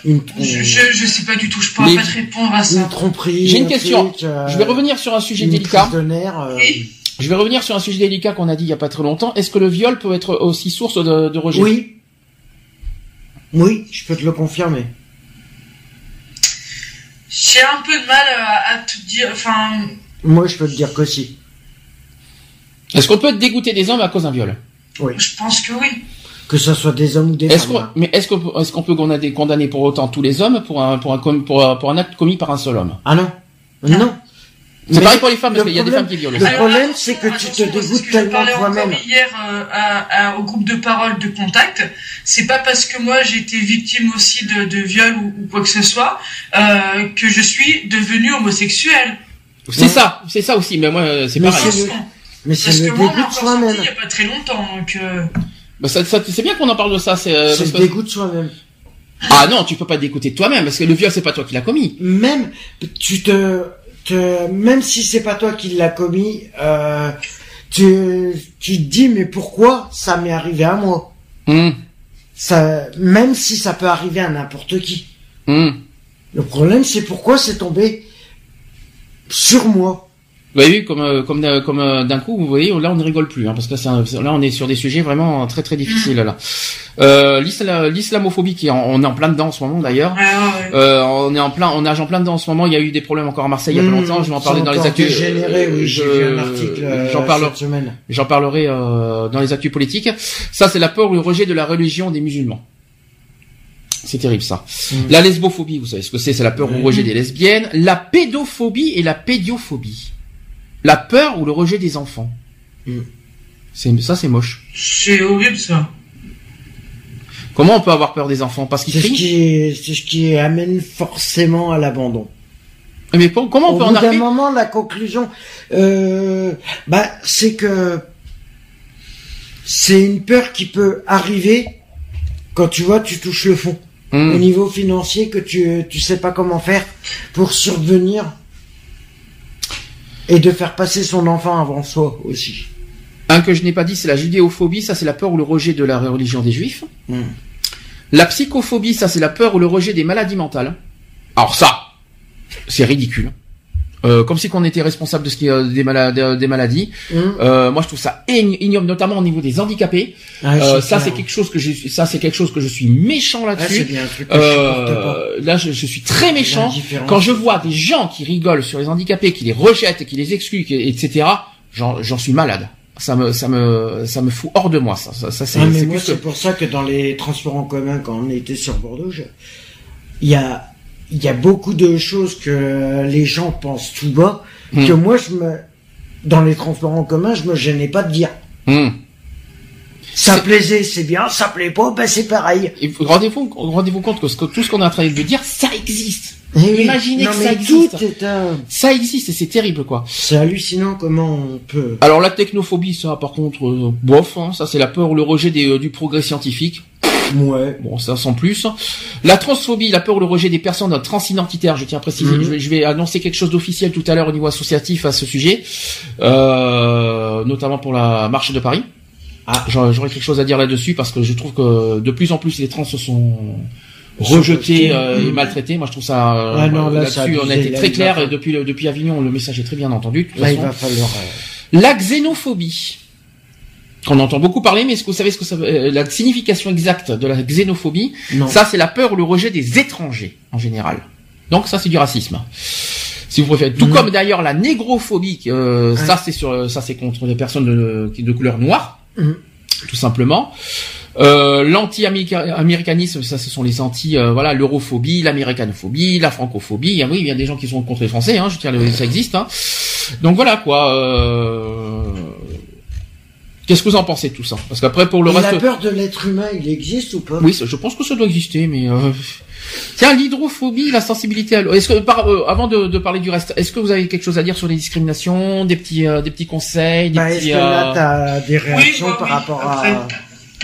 Une, je, je, je sais pas du tout, je pourrais Les- pas te répondre à ça. une tromperie. J'ai une un question. truc, euh, Je vais revenir sur un sujet une délicat. euh. Je vais revenir sur un sujet délicat qu'on a dit il y a pas très longtemps. Est-ce que le viol peut être aussi source de, de rejet? Oui. Oui, je peux te le confirmer. J'ai un peu de mal à, à te dire, enfin, Moi, je peux te dire que si. Est-ce qu'on peut être dégoûté des hommes à cause d'un viol? Oui. je pense que oui. Que ce soit des hommes ou des Est-ce femmes. qu'on, hein. mais est-ce qu'on, est-ce qu'on peut condamner, pour autant tous les hommes pour un, pour un, com- pour, un- pour un acte commis par un seul homme? Ah non. Non. C'est Mais pareil pour les femmes, parce le qu'il y a des femmes qui violent. Le problème, c'est que tu te dégoûtes parce que je tellement parlais toi-même. encore hier euh, à- à- au groupe de parole de contact. C'est pas parce que moi j'ai été victime aussi de, de viol ou, ou quoi que ce soit euh, que je suis devenue homosexuelle. C'est ça, c'est ça aussi. Mais moi, euh, c'est Mais pareil. le-. Mais c'est Parce le que moi, on dégoût de soi-même. il y a pas très longtemps, donc euh, Bah, ça, ça- c'est bien qu'on en parle de ça. C'est, euh, le dégoût de soi-même. ah non, tu peux pas te dégoûter toi-même parce que le viol c'est pas toi qui l'as commis. Même, tu te, te même si c'est pas toi qui l'as commis, euh, tu, tu te dis, mais pourquoi ça m'est arrivé à moi? Hum, Ça, même si ça peut arriver à n'importe qui. hum. Le problème, c'est pourquoi c'est tombé sur moi. Vous avez vu comme euh, comme euh, comme euh, d'un coup, vous voyez, là on ne rigole plus, hein, parce que c'est un- là on est sur des sujets vraiment très très difficiles là. Euh, l'isla- L'islamophobie, qui est en- on est en plein dedans en ce moment d'ailleurs. ouais, ouais. Euh, on est en plein, on nage en plein dedans en ce moment. Il y a eu des problèmes encore à Marseille il y a pas Mmh, longtemps. Je vais en parler dans les actus. dégénéré, oui, euh, J'en parlerai euh, dans les actus politiques. Ça, c'est la peur ou le rejet de la religion des musulmans. C'est terrible ça. Mm. La lesbophobie, vous savez ce que c'est C'est la peur ou le rejet des lesbiennes. La pédophobie et la pédiophobie. La peur ou le rejet des enfants. Mm. C'est ça, c'est moche. C'est horrible ça. Comment on peut avoir peur des enfants? Parce qu'ils C'est ce crient? qui, c'est ce qui amène forcément à l'abandon. Mais pour- comment on Au peut en d'un arriver? moment, la conclusion, euh, bah, c'est que c'est une peur qui peut arriver quand tu vois, tu touches le fond. Mm. Au niveau financier, que tu, tu sais pas comment faire pour survenir. Et de faire passer son enfant avant soi aussi. Un que je n'ai pas dit, c'est la judéophobie, ça c'est la peur ou le rejet de la religion des juifs. Hmm. La psychophobie, ça c'est la peur ou le rejet des maladies mentales. Alors ça, c'est ridicule. Euh, comme si qu'on était responsable de ce qui euh, des, malades, des maladies. Hmm. Euh, moi, je trouve ça ign- ignoble, notamment au niveau des handicapés. Ah, Euh, ça, c'est quelque chose que je, ça, c'est quelque chose que je suis méchant Ah, là-dessus. Euh, là, je, je suis très méchant quand je vois des gens qui rigolent sur les handicapés, qui les rejettent, qui les excluent, qui- etc. J'en, suis malade. Ça me, ça me, ça me fout hors de moi. Ça, ça, ça, c'est, Ah, c'est que- pour ça que dans les transports en commun, quand on était sur Bordeaux, il y a, il y a beaucoup de choses que les gens pensent tout bas, Hmm. que moi, je me, dans les transports en commun, je me gênais pas de dire. Hum. Ça plaisait, c'est bien, ça plaît pas, ben c'est pareil. Rendez-vous, rendez-vous compte que, ce que tout ce qu'on est en train de dire, ça existe. Eh. Imaginez Non, que ça existe. Tout est un... Ça existe et c'est terrible, quoi. C'est hallucinant comment on peut. Alors la technophobie, ça, par contre, euh, bof, hein, ça c'est la peur ou le rejet des, euh, du progrès scientifique. Ouais. Bon, ça sans plus. La transphobie, la peur ou le rejet des personnes transidentitaires, je tiens à préciser, Mhm. je, vais, je vais annoncer quelque chose d'officiel tout à l'heure au niveau associatif à ce sujet, euh, notamment pour la marche de Paris. Ah. J'aurais quelque chose à dire là-dessus parce que je trouve que de plus en plus les trans se sont rejetés euh, et Mhm. maltraités. Moi, je trouve ça euh, Ah là, ça là-dessus, on a été très clair et depuis depuis Avignon, le message est très bien entendu. de toute Là, il façon. va falloir. euh, La xénophobie. Qu'on entend beaucoup parler, mais est-ce que vous savez ce que ça euh, la signification exacte de la xénophobie? Non. Ça, c'est la peur ou le rejet des étrangers, en général. Donc, ça, c'est du racisme. Si vous préférez. Tout Mhm. comme d'ailleurs la négrophobie, euh, Ouais. ça, c'est sur, ça, c'est contre les personnes de, de couleur noire. Mhm. Tout simplement. Euh, l'anti-américanisme, ça, ce sont les anti, euh, voilà, l'europhobie, l'américanophobie, la francophobie. Ah oui, il y a des gens qui sont contre les Français, hein, je dire, ça existe. Hein. Donc voilà quoi. Euh... Qu'est-ce que vous en pensez de tout ça? Parce qu'après, pour le Et reste, La peur de l'être humain, il existe ou pas? Oui, je pense que ça doit exister, mais euh... tiens, l'hydrophobie, la sensibilité à l'eau. Est-ce que, par, euh, avant de, de parler du reste, est-ce que vous avez quelque chose à dire sur les discriminations, des petits, euh, des petits conseils, des Bah, est-ce petits, que là, euh, t'as des réactions bah par oui, rapport à...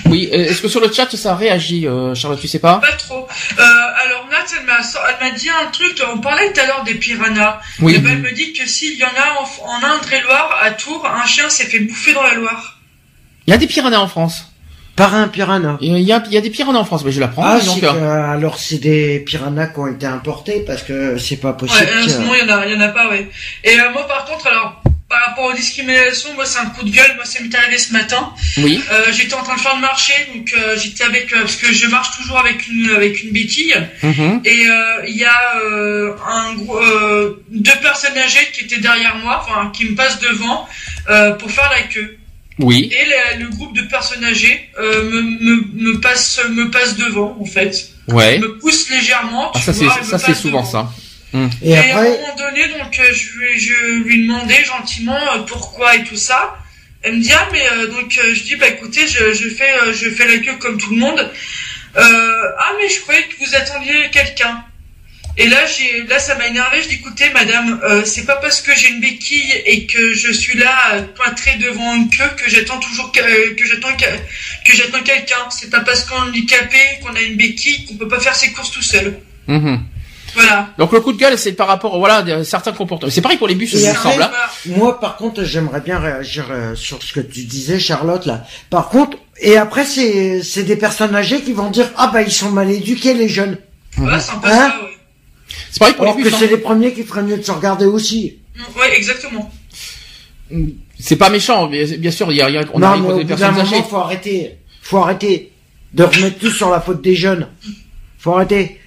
oui, euh, est-ce que sur le chat ça réagit, euh, Charlotte, tu sais pas? Pas trop. Euh, alors Nat, elle m'a, elle m'a dit un truc, on parlait tout à l'heure des piranhas. Oui. Et ben, elle me dit que s'il y en a en, en Indre-et-Loire, à Tours, un chien s'est fait bouffer dans la Loire. Il y a des piranhas en France. Par un piranha. Il y a, il y a des piranhas en France, mais je l'apprends. Ah, donc, c'est euh, alors c'est des piranhas qui ont été importés parce que c'est pas possible. Ouais, que- ce moment, il y en a, il y en a pas, ouais. Et euh, moi, par contre, alors, par rapport aux discriminations, moi, c'est un coup de gueule. Moi, ça m'est arrivé ce matin. oui. Euh, j'étais en train de faire le marché, donc euh, j'étais avec, euh, parce que je marche toujours avec une, avec une béquille. Mhm. Et euh, il y a euh, un euh, deux personnes âgées qui étaient derrière moi, enfin qui me passent devant euh, pour faire la queue. Oui. Et le, le groupe de personnes âgées euh, me, me, me passe me passe devant en fait, Ouais. me pousse légèrement. Ah, ça c'est, vois, ça c'est souvent devant. ça. Et Et, à un moment donné, donc euh, je lui je lui demandais gentiment euh, pourquoi et tout ça. Elle me dit ah mais euh, donc je dis bah écoutez je, je fais je fais la queue comme tout le monde. Euh, ah mais je croyais que vous attendiez quelqu'un. Et là j'ai là ça m'a énervé. Je dis écoutez madame euh, c'est pas parce que j'ai une béquille et que je suis là euh, pointré devant une queue que j'attends toujours que, euh, que j'attends que, que j'attends quelqu'un. C'est pas parce qu'on est handicapé qu'on a une béquille qu'on peut pas faire ses courses tout seul. Mhm. Voilà. Donc le coup de gueule, c'est par rapport, voilà, à certains comportements. C'est pareil pour les bus, Et il me après, semble. hein. Moi par contre, j'aimerais bien réagir euh, sur ce que tu disais, Charlotte là. Par contre, et après c'est c'est des personnes âgées qui vont dire ah bah ils sont mal éduqués les jeunes. Ouais, un peu Hein ça, ouais. C'est pareil pour Alors les que c'est hein. les premiers qui feraient mieux de se regarder aussi. Ouais, exactement. C'est pas méchant, bien, bien sûr. Il y a, y a- on non arrive mais contre au des bout d'un personnes âgées. faut arrêter. Faut arrêter de remettre tout sur la faute des jeunes. Faut arrêter.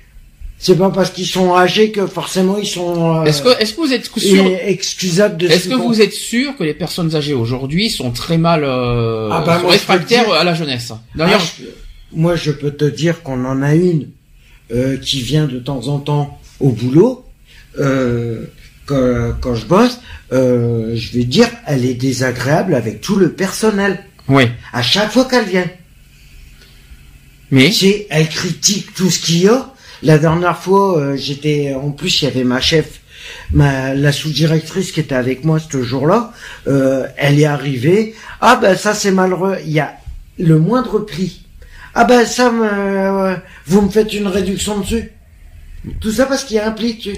C'est pas parce qu'ils sont âgés que forcément ils sont euh, Est-ce que, est-ce que vous êtes sûr et excusables de ce Est-ce que qu'ils font. vous êtes sûr que les personnes âgées aujourd'hui sont très mal euh, Ah bah, sont moi, je peux réfractaires dire- à la jeunesse? D'ailleurs, Ah, je- moi, je peux te dire qu'on en a une euh, qui vient de temps en temps au boulot. Euh, quand, quand je bosse, euh, je vais dire, elle est désagréable avec tout le personnel. oui. À chaque fois qu'elle vient, Mais? C'est, elle critique tout ce qu'il y a. La dernière fois, euh, j'étais, en plus, il y avait ma chef, ma, la sous-directrice qui était avec moi ce jour-là. Euh, elle est arrivée. Ah ben ça c'est malheureux. Il y a le moindre prix. Ah ben ça, me, vous me faites une réduction dessus. Tout ça parce qu'il y a un prix dessus.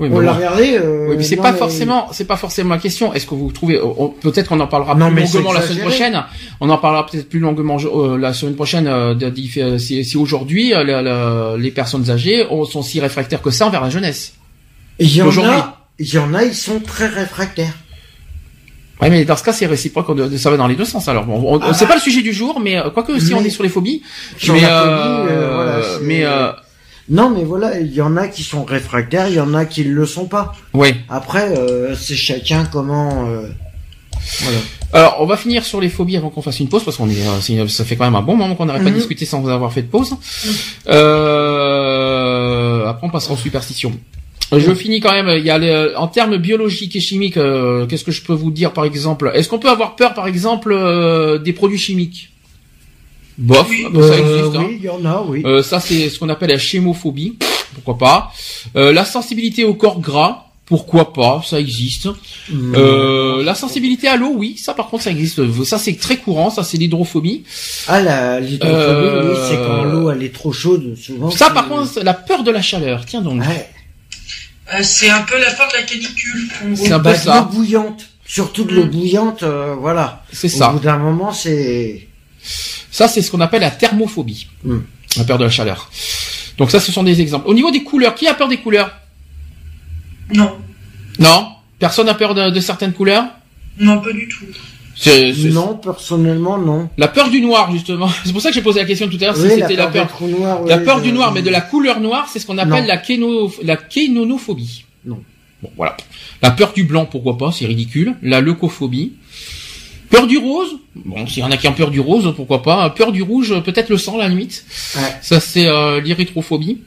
Oui, mais On l'a bon. regardé. euh, Oui, mais c'est pas forcément, c'est pas forcément la question. Est-ce que vous trouvez, on- peut-être qu'on en parlera Non, plus mais longuement la semaine prochaine. On en parlera peut-être plus longuement euh, la semaine prochaine. euh, faire- si, si aujourd'hui euh, les personnes âgées ont- sont si réfractaires que ça envers la jeunesse. Il y en a, il y en a, ils sont très réfractaires. Ouais, mais dans ce cas, c'est réciproque. Ça va dans les deux sens. Alors, bon, on, Ah. c'est pas le sujet du jour, mais euh, quoique si Mais- on est sur les phobies, Sur mais la euh, phobie, euh, voilà, mais euh, Non, mais voilà, il y en a qui sont réfractaires, il y en a qui le sont pas. ouais. Après, euh, c'est chacun comment. euh, Voilà. Alors, on va finir sur les phobies avant qu'on fasse une pause parce qu'on est, euh, ça fait quand même un bon moment qu'on n'arrête pas de Mhm. discuter sans avoir fait de pause. Euh, après, on passera aux superstitions. Je finis quand même. Il y a le- en termes biologiques et chimiques. euh, Qu'est-ce que je peux vous dire par exemple? Est-ce qu'on peut avoir peur par exemple euh, des produits chimiques? Bof, Oui. bah, ça Euh, existe. hein. oui, il y en a, oui. Euh, ça, c'est ce qu'on appelle la chémophobie. Pourquoi pas Euh, La sensibilité au corps gras. Pourquoi pas Ça existe. Mm. Euh, la sensibilité à l'eau, oui, ça par contre ça existe. Ça c'est très courant, ça c'est l'hydrophobie. Ah, la l'hydrophobie, Euh, oui, c'est quand l'eau elle est trop chaude, souvent. Ça par contre, c'est la peur de la chaleur. Tiens donc. Ouais. Euh, c'est un peu la fin de la canicule. C'est un peu Bah, ça. l'eau bouillante. Surtout de l'eau bouillante, euh, voilà. C'est Au ça. bout d'un moment, c'est. Ça c'est ce qu'on appelle la thermophobie. Hmm. La peur de la chaleur. Donc ça ce sont des exemples. Au niveau des couleurs, qui a peur des couleurs? Non, Non? Personne a peur de, de certaines couleurs? Non, pas du tout. C'est c'est- Non, personnellement, non. la peur du noir justement. C'est pour ça que j'ai posé la question tout à l'heure si c'était la peur. trous noirs, La oui, peur du noir, mais de la couleur noire, c'est ce qu'on appelle Non. la, kéno, la kénonophobie. Non. Bon, voilà. La peur du blanc, pourquoi pas, c'est ridicule. La leucophobie. Peur du rose. Bon, s'il y en a qui ont peur du rose, pourquoi pas. Peur du rouge, peut-être le sang, à la limite. Ouais. Ça, c'est euh, l'érythrophobie.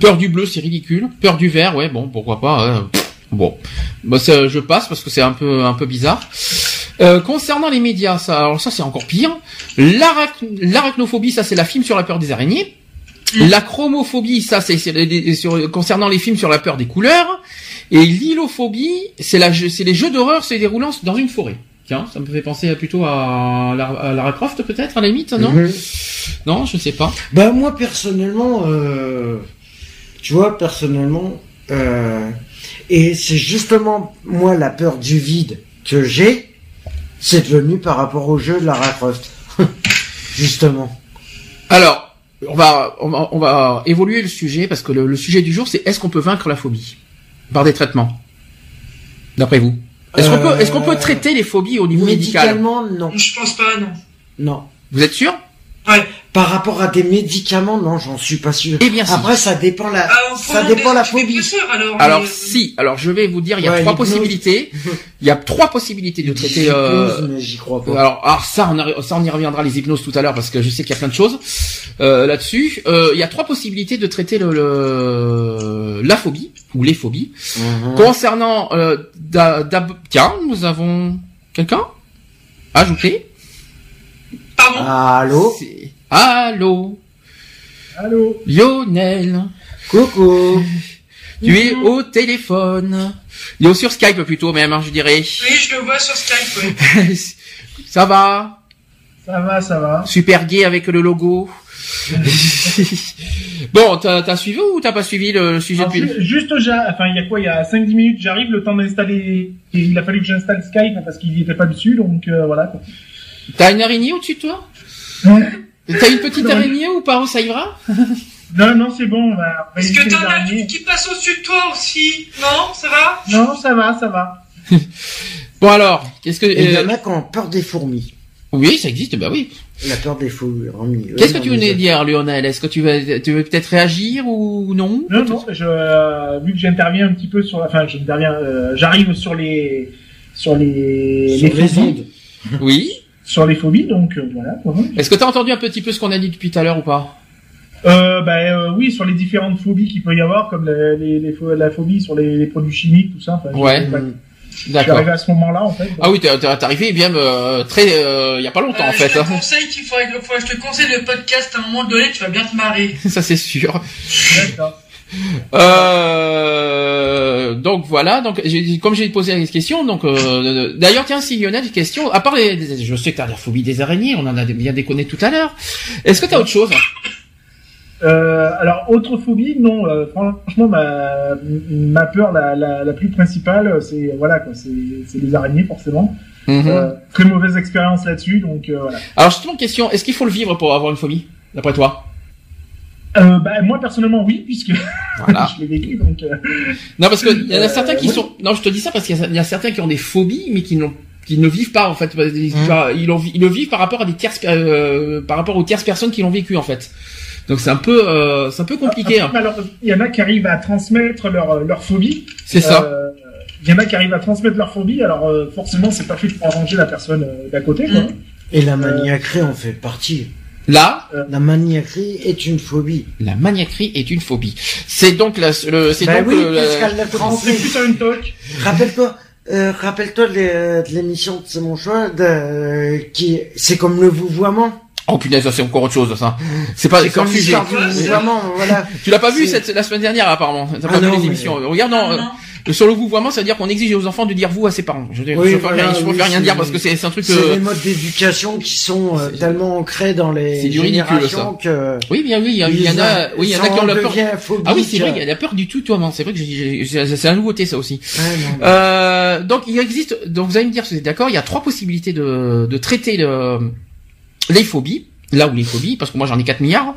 Peur du bleu, c'est ridicule. Peur du vert, ouais, bon, pourquoi pas. hein. Bon, bah, je passe parce que c'est un peu, un peu bizarre. Euh, concernant les médias, ça, alors ça c'est encore pire. L'arac- L'arachnophobie, ça c'est la film sur la peur des araignées. La chromophobie, ça c'est concernant les films sur la peur des couleurs. Et l'hylophobie, c'est les jeux d'horreur se déroulant dans une forêt. Tiens, ça me fait penser plutôt à, Lara- Croft peut-être à la limite, non. Non, je sais pas. Bah moi personnellement, euh, tu vois personnellement, euh, et c'est justement moi la peur du vide que j'ai, c'est devenu par rapport au jeu de Lara Croft, justement. Alors, on va, on va, on va évoluer le sujet parce que le, le sujet du jour c'est est-ce qu'on peut vaincre la phobie par des traitements D'après vous? Est-ce qu'on Euh, peut, est-ce qu'on peut traiter les phobies au niveau médical? Médicalement, non, Je pense pas, non. non. Vous êtes sûr? Ouais. Par rapport à des médicaments, non, j'en suis pas sûr. Eh bien, si. Après, ça dépend la, Ah, ça dépend la phobie. alors. Alors mais, euh, si, alors je vais vous dire, il y a Ouais, trois possibilités. Il y a trois possibilités de traiter. euh, Hypnose, mais j'y crois pas. Alors, alors ça, on ça, on y reviendra les hypnoses tout à l'heure parce que je sais qu'il y a plein de choses euh, là-dessus. Euh, il y a trois possibilités de traiter le, le- la phobie ou les phobies. Mhm. Concernant, euh, da- tiens, nous avons quelqu'un ajouté. Pardon Allô, Allô, Allô Lionel. coucou. Tu es au téléphone. Il est sur Skype plutôt même, hein, je dirais. Oui, je le vois sur Skype, ouais. ça va Ça va, ça va. Super gay avec le logo. bon, t'as t'as suivi ou t'as pas suivi le sujet Alors, depuis ju- juste, j'a- enfin, il y a quoi Il y a 5-10 minutes, j'arrive, le temps d'installer. et Il a fallu que j'installe Skype parce qu'il n'y était pas dessus, donc euh, voilà. quoi. T'as une araignée au-dessus de toi? T'as une petite Non. araignée ou pas Ça ira? Non, non, c'est bon, va Est-ce que t'en as une qui passe au-dessus de toi aussi? Non, ça va? Non, ça va, ça va. Bon alors, qu'est-ce que il y euh, en a qui ont peur des fourmis. Oui, ça existe, bah oui. La peur des fourmis. Qu'est-ce que tu venais mais- dire, Lionel? Est-ce que tu veux, tu veux peut-être réagir ou non? Non, non, je, euh, vu que j'interviens un petit peu sur, enfin, j'interviens, euh, j'arrive sur les, sur les, Sur les phobies. Oui. sur les phobies, donc euh, voilà. Est-ce que t'as entendu un petit peu ce qu'on a dit depuis tout à l'heure ou pas? Euh, ben euh, oui, sur les différentes phobies qu'il peut y avoir, comme les, les, les pho- la phobie sur les, les produits chimiques, tout ça. Enfin, Ouais. Je- Je suis arrivé à ce moment-là, en fait. Ah oui, t'es arrivé bien euh, très, euh, il y a pas longtemps en Euh, fait. Je te hein. conseille qu'il faudrait que faudrait que je te conseille le podcast à un moment donné, tu vas bien te marrer. Ça c'est sûr. D'accord. Euh, donc voilà, donc comme j'ai posé la question, donc euh, d'ailleurs tiens si Lionel question, à part les- je sais que t'as la phobie des araignées, on en a bien déconné tout à l'heure. Est-ce que t'as autre chose? Euh, alors, autre phobie, non. euh, franchement, ma, ma peur la, la, la plus principale, c'est voilà quoi, c'est c'est les araignées forcément. Mhm. Euh, très mauvaise expérience là-dessus, donc euh, voilà. Alors justement, question, est-ce qu'il faut le vivre pour avoir une phobie, d'après toi? Euh, bah, moi personnellement, oui, puisque Voilà. je l'ai vécu, donc. euh, Non, parce que il y en a certains qui oui. sont. Non, je te dis ça parce qu'il y, a- y a certains qui ont des phobies, mais qui n'ont qui ne vivent pas en fait. Ils, Mhm. ils, le vivent par rapport à des tierces, euh, par rapport aux tierces personnes qui l'ont vécu en fait. Donc c'est un peu, euh, c'est un peu compliqué. hein. Alors, il y en a qui arrivent à transmettre leur leur phobie. C'est ça. Euh, Il y en a qui arrivent à transmettre leur phobie, alors euh, forcément, c'est pas fait pour arranger la personne euh, d'à côté. Quoi. Et la maniaquerie en fait partie. Là, La maniaquerie est une phobie. la maniaquerie est une phobie. C'est donc la, le, c'est Bah donc oui, le- une toque. Rappelle-toi, euh, rappelle-toi de, l'é- de l'émission de C'est mon choix, de, qui, c'est comme le vouvoiement. Oh punaise, ça, c'est encore autre chose ça. C'est pas comme sujet. voilà. Tu l'as pas vu cette la semaine dernière apparemment. T'as Ah pas vu non, les mais- émissions. Regarde non, Non, euh, non. sur le vouvoiement, ça veut dire qu'on exige aux enfants de dire vous à ses parents. Je, je, Oui, je voilà, préfère, je oui, rien dire parce que c'est c'est un truc. C'est euh, les modes d'éducation qui sont euh, tellement ancrés dans les C'est du ridicule, générations que Oui, bien oui, il y, a- il y en a, oui, il y en a qui ont la peur. Ah oui, c'est vrai, il y a la peur du tutoiement. C'est vrai que j'ai- j'ai- c'est la nouveauté ça aussi. Euh, donc il existe, donc vous allez me dire si vous êtes d'accord, il y a trois possibilités de, de traiter le, les phobies. Là où les phobies, parce que moi j'en ai 4 milliards.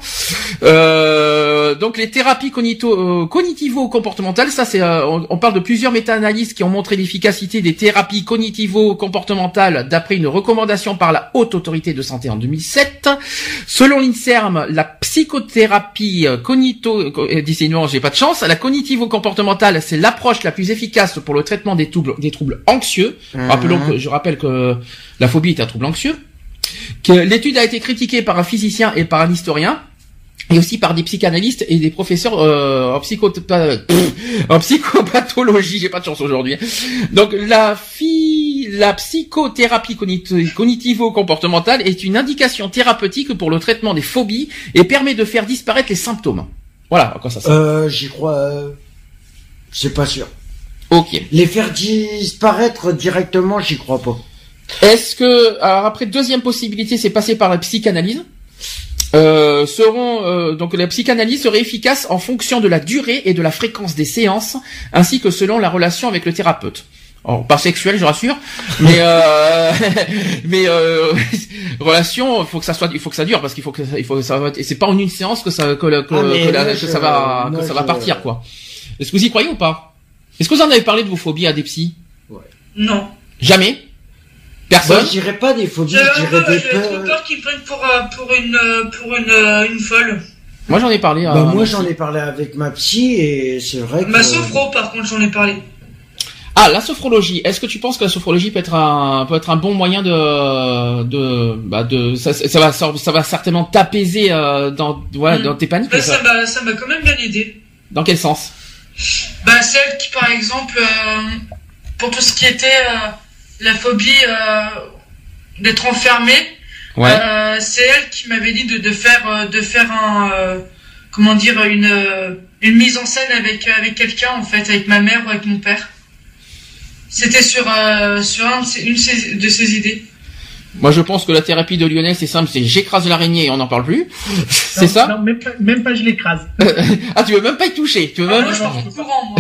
Euh, donc les thérapies cognito, euh, cognitivo-comportementales, ça c'est, euh, on, on parle de plusieurs méta-analyses qui ont montré l'efficacité des thérapies cognitivo-comportementales d'après une recommandation par la Haute Autorité de Santé en 2007. Selon l'INSERM, la psychothérapie euh, cognito, euh, décidément j'ai pas de chance, la cognitivo-comportementale c'est l'approche la plus efficace pour le traitement des troubles, des troubles anxieux. Mhm. Rappelons que je rappelle que la phobie est un trouble anxieux. Que l'étude a été critiquée par un physicien et par un historien. Et aussi par des psychanalystes et des professeurs euh, en, psychopathologie. J'ai pas de chance aujourd'hui. Donc la phi- la psychothérapie cognit- cognitivo-comportementale est une indication thérapeutique pour le traitement des phobies et permet de faire disparaître les symptômes. Voilà quoi ça sert. Euh, j'y crois, euh, c'est pas sûr. Ok. Les faire disparaître directement, j'y crois pas. Est-ce que alors après deuxième possibilité, c'est passer par la psychanalyse. Euh, seront euh, donc la psychanalyse serait efficace en fonction de la durée et de la fréquence des séances, ainsi que selon la relation avec le thérapeute. Alors, pas sexuel, je rassure, mais euh, mais euh, relation, il faut que ça soit, il faut que ça dure parce qu'il faut que ça, il faut que ça, et c'est pas en une séance que ça que, que, Ah, mais que la- moi, que je- ça va que ça va partir quoi. Est-ce que vous y croyez ou pas? Est-ce que vous en avez parlé de vos phobies à des psys? Non. Jamais? Moi, Personne. je dirais pas des phobies, J'avais je dirais un peu- des j'avais trop peurs. peur qu'ils me prennent pour, euh, pour une, euh, pour une, euh, une folle. Moi j'en ai parlé. à Bah, moi, j'en ai parlé avec ma psy et c'est vrai que. Ma sophro, par contre, j'en ai parlé. Ah, la sophrologie. Est-ce que tu penses que la sophrologie peut être un peut être un bon moyen de de bah de ça, ça va ça va certainement t'apaiser euh, dans voilà Mm. dans tes paniques. Bah, ça. ça? m'a, ça m'a quand même bien aidé. Dans quel sens? Bah, celle qui, par exemple, euh, pour tout ce qui était euh, la phobie euh, d'être enfermé, Ouais. euh, c'est elle qui m'avait dit de, de faire, euh, de faire un, comment dire, une, une mise en scène avec, avec quelqu'un, en fait, avec ma mère ou avec mon père. C'était sur, sur un une de ses, idées. Moi je pense que la thérapie de Lionel c'est simple, c'est j'écrase l'araignée et on n'en parle plus. c'est Non, ça Non, même pas, même pas je l'écrase. Ah tu veux même pas y toucher. Tu veux Ah, même moi, je suis courant, moi.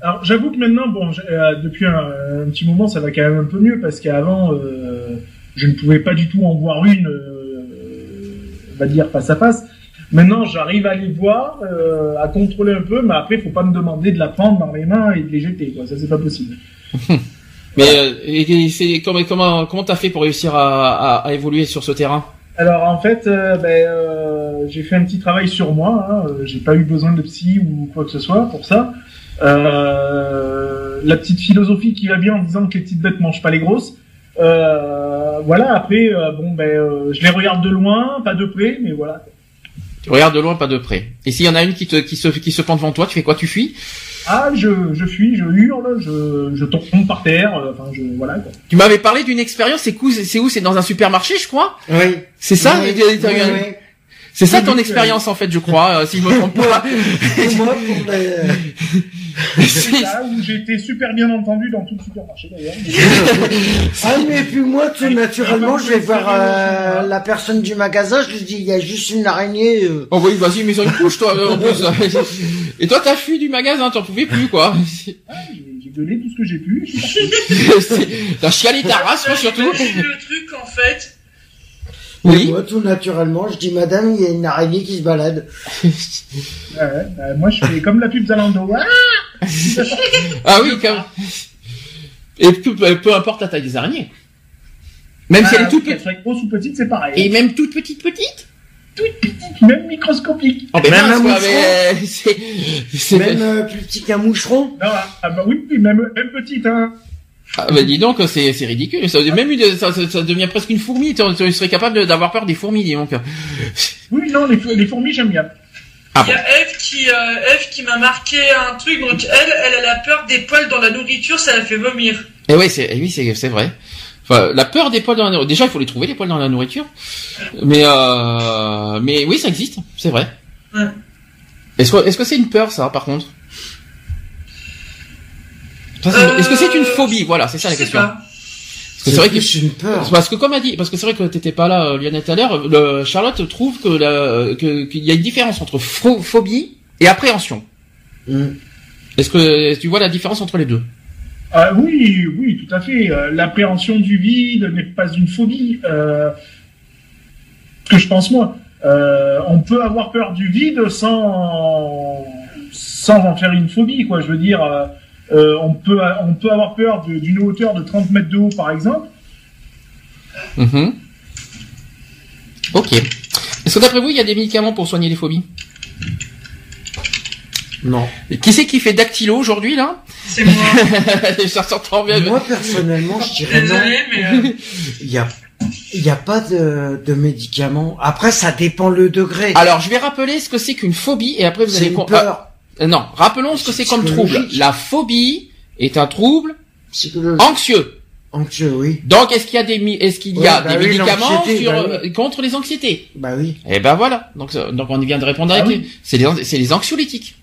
Alors j'avoue que maintenant, bon, euh, depuis un, un petit moment, ça va quand même un peu mieux parce qu'avant, euh, je ne pouvais pas du tout en voir une, euh, on va dire face à face. Maintenant, j'arrive à les voir, euh, à contrôler un peu, mais après, faut pas me demander de la prendre dans les mains et de les jeter, quoi. Ça, c'est pas possible. Mais euh, et- comment comment comment t'as fait pour réussir à, à, à évoluer sur ce terrain? Alors en fait, euh, ben, euh, j'ai fait un petit travail sur moi. Hein, euh, j'ai pas eu besoin de psy ou quoi que ce soit pour ça. Euh, la petite philosophie qui va bien en disant que les petites bêtes mangent pas les grosses. Euh, voilà. Après, euh, bon ben, euh, je les regarde de loin, pas de près, mais voilà. Tu regardes de loin, pas de près. Et s'il y en a une qui te qui se qui se pend devant toi, tu fais quoi? Tu fuis? Ah, je, je fuis, je hurle, je, je tombe par terre. Enfin, je voilà. Quoi. Tu m'avais parlé d'une expérience. C'est où C'est où? C'est dans un supermarché, je crois? Oui. C'est ça? Oui, oui, oui. C'est ça ton expérience en fait, je crois, euh, si je me trompe pas. Et moi, pour les- C'est là où j'ai été super bien entendu dans tout le supermarché d'ailleurs. Ah, mais puis moi, tout naturellement, je vais voir euh, la personne du magasin, je lui dis, il y a juste une araignée. euh. Oh oui, vas-y, mets sur une couche, toi, euh, en plus. Et toi, t'as fui du magasin, t'en pouvais plus, quoi. Ah, j'ai gueulé tout ce que j'ai pu. T'as chialé ta race, quoi, surtout. J'imagine le truc en fait. Et moi, tout naturellement, je dis, madame, il y a une araignée qui se balade. Ouais, bah, moi je fais comme la pub Zalando. Ah Ah oui, quand Et peu, peu importe la taille des araignées. Même si elle est toute qu'elle petite. soit grosse ou petite, c'est pareil. Et même toute petite petite. toute petite, même microscopique. Oh, Même mince, un quoi, moucheron. mais, c'est, Même euh, plus petit qu'un moucheron. Non, ah bah oui, oui, même, même petite, hein. Ah, bah, dis donc, c'est, c'est ridicule. Ça, même une, ça, devient presque une fourmi. Tu, tu serais capable d'avoir peur des fourmis, dis donc. Oui, non, les, les fourmis, j'aime bien. Ah Il y a Eve qui, euh, Eve qui m'a marqué un truc. Donc elle, elle, a peur des poils dans la nourriture, ça la fait vomir. Et oui, c'est, eh oui, c'est, c'est vrai. Enfin, la peur des poils dans la nourriture. Déjà, il faut les trouver, les poils dans la nourriture. Mais, euh, mais oui, ça existe. C'est vrai. Ouais. Est-ce que, est-ce que c'est une peur, ça, par contre? Euh, Est-ce que c'est une phobie? Voilà, c'est ça la question. pas. Parce que c'est vrai que plus une peur. Parce que comme a dit, parce que c'est vrai que t'étais pas là, euh, Lionel, tout à l'heure, Charlotte trouve que la, que- qu'il y a une différence entre pho- phobie et appréhension. Hmm. Est-ce que tu vois la différence entre les deux? Ah oui, oui, tout à fait. Euh, L'appréhension du vide n'est pas une phobie. Euh, que je pense moi. Euh, on peut avoir peur du vide sans sans en faire une phobie, quoi. Je veux dire, euh, on peut on peut avoir peur d'une hauteur de 30 mètres de haut, par exemple. Mhm. Ok. Est-ce que d'après vous, il y a des médicaments pour soigner les phobies? Non. Et Qui c'est qui fait dactylo aujourd'hui là? C'est moi. Ça bien. Moi, personnellement, je dirais non. Désolé, mais euh, Il y a, il y a pas de, de médicaments. Après, ça dépend le degré. Alors, je vais rappeler ce que c'est qu'une phobie et après vous c'est allez une com- peur Ah, non, rappelons ce que c'est comme trouble. La phobie est un trouble anxieux. Anxieux, oui. Donc, est-ce qu'il y a des, est-ce qu'il y Ouais, a bah des oui, médicaments sur, bah euh, contre les anxiétés? Bah oui. Eh ben voilà. Donc, ça- donc on vient de répondre Ah oui. les- c'est les, c'est les anxiolytiques.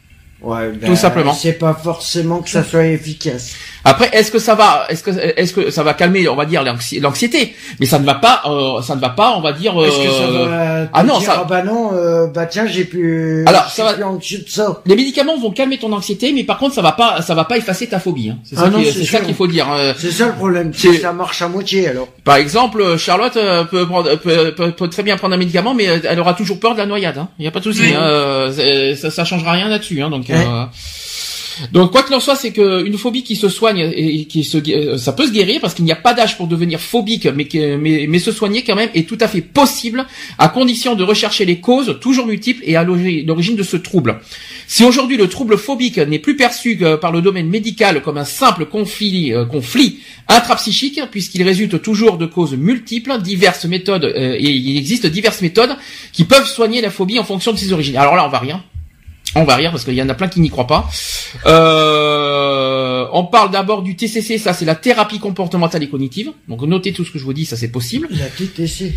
Ouais, bah, Tout simplement. C'est pas forcément que ça soit efficace. Après, est-ce que ça va, est-ce que, est-ce que ça va calmer, on va dire l'anxi- l'anxiété, mais ça ne va pas, euh, ça ne va pas, on va dire. Est-ce que ça euh, va ah non, dire, ça- ah bah non, euh, bah tiens, j'ai plus, Alors, ça va- anxieux de ça. Les médicaments vont calmer ton anxiété, mais par contre, ça va pas, ça va pas effacer ta phobie. hein. C'est ça, Ah ça qu'il faut dire. hein. C'est ça le problème, C'est- ça marche à moitié alors. Par exemple, Charlotte euh, peut, prendre, peut, peut, peut très bien prendre un médicament, mais euh, elle aura toujours peur de la noyade. Il hein. n'y a pas de souci. Oui. Hein. euh, Ça, ça changera rien là-dessus. Hein. Donc, Donc quoi qu'il en soit, c'est que une phobie qui se soigne et qui se, euh, ça peut se guérir parce qu'il n'y a pas d'âge pour devenir phobique, mais, mais, mais se soigner quand même est tout à fait possible à condition de rechercher les causes toujours multiples et à l'ori- l'origine de ce trouble. Si aujourd'hui le trouble phobique n'est plus perçu que par le domaine médical comme un simple conflit, euh, conflit intrapsychique, puisqu'il résulte toujours de causes multiples, diverses méthodes, euh, et il existe diverses méthodes qui peuvent soigner la phobie en fonction de ses origines. Alors là, on va rire. On va rire parce qu'il y en a plein qui n'y croient pas. Euh, on parle d'abord du TCC, ça c'est la thérapie comportementale et cognitive. Donc notez tout ce que je vous dis, ça c'est possible. La TTC.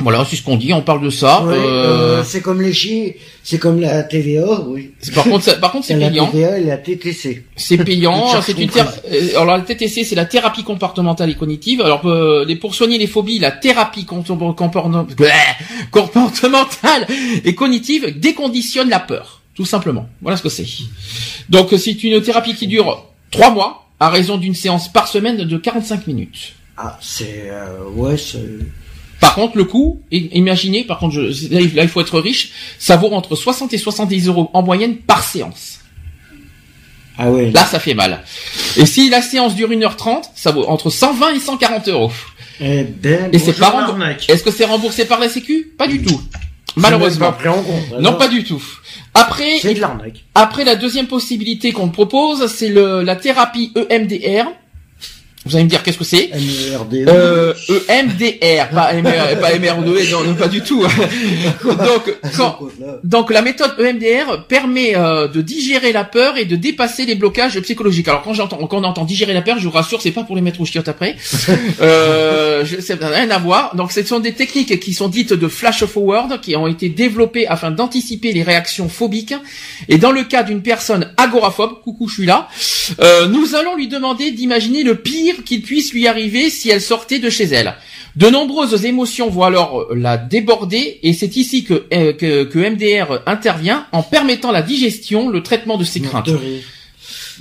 Voilà, c'est ce qu'on dit. On parle de ça. Ouais, Euh, euh, c'est comme les chi, c'est comme la TVA, oui. par contre, ça- par contre, c'est C'est la payant. TVA et la TTC. C'est payant. C'est une euh, alors la TTC, c'est la thérapie comportementale et cognitive. Alors euh, les pour soigner les phobies, la thérapie comportementale et cognitive déconditionne la peur, tout simplement. Voilà ce que c'est. Donc euh, c'est une thérapie qui dure trois mois à raison d'une séance par semaine de 45 minutes. Ah, c'est, euh, ouais, c'est, Par contre, le coût, imaginez, par contre, je, là, il- faut être riche, ça vaut entre 60 et 70 euros en moyenne par séance. ah ouais. Là, ça fait mal. Et si la séance dure 1h30, ça vaut entre 120 et 140 euros. Eh ben, Et c'est pas remboursé. l'arnaque. Est-ce que c'est remboursé par la Sécu? Pas du tout. Malheureusement. même pas pris en compte. Non, pas du tout. Après, C'est de l'arnaque. après la deuxième possibilité qu'on propose, c'est le, la thérapie EMDR. Vous allez me dire qu'est-ce que c'est MERD. euh, EMDR, pas, MR, pas MRD, non, non, pas du tout. donc, quand, donc la méthode E EMDR permet euh, de digérer la peur et de dépasser les blocages psychologiques. Alors quand j'entends, quand on entend digérer la peur, je vous rassure, c'est pas pour les mettre aux chiottes après. euh, n'a rien à voir. Donc ce sont des techniques qui sont dites de flash forward, qui ont été développées afin d'anticiper les réactions phobiques. Et dans le cas d'une personne agoraphobe, coucou, je suis là, euh, nous allons lui demander d'imaginer le pire qu'il puisse lui arriver si elle sortait de chez elle. De nombreuses émotions vont alors la déborder et c'est ici que, euh, que, que MDR intervient en permettant la digestion, le traitement de ces craintes.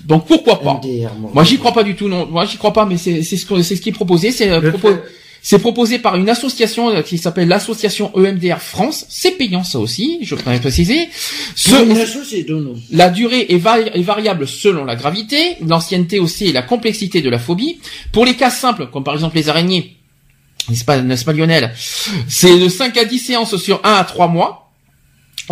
Donc pourquoi pas? MDR, Moi j'y crois pas du tout, non. Moi j'y crois pas, mais c'est c'est ce que ce qui est proposé. C'est euh, c'est proposé par une association euh, qui s'appelle l'association EMDR France. C'est payant ça aussi, je voudrais préciser. Ce- la durée est, vari- est variable selon la gravité, l'ancienneté aussi et la complexité de la phobie. Pour les cas simples, comme par exemple les araignées, n'est-ce pas, n'est-ce pas Lionel C'est de 5 à 10 séances sur 1 à 3 mois.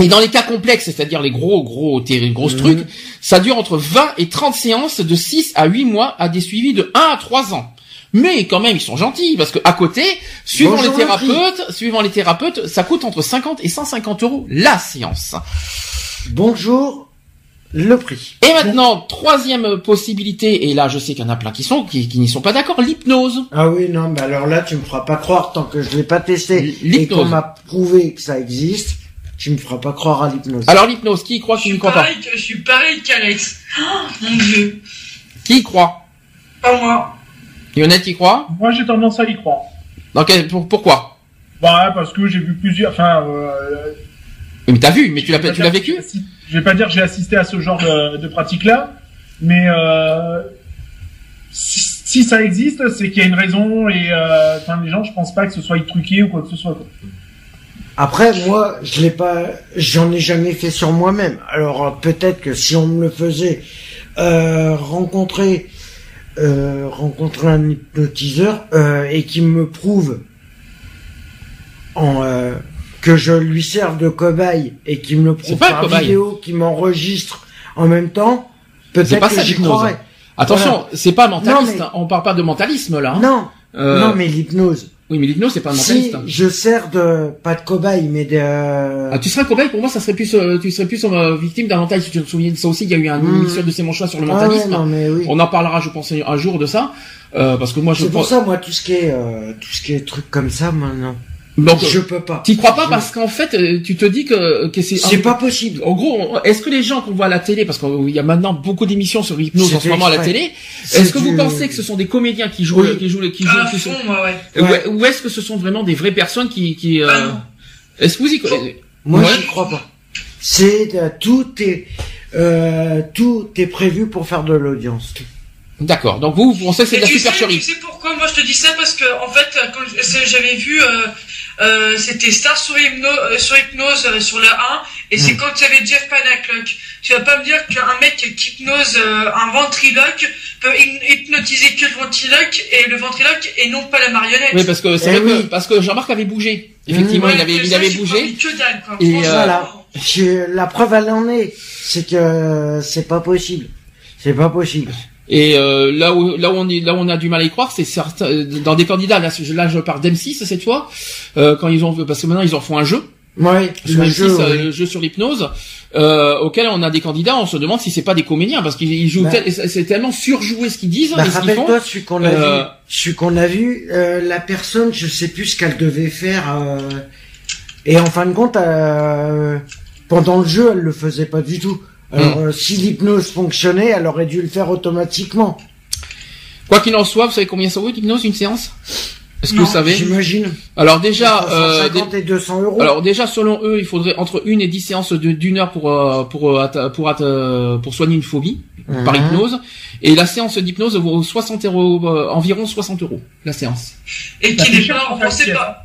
Et dans les cas complexes, c'est-à-dire les gros, gros, grosses Mhm. trucs, ça dure entre 20 et 30 séances de 6 à 8 mois à des suivis de 1 à 3 ans. Mais quand même, ils sont gentils parce que à côté, suivant Bonjour, les le thérapeutes, suivant les thérapeutes, ça coûte entre 50 et 150 euros la séance. Bonjour, le prix. Et maintenant, troisième possibilité, et là je sais qu'il y en a plein qui sont, qui, qui n'y sont pas d'accord, l'hypnose. Ah oui, non, mais alors là, tu me feras pas croire tant que je l'ai pas testé et L'hypnose. qu'on m'a prouvé que ça existe, tu me feras pas croire à l'hypnose. Alors l'hypnose, qui y croit, Je qui n'y suis croit pas pareil, que- je suis pareil qu'Alex. Oh, mon dieu. Qui y croit? Pas moi. Lionel, y croit Moi, j'ai tendance à y croire. Pour, Pourquoi? Bah, parce que j'ai vu plusieurs. Enfin, euh, Mais t'as vu, mais tu l'as tu l'as vécu? Je vais pas dire que j'ai assisté à ce genre de, de pratique-là, mais euh, si, si ça existe, c'est qu'il y a une raison et euh, les gens, je pense pas que ce soit truqué ou quoi que ce soit. quoi. Après, moi, je l'ai pas, j'en ai jamais fait sur moi-même. Alors peut-être que si on me le faisait euh, rencontrer, euh, rencontrer un hypnotiseur euh, et qui me prouve en euh, que je lui serve de cobaye et qui me le prouve pas par vidéo, qui m'enregistre en même temps, peut-être que ça j'y croirais. Attention, c'est pas mentaliste, Non, mais- hein. on parle pas de mentalisme là. hein. Non, Euh, non, mais l'hypnose. Oui, mais l'hypnose c'est pas un Si mentaliste. hein. je sers de pas de cobaye, mais de Ah, tu serais un cobaye, pour moi ça serait plus, euh, tu serais plus euh, victime d'un mentalisme. Tu te souviens de ça aussi, il y a eu un Hmm. émission de ces manchois sur le Ah ouais, mentalisme. non, mais oui. On en parlera, je pense, un jour de ça, euh, parce que moi je C'est pour pense. ça, moi, tout ce qui est, euh, tout ce qui est truc comme ça, maintenant, Donc, je peux pas. t'y crois pas Je- parce qu'en fait, euh, tu te dis que, que c'est. C'est pas possible. En gros, est-ce que les gens qu'on voit à la télé, parce qu'il y a maintenant beaucoup d'émissions sur l'hypnose en ce moment à la télé, est-ce que vous pensez que ce sont des comédiens qui jouent, Oui. qui jouent, qui jouent, qui fond, sont, moi, ouais. ou, Ouais. ou est-ce que ce sont vraiment des vraies personnes qui, qui, euh, Ah est-ce que vous y croyez Moi, Ouais. j'y crois pas. C'est euh, tout est, euh, tout est prévu pour faire de l'audience. D'accord. Donc vous, vous pensez que c'est de la tu sais, supercherie tu sais pourquoi? Moi je te dis ça parce que en fait quand je- j'avais vu euh, c'était Star sur, hypno, euh, sur hypnose euh, sur le 1 et c'est Mm. quand il y avait Jeff Panaclock. Tu vas pas me dire qu'un mec qui hypnose euh, un ventriloque peut hy- hypnotiser que le ventriloque et le ventriloque et non pas la marionnette. Oui, parce que c'est Eh vrai que oui. parce que Jean-Marc avait bougé. Effectivement, Ouais, il avait il ça, avait bougé. que dalle, quoi. Et, voilà. Je- la preuve, elle en est. C'est que c'est pas possible. C'est pas possible. Et euh, là où là où on est là où on a du mal à y croire, c'est certains euh, dans des candidats. Là, je- là je parle d'M6 cette fois euh, quand ils ont parce que maintenant ils en font un jeu Ouais, sur le M6, jeu, euh, ouais. le jeu sur l'hypnose euh, auquel on a des candidats. On se demande si c'est pas des comédiens parce qu'ils ils jouent Bah. tel- c'est tellement surjoué ce qu'ils disent Bah, rappelle-toi celui qu'on a Euh, vu. Celui qu'on a vu, euh, la personne, je sais plus ce qu'elle devait faire. euh, et en fin de compte, euh, pendant le jeu, elle le faisait pas du tout. Alors, Hmm. euh, si l'hypnose fonctionnait, elle aurait dû le faire automatiquement. Quoi qu'il en soit, vous savez combien ça vaut l'hypnose une séance? Est-ce que vous savez? J'imagine. Alors déjà, euh, 150 et 200 euros. Alors déjà selon eux, il faudrait entre une et dix séances d'une heure pour euh, pour euh, pour pour soigner une phobie par Mhm. hypnose et la séance d'hypnose vaut 60 euros euh, environ 60 euros la séance. Et Bah, qui n'est pas pour remboursé faire par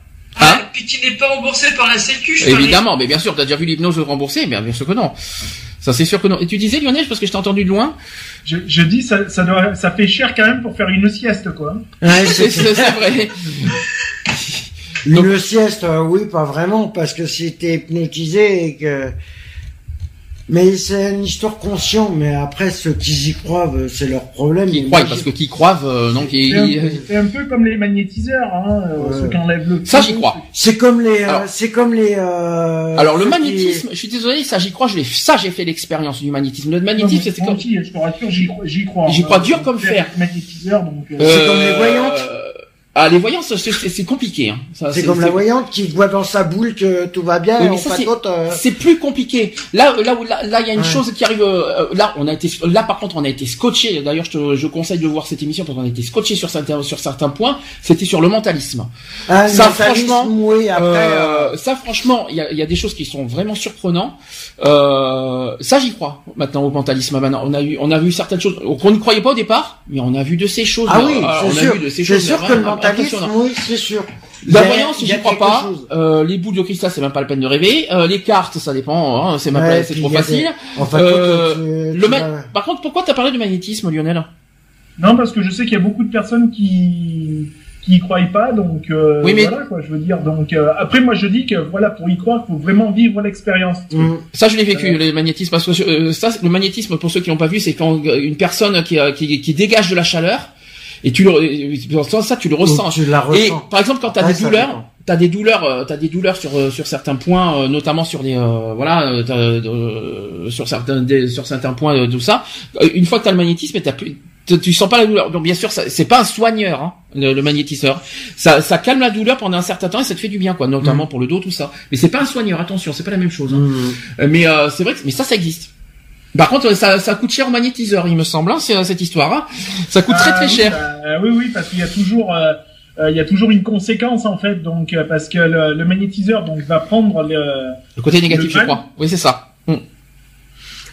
Hein Ouais, puis qui n'est pas remboursé par la Sécu. Évidemment, mais bien sûr, t'as déjà vu l'hypnose remboursée, mais bien sûr que non. Ça c'est sûr que non. Et tu disais Lionel, parce que je t'ai entendu de loin. Je, je dis, ça, ça, doit, ça fait cher quand même pour faire une sieste, quoi. Ouais, C'est c'est- c'est- c'est vrai. Une sieste, euh, oui, pas vraiment, parce que si t'es hypnotisé et que... Mais c'est une histoire consciente, mais après, ceux qui y croient, euh, c'est leur problème. Qui moi, parce que qui croient, euh, donc C'est un, ils- peu- c'est un peu comme les magnétiseurs, hein, euh, Ouais. ceux qui enlèvent le. ça j'y crois. C'est comme les, euh, Alors- c'est comme les, euh, Alors le qui- magnétisme, je suis désolé, ça j'y crois, je l'ai, ça j'ai fait l'expérience du magnétisme. Le magnétisme, c'est comme, aussi, je te rassure, j'y crois. J'y crois, J'y crois dur comme Je fer. suis Magnétiseur, donc. euh, C'est comme les voyantes. Ah les voyances, c'est, compliqué. Hein. C'est comme la voyante qui voit dans sa boule que tout va bien Oui, c'est- euh, C'est plus compliqué. Là, là où là, là, il y a une Ouais. chose qui arrive. euh, là, on a été, là par contre, on a été scotché. D'ailleurs, je te, je conseille de voir cette émission parce qu'on a été scotché sur certains, sur certains points. C'était sur le mentalisme. ah, le ça, mentalisme, franchement, oui, après, euh, Euh, ça, franchement, il y a, il y a des choses qui sont vraiment surprenantes. Euh, ça, j'y crois. Maintenant, au mentalisme, maintenant, on a eu, on a vu certaines choses qu'on ne croyait pas au départ, mais on a vu de ces choses. ah oui, Euh, on c'est sûr, c'est sûr que le mentalisme, impressionnantes. oui, c'est sûr. La Il voyance, il j'y crois pas. Euh, les boules de cristal, c'est même pas la peine de rêver. Euh, les cartes, ça dépend. Hein, c'est Ouais, trop il facile. des- Enfin, Euh, toi, tu- Le tu ma- vas- Par contre, pourquoi t'as parlé de magnétisme, Lionel? Non, parce que je sais qu'il y a beaucoup de personnes qui qui y croient pas, donc euh, Oui, mais- voilà quoi, je veux dire. Donc euh, après, moi je dis que voilà, pour y croire, faut vraiment vivre l'expérience. Mm. Ça, je l'ai vécu, Euh. le magnétisme. Parce que euh, ça, le magnétisme, pour ceux qui l'ont pas vu, c'est quand une personne qui, euh, qui, qui dégage de la chaleur et tu le, euh, ça, tu le ressens. Tu la Et par exemple, quand t'as Après, des ça douleurs, t'as des douleurs, euh, t'as des douleurs sur euh, sur certains points, euh, notamment sur des euh, voilà, euh, sur certains des- sur certains points tout ça. Une fois que t'as le magnétisme, t'as plus tu- sens pas la douleur. Donc bien sûr, c'est pas un soigneur, hein, le, le magnétiseur. Ça, ça calme la douleur pendant un certain temps et ça te fait du bien, quoi, notamment pour le dos, tout ça. Mais c'est pas un soigneur. Attention, c'est pas la même chose. hein. Mm. Mais euh, c'est vrai que mais ça, ça existe. Par contre, ça, ça coûte cher au magnétiseur, il me semble, hein, cette histoire. Hein. Ça coûte très Ah, très cher. bah, oui, oui, parce qu'il y a toujours euh, euh, il y a toujours une conséquence en fait, donc euh, parce que le, le magnétiseur donc va prendre le Le côté négatif, Le je crois. Oui, c'est ça. Mm.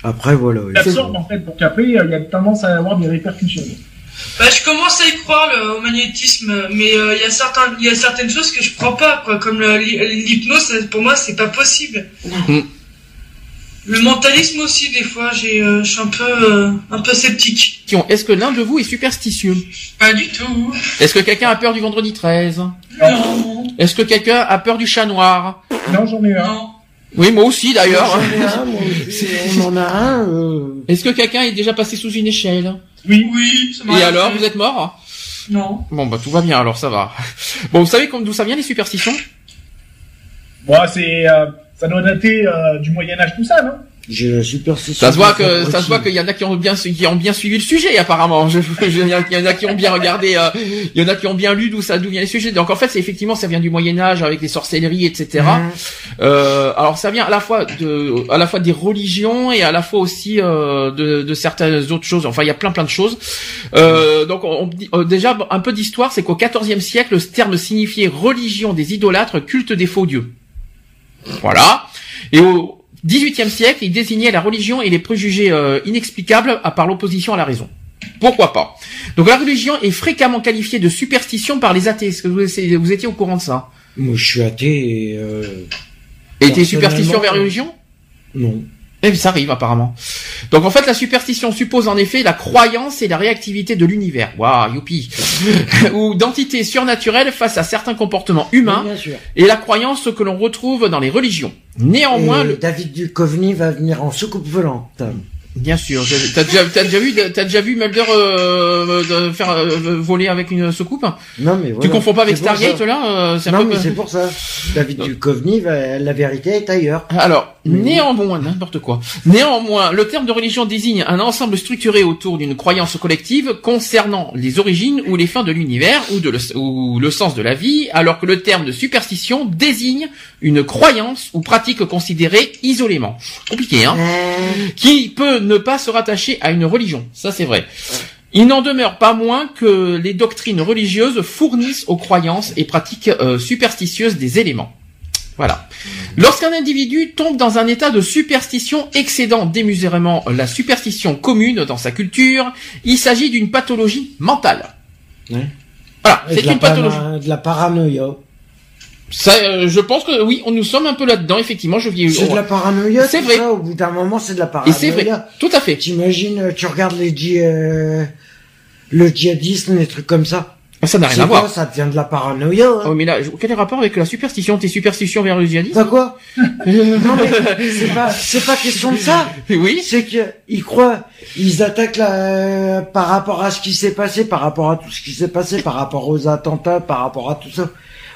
Après, voilà. oui. l'absorbe en fait, donc après il y a tendance à avoir des répercussions. Bah, je commence à y croire le, au magnétisme, mais euh, il y a certains, il y a certaines choses que je crois pas, quoi, comme l'hypnose. Pour moi, c'est pas possible. Mhm. Le mentalisme aussi, des fois, j'ai, euh, je suis un peu, euh, un peu sceptique. Est-ce que l'un de vous est superstitieux Pas du tout. Est-ce que quelqu'un a peur du vendredi 13 Non. Est-ce que quelqu'un a peur du chat noir Non, j'en ai un. Non. Oui, moi aussi d'ailleurs. J'en ai un, moi aussi. On en a un. euh, Est-ce que quelqu'un est déjà passé sous une échelle Oui. Oui. ça Et alors, vous êtes mort Non. Bon, bah tout va bien, alors ça va. Bon, vous savez d'où ça vient les superstitions Bon, c'est euh, ça doit dater euh, du Moyen Âge tout ça, non? J'ai la superstition. Ça se voit que ça se voit qu'il y en a qui ont bien qui ont bien suivi le sujet apparemment. Je, je- il y en a qui ont bien regardé, euh, il y en a qui ont bien lu d'où ça d'où vient les sujets. Donc en fait, c'est effectivement ça vient du Moyen Âge avec les sorcelleries, etc. Mhm. Euh, alors ça vient à la fois de à la fois des religions et à la fois aussi euh, de, de certaines autres choses. Enfin, il y a plein plein de choses. Euh, donc on, euh, déjà un peu d'histoire, c'est qu'au XIVe siècle, ce terme signifiait religion des idolâtres, culte des faux dieux. Voilà. Et au XVIIIe siècle, il désignait la religion et les préjugés euh, inexplicables à par l'opposition à la raison. Pourquoi pas? Donc la religion est fréquemment qualifiée de superstition par les athées. Est-ce que vous, vous étiez au courant de ça? Moi, je suis athée et euh, Et t'es vers la religion? Non. Eh bien, ça arrive apparemment. Donc en fait, la superstition suppose en effet la croyance et la réactivité de l'univers. Waouh, youpi Ou d'entités surnaturelles face à certains comportements humains Oui, bien sûr. et la croyance que l'on retrouve dans les religions. Néanmoins, Et le... David Duchovny va venir en soucoupe volante. bien sûr, t'as déjà, t'as déjà vu, t'as déjà vu Mulder euh, de faire euh, voler avec une soucoupe? Non, mais voilà. Tu confonds pas avec Stargate là euh, c'est un Non, peu- mais c'est pour ça. David Duchovny, va- la vérité est ailleurs. Alors. Néanmoins, n'importe quoi. Néanmoins, le terme de religion désigne un ensemble structuré autour d'une croyance collective concernant les origines ou les fins de l'univers ou, de le, ou le sens de la vie, alors que le terme de superstition désigne une croyance ou pratique considérée isolément. Compliqué, hein? Qui peut ne pas se rattacher à une religion. Ça, c'est vrai. Il n'en demeure pas moins que les doctrines religieuses fournissent aux croyances et pratiques euh, superstitieuses des éléments. Voilà. Lorsqu'un individu tombe dans un état de superstition excédant démesurément la superstition commune dans sa culture, il s'agit d'une pathologie mentale. Ouais. Voilà, Et c'est une pathologie. para- De la paranoïa. Ça, euh, je pense que oui, on nous sommes un peu là-dedans, effectivement. Je vis. C'est de la paranoïa. C'est vrai. ça, au bout d'un moment, c'est de la Et paranoïa. c'est vrai, tout à fait. T'imagines, euh, tu regardes les dji- euh, le djihadisme, les trucs comme ça. Ah, Ça n'a rien à quoi voir. Ça devient de la paranoïa. hein. Oh, mais là, quel est le rapport avec la superstition Tes superstitions vers le djihadisme quoi Non mais c'est pas c'est pas question de ça. Oui. C'est que ils croient, ils attaquent la, par rapport à ce qui s'est passé, par rapport à tout ce qui s'est passé, par rapport aux attentats, par rapport à tout ça.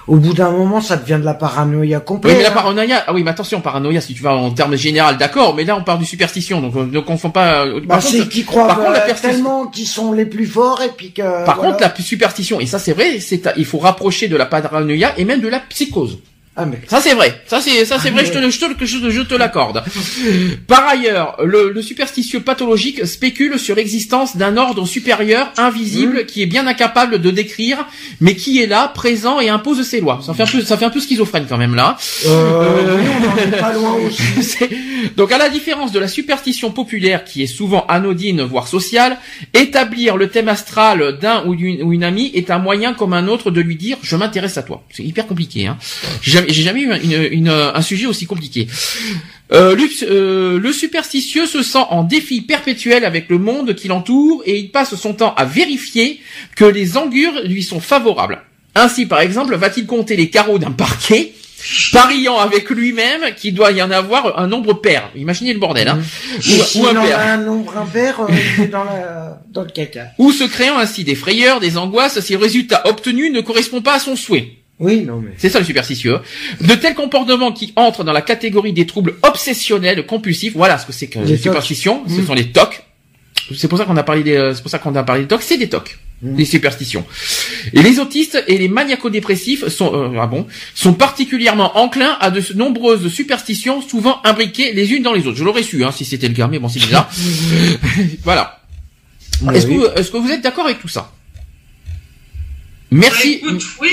Au bout d'un moment, ça devient de la paranoïa Oui, complète. mais la paranoïa, ah oui, mais attention, paranoïa, si tu vas en termes général, d'accord, mais là, on parle de superstition, donc euh, ne confond pas. euh, Bah, par c'est contre, qu'ils croient par contre, la euh, tellement qu'ils sont les plus forts et puis que. par voilà. contre, la superstition, et ça c'est vrai, c'est il faut rapprocher de la paranoïa et même de la psychose. Ah mais. Ça c'est vrai, ça c'est ça c'est Ah, vrai, mais- je te, je te, je, te- je te l'accorde. Par ailleurs, le, le superstitieux pathologique spécule sur l'existence d'un ordre supérieur Mmh. invisible qui est bien incapable de décrire, mais qui est là, présent et impose ses lois. Ça fait un peu, ça fait un peu schizophrène quand même là. Euh, oui, on en est pas loin aussi. C'est- Donc à la différence de la superstition populaire qui est souvent anodine voire sociale, établir le thème astral d'un ou d'une amie est un moyen comme un autre de lui dire je m'intéresse à toi. C'est hyper compliqué. Hein. J'ai jamais, j'ai jamais eu une, une- un sujet aussi compliqué. Euh, le, euh, le superstitieux se sent en défi perpétuel avec le monde qui l'entoure et il passe son temps à vérifier que les angures lui sont favorables. Ainsi, par exemple, va-t-il compter les carreaux d'un parquet pariant avec lui-même qu'il doit y en avoir un nombre pair? Imaginez le bordel, hein. Ou, ou un en a pair. un nombre impair, euh, dans, la, dans le caca. Ou se créant ainsi des frayeurs, des angoisses si le résultat obtenu ne correspond pas à son souhait. Oui, non mais. C'est ça le superstitieux. De tels comportements qui entrent dans la catégorie des troubles obsessionnels compulsifs. Voilà ce que c'est que Les les superstitions. Ce Mm. sont les tocs. C'est pour ça qu'on a parlé des, euh, c'est pour ça qu'on a parlé des tocs. C'est des tocs. Mm. Les superstitions. Et les autistes et les maniaco-dépressifs sont, euh, ah bon, sont particulièrement enclins à de nombreuses superstitions, souvent imbriquées les unes dans les autres. Je l'aurais su, hein, si c'était le cas, mais bon, c'est bizarre. voilà. Est-ce oui. vous- est-ce que vous êtes d'accord avec tout ça? Merci, Bah, écoute, oui.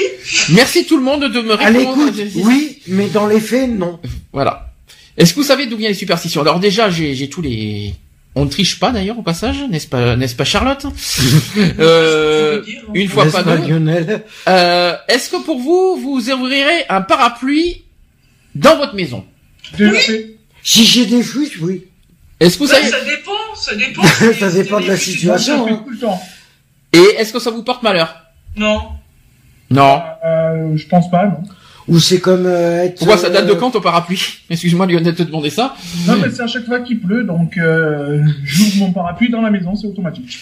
merci tout le monde de me À répondre. l'écoute, oui, mais dans les faits, non. Voilà. Est-ce que vous savez d'où viennent les superstitions? Alors déjà, j'ai j'ai tous les. On ne triche pas d'ailleurs au passage, n'est-ce pas, n'est-ce pas Charlotte? Euh, Une fois pas pas, Euh, Est-ce que pour vous, vous ouvrirez un parapluie dans votre maison? Fait. Si j'ai des fuites, oui. Est-ce que vous Ça, savez ça dépend, ça dépend. Ça dépend de la situation. hein. Et est-ce que ça vous porte malheur? Non. Non. Euh, je pense pas, non. Ou c'est comme euh, être. Pourquoi ça date de euh, quand ton parapluie Excuse-moi Lionel de te demander ça. Non, mais c'est à chaque fois qu'il pleut, donc euh, j'ouvre mon parapluie dans la maison, c'est automatique.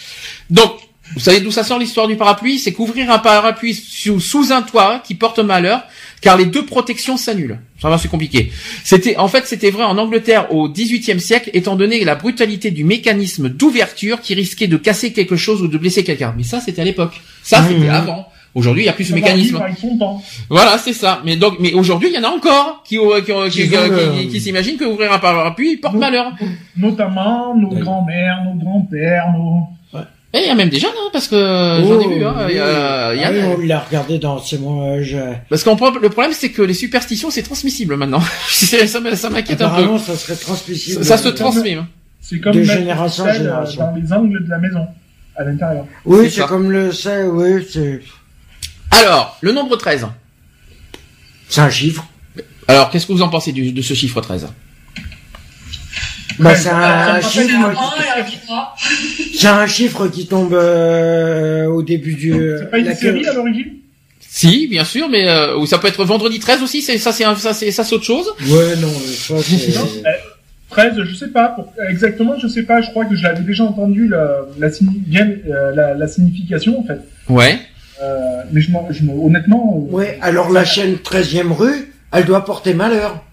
Donc, vous savez d'où ça sort l'histoire du parapluie? C'est qu'ouvrir un parapluie sous, sous un toit qui porte malheur, car les deux protections s'annulent. Ça va, c'est compliqué. C'était, en fait, c'était vrai en Angleterre au XVIIIe siècle, étant donné la brutalité du mécanisme d'ouverture qui risquait de casser quelque chose ou de blesser quelqu'un. Mais ça, c'était à l'époque. Ça, Mmh. c'était avant. Aujourd'hui, il n'y a plus ce mécanisme. Voilà, c'est ça. Mais donc, mais aujourd'hui, il y en a encore qui, qui, qui, qui, Qui qui- qui s'imaginent que ouvrir un parapluie porte malheur. Notamment nos grands-mères, nos grands-pères, nos... Et il y a même des jeunes, hein, parce que j'en ai vu. Hein, y a- il y a- Ah oui, on l'a regardé dans C'est moi, je... Parce prend- le problème, c'est que les superstitions, c'est transmissible maintenant. Ça m'inquiète un peu. Apparemment, ça serait transmissible. Ça, ça se Euh, transmet. hein. C'est comme De génération en sel, euh, génération. dans les angles de la maison, à l'intérieur. Oui, C'est comme le sait, oui, c'est... Alors, le nombre 13. C'est un chiffre. Alors, qu'est-ce que vous en pensez du- de ce chiffre 13 Bah, Ouais, c'est un, chiffre, 1 et un 3. c'est un chiffre qui tombe euh, au début du... C'est pas une la- série à l'origine? Si, bien sûr, mais euh, ou ça peut être vendredi 13 aussi. C'est ça, c'est ça, c'est ça, c'est autre chose. Ouais, non, ça c'est... Non, euh, 13, je sais pas. pour- Exactement, je sais pas. Je crois que j'avais déjà entendu la, la, euh, la, la signification, en fait. Ouais. Euh, mais je, je, m'en- honnêtement... euh, Ouais, alors la chaîne 13e rue, elle doit porter malheur.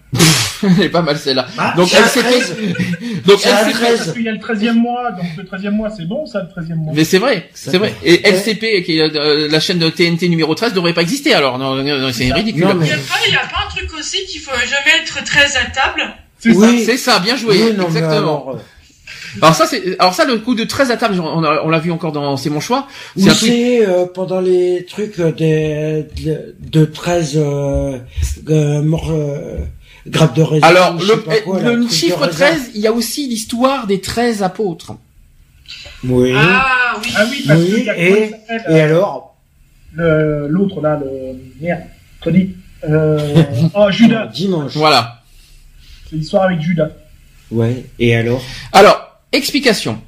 Elle est pas mal celle-là. Bah, Donc c'est elle un s'était. 13. Donc elle s'était- 13. Parce qu'il y a le 13e mois, donc le 13e mois, c'est bon, ça, le 13e mois. Mais c'est vrai, c'est vrai. Et LCP, qui est euh, la chaîne de TNT numéro 13, devrait pas exister alors. Non, non, non, c'est ridicule. Non, mais- Il y a pas, il y a pas un truc aussi qu'il faut jamais être très à table. C'est Oui. C'est ça, bien joué. Oui, non, Exactement. alors, euh, Alors ça, c'est, alors ça, le coup de 13 à table, on, a- on l'a vu encore dans C'est mon choix. C'est truc. c'est euh, pendant les trucs euh, des, de, de 13 euh, euh, morts, euh, de raisin. Alors, sais le, pas quoi, là, le truc de chiffre raisin. 13, il y a aussi l'histoire des 13 apôtres. Oui. Ah oui. Ah oui, parce Oui, qu'il y a et- euh, alors L'autre, là, le... Merde, Tony. Euh... oh, Judas. Dimanche. Voilà. C'est l'histoire avec Judas. Ouais. Et alors Alors, explication.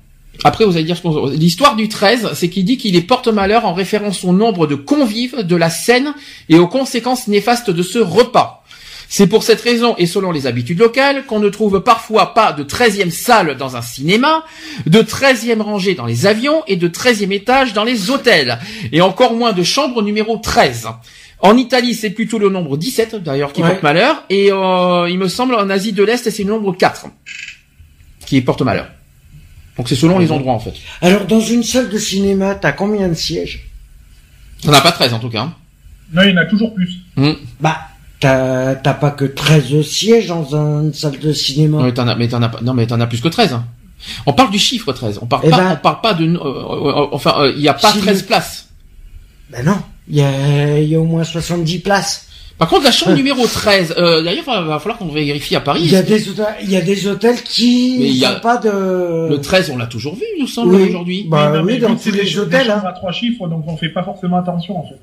Après, vous allez dire ce qu'on... L'histoire du 13, c'est qu'il dit qu'il est porte-malheur en référence au nombre de convives de la scène et aux conséquences néfastes de ce repas. C'est pour cette raison, et selon les habitudes locales, qu'on ne trouve parfois pas de 13e salle dans un cinéma, de 13e rangée dans les avions et de 13e étage dans les hôtels, et encore moins de chambre numéro 13. En Italie, c'est plutôt le nombre 17, d'ailleurs, qui Ouais. porte malheur, et euh, il me semble en Asie de l'Est, c'est le nombre 4 qui porte malheur. Donc c'est selon les endroits, en fait. Alors, dans une salle de cinéma, t'as combien de sièges? Ça n'a pas 13, en tout cas. hein. Non, il y en a toujours plus. Hmm. Bah, t'as t'as pas que 13 sièges dans une salle de cinéma? Non, mais t'en as, mais t'en as pas, non, mais t'en as plus que 13. hein. On parle du chiffre 13. On parle Eh pas, ben- on parle pas de, euh, euh, enfin, euh, il y a pas Si 13 le- places. Ben non, il y a, il y a au moins 70 places. Par contre, la chambre numéro 13, euh, d'ailleurs, il va, va falloir qu'on vérifie à Paris. Il y a des hôtels, il y a des hôtels qui Mais il y a- n'ont pas de... Le 13, on l'a toujours vu, il nous semble, Oui. aujourd'hui. Bah non, mais oui, dans tous c'est des, les des hôtels, hein. à trois chiffres, donc on fait pas forcément attention, en fait.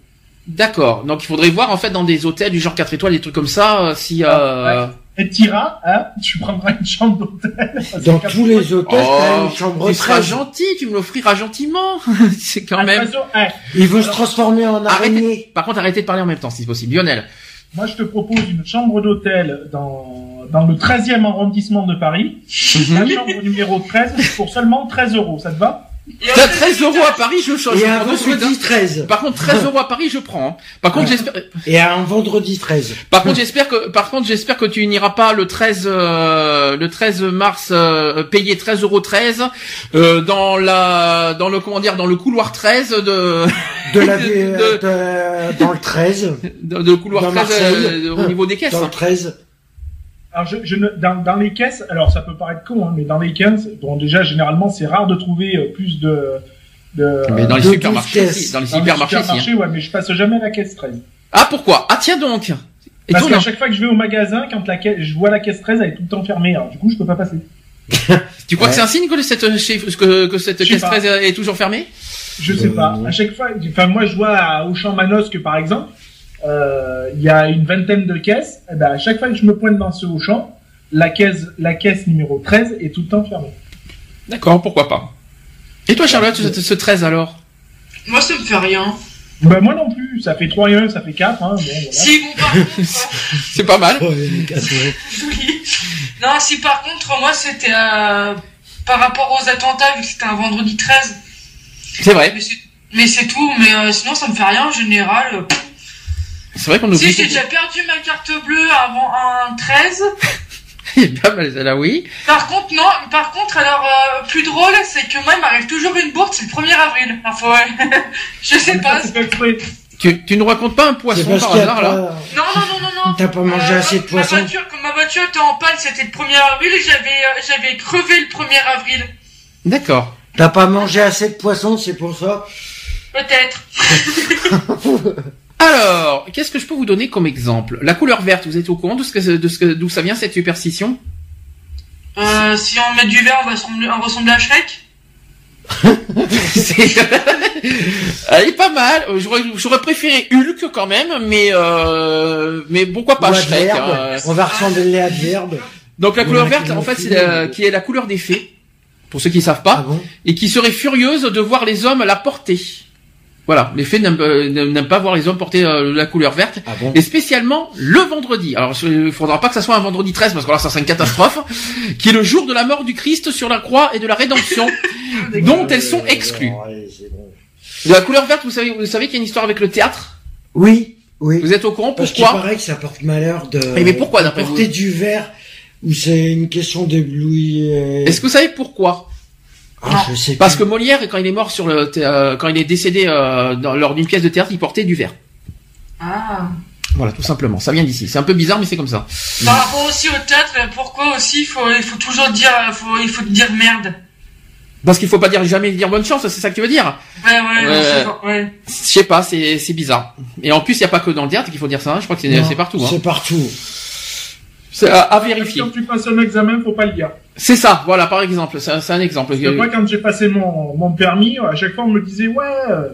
D'accord. Donc, il faudrait voir, en fait, dans des hôtels du genre 4 étoiles, des trucs comme ça, euh, si, euh... Et t'iras, hein, tu prendras une chambre d'hôtel. Dans tous les hôtels, t'as Oh, une chambre tu seras 13. gentil, tu me l'offriras gentiment. c'est quand Ah, même. façon, hein, Il veut se transformer en araignée. Arrêtez. Par contre, arrêtez de parler en même temps, si possible. Lionel. moi, je te propose une chambre d'hôtel dans, dans le 13e arrondissement de Paris. Mhm. La chambre numéro 13 pour seulement 13 euros. Ça te va? T'as 13 euros à Paris, je change. Et un hein. vendredi 13. Par contre, 13 euros à Paris, je prends. hein. Par contre, Ouais. j'espère. Et un vendredi 13. Par contre, j'espère que, par contre, j'espère que tu n'iras pas le 13, euh, le 13 mars euh, payer 13 euros 13 euh, dans la, dans le comment dire, dans le couloir 13 de, De la, De- de, de- dans le 13. de, de couloir Dans 13 Marseille. euh, au niveau des caisses. Dans le 13. Alors, je, je ne, dans, dans les caisses, alors ça peut paraître con, hein, mais dans les caisses, bon, déjà, généralement, c'est rare de trouver euh, plus de... de Mais dans les de supermarchés, 12 aussi, caisses. dans les dans les supermarchés, aussi, hein. supermarchés, ouais, mais je passe jamais la caisse 13. Ah pourquoi? Ah tiens donc. Et Parce qu'à chaque fois que je vais au magasin, quand la caisse, je vois la caisse 13, elle est tout le temps fermée. Alors, du coup, je peux pas passer. tu crois Ouais. que c'est un signe que cette, que, que cette caisse pas. 13 est toujours fermée? Je sais Euh, pas. À chaque fois, enfin moi je vois à Auchan Manosque par exemple, il y a une vingtaine de caisses. Et ben à chaque fois que je me pointe dans ce Auchan, la caisse, la caisse numéro 13 est tout le temps fermée. D'accord, pourquoi pas. Et toi Charlotte, ce, ce 13 alors? Moi, ça me fait rien. Ben moi non plus. Ça fait 3 et 1, ça fait 4. Hein, bon, voilà. Si, bon, par contre, euh, C'est pas mal. oui. Non, si par contre, moi, c'était euh, par rapport aux attentats, vu que c'était un vendredi 13. C'est vrai. Mais c'est- Mais c'est tout, mais euh, sinon, ça me fait rien en général. euh, C'est vrai qu'on Si, oublie. j'ai déjà perdu ma carte bleue avant un 13. Il est pas mal celle-là, oui. Par contre, non, par contre, alors, euh, plus drôle, c'est que moi, il m'arrive toujours une bourse, c'est le 1er avril. Enfin, ouais. je sais pas. Tu, tu nous racontes pas un poisson par qu'il y a hasard là. Non, non, non, non, non. T'as pas mangé Euh, assez de ma poisson. voiture, Comme ma voiture était en panne, c'était le 1er avril et j'avais, euh, j'avais crevé le 1er avril. D'accord. T'as pas mangé assez de poisson, c'est pour ça? Peut-être. Alors, qu'est-ce que je peux vous donner comme exemple? La couleur verte, vous êtes au courant de ce que, de ce que, d'où ça vient cette superstition? Euh, si on met du vert, on va ressembler, on ressembler à Shrek? C'est- Elle est pas mal. J'aurais, j'aurais préféré Hulk quand même, mais euh, mais pourquoi pas Shrek hein. On va ressembler à. Donc la Ou couleur verte, en fait, c'est la- qui est la couleur des fées, pour ceux qui savent Ah pas, bon? et qui serait furieuse de voir les hommes la porter. Voilà, les fées n'aiment, euh, n'aiment pas voir les hommes porter euh, la couleur verte, Ah bon? Et spécialement le vendredi. Alors, il faudra pas que ça soit un vendredi 13, parce que là, ça serait une catastrophe, qui est le jour de la mort du Christ sur la croix et de la rédemption, dont elles sont exclues. Euh, bon. La couleur verte, vous savez, vous savez qu'il y a une histoire avec le théâtre? Oui, oui. Vous êtes au courant? Parce qu'il pourquoi paraît que ça porte malheur de Eh, mais pourquoi, d'après porter vous du verre ou c'est une question d'éblouir. Est-ce que vous savez pourquoi? Ah, je sais Parce que. Molière, quand il est mort sur le, euh, quand il est décédé euh, dans- lors d'une pièce de théâtre, il portait du verre. Ah. Voilà, tout simplement. Ça vient d'ici. C'est un peu bizarre, mais c'est comme ça. Par rapport aussi au théâtre, euh, pourquoi aussi il faut, il faut toujours dire, euh, faut, il faut dire merde? Parce qu'il faut pas dire jamais dire bonne chance, c'est ça que tu veux dire? Ouais, ouais, Ouais. c'est pas- ouais. Je sais pas, c'est c'est bizarre. Et en plus, il y a pas que dans le théâtre qu'il faut dire ça. hein. Je crois que c'est c'est partout. Hein. C'est partout. C'est à, à vérifier. Quand tu passes un examen, faut pas le dire. C'est ça. Voilà, par exemple. C'est un exemple. Que moi, quand j'ai passé mon, mon permis, à chaque fois, on me disait, ouais, euh,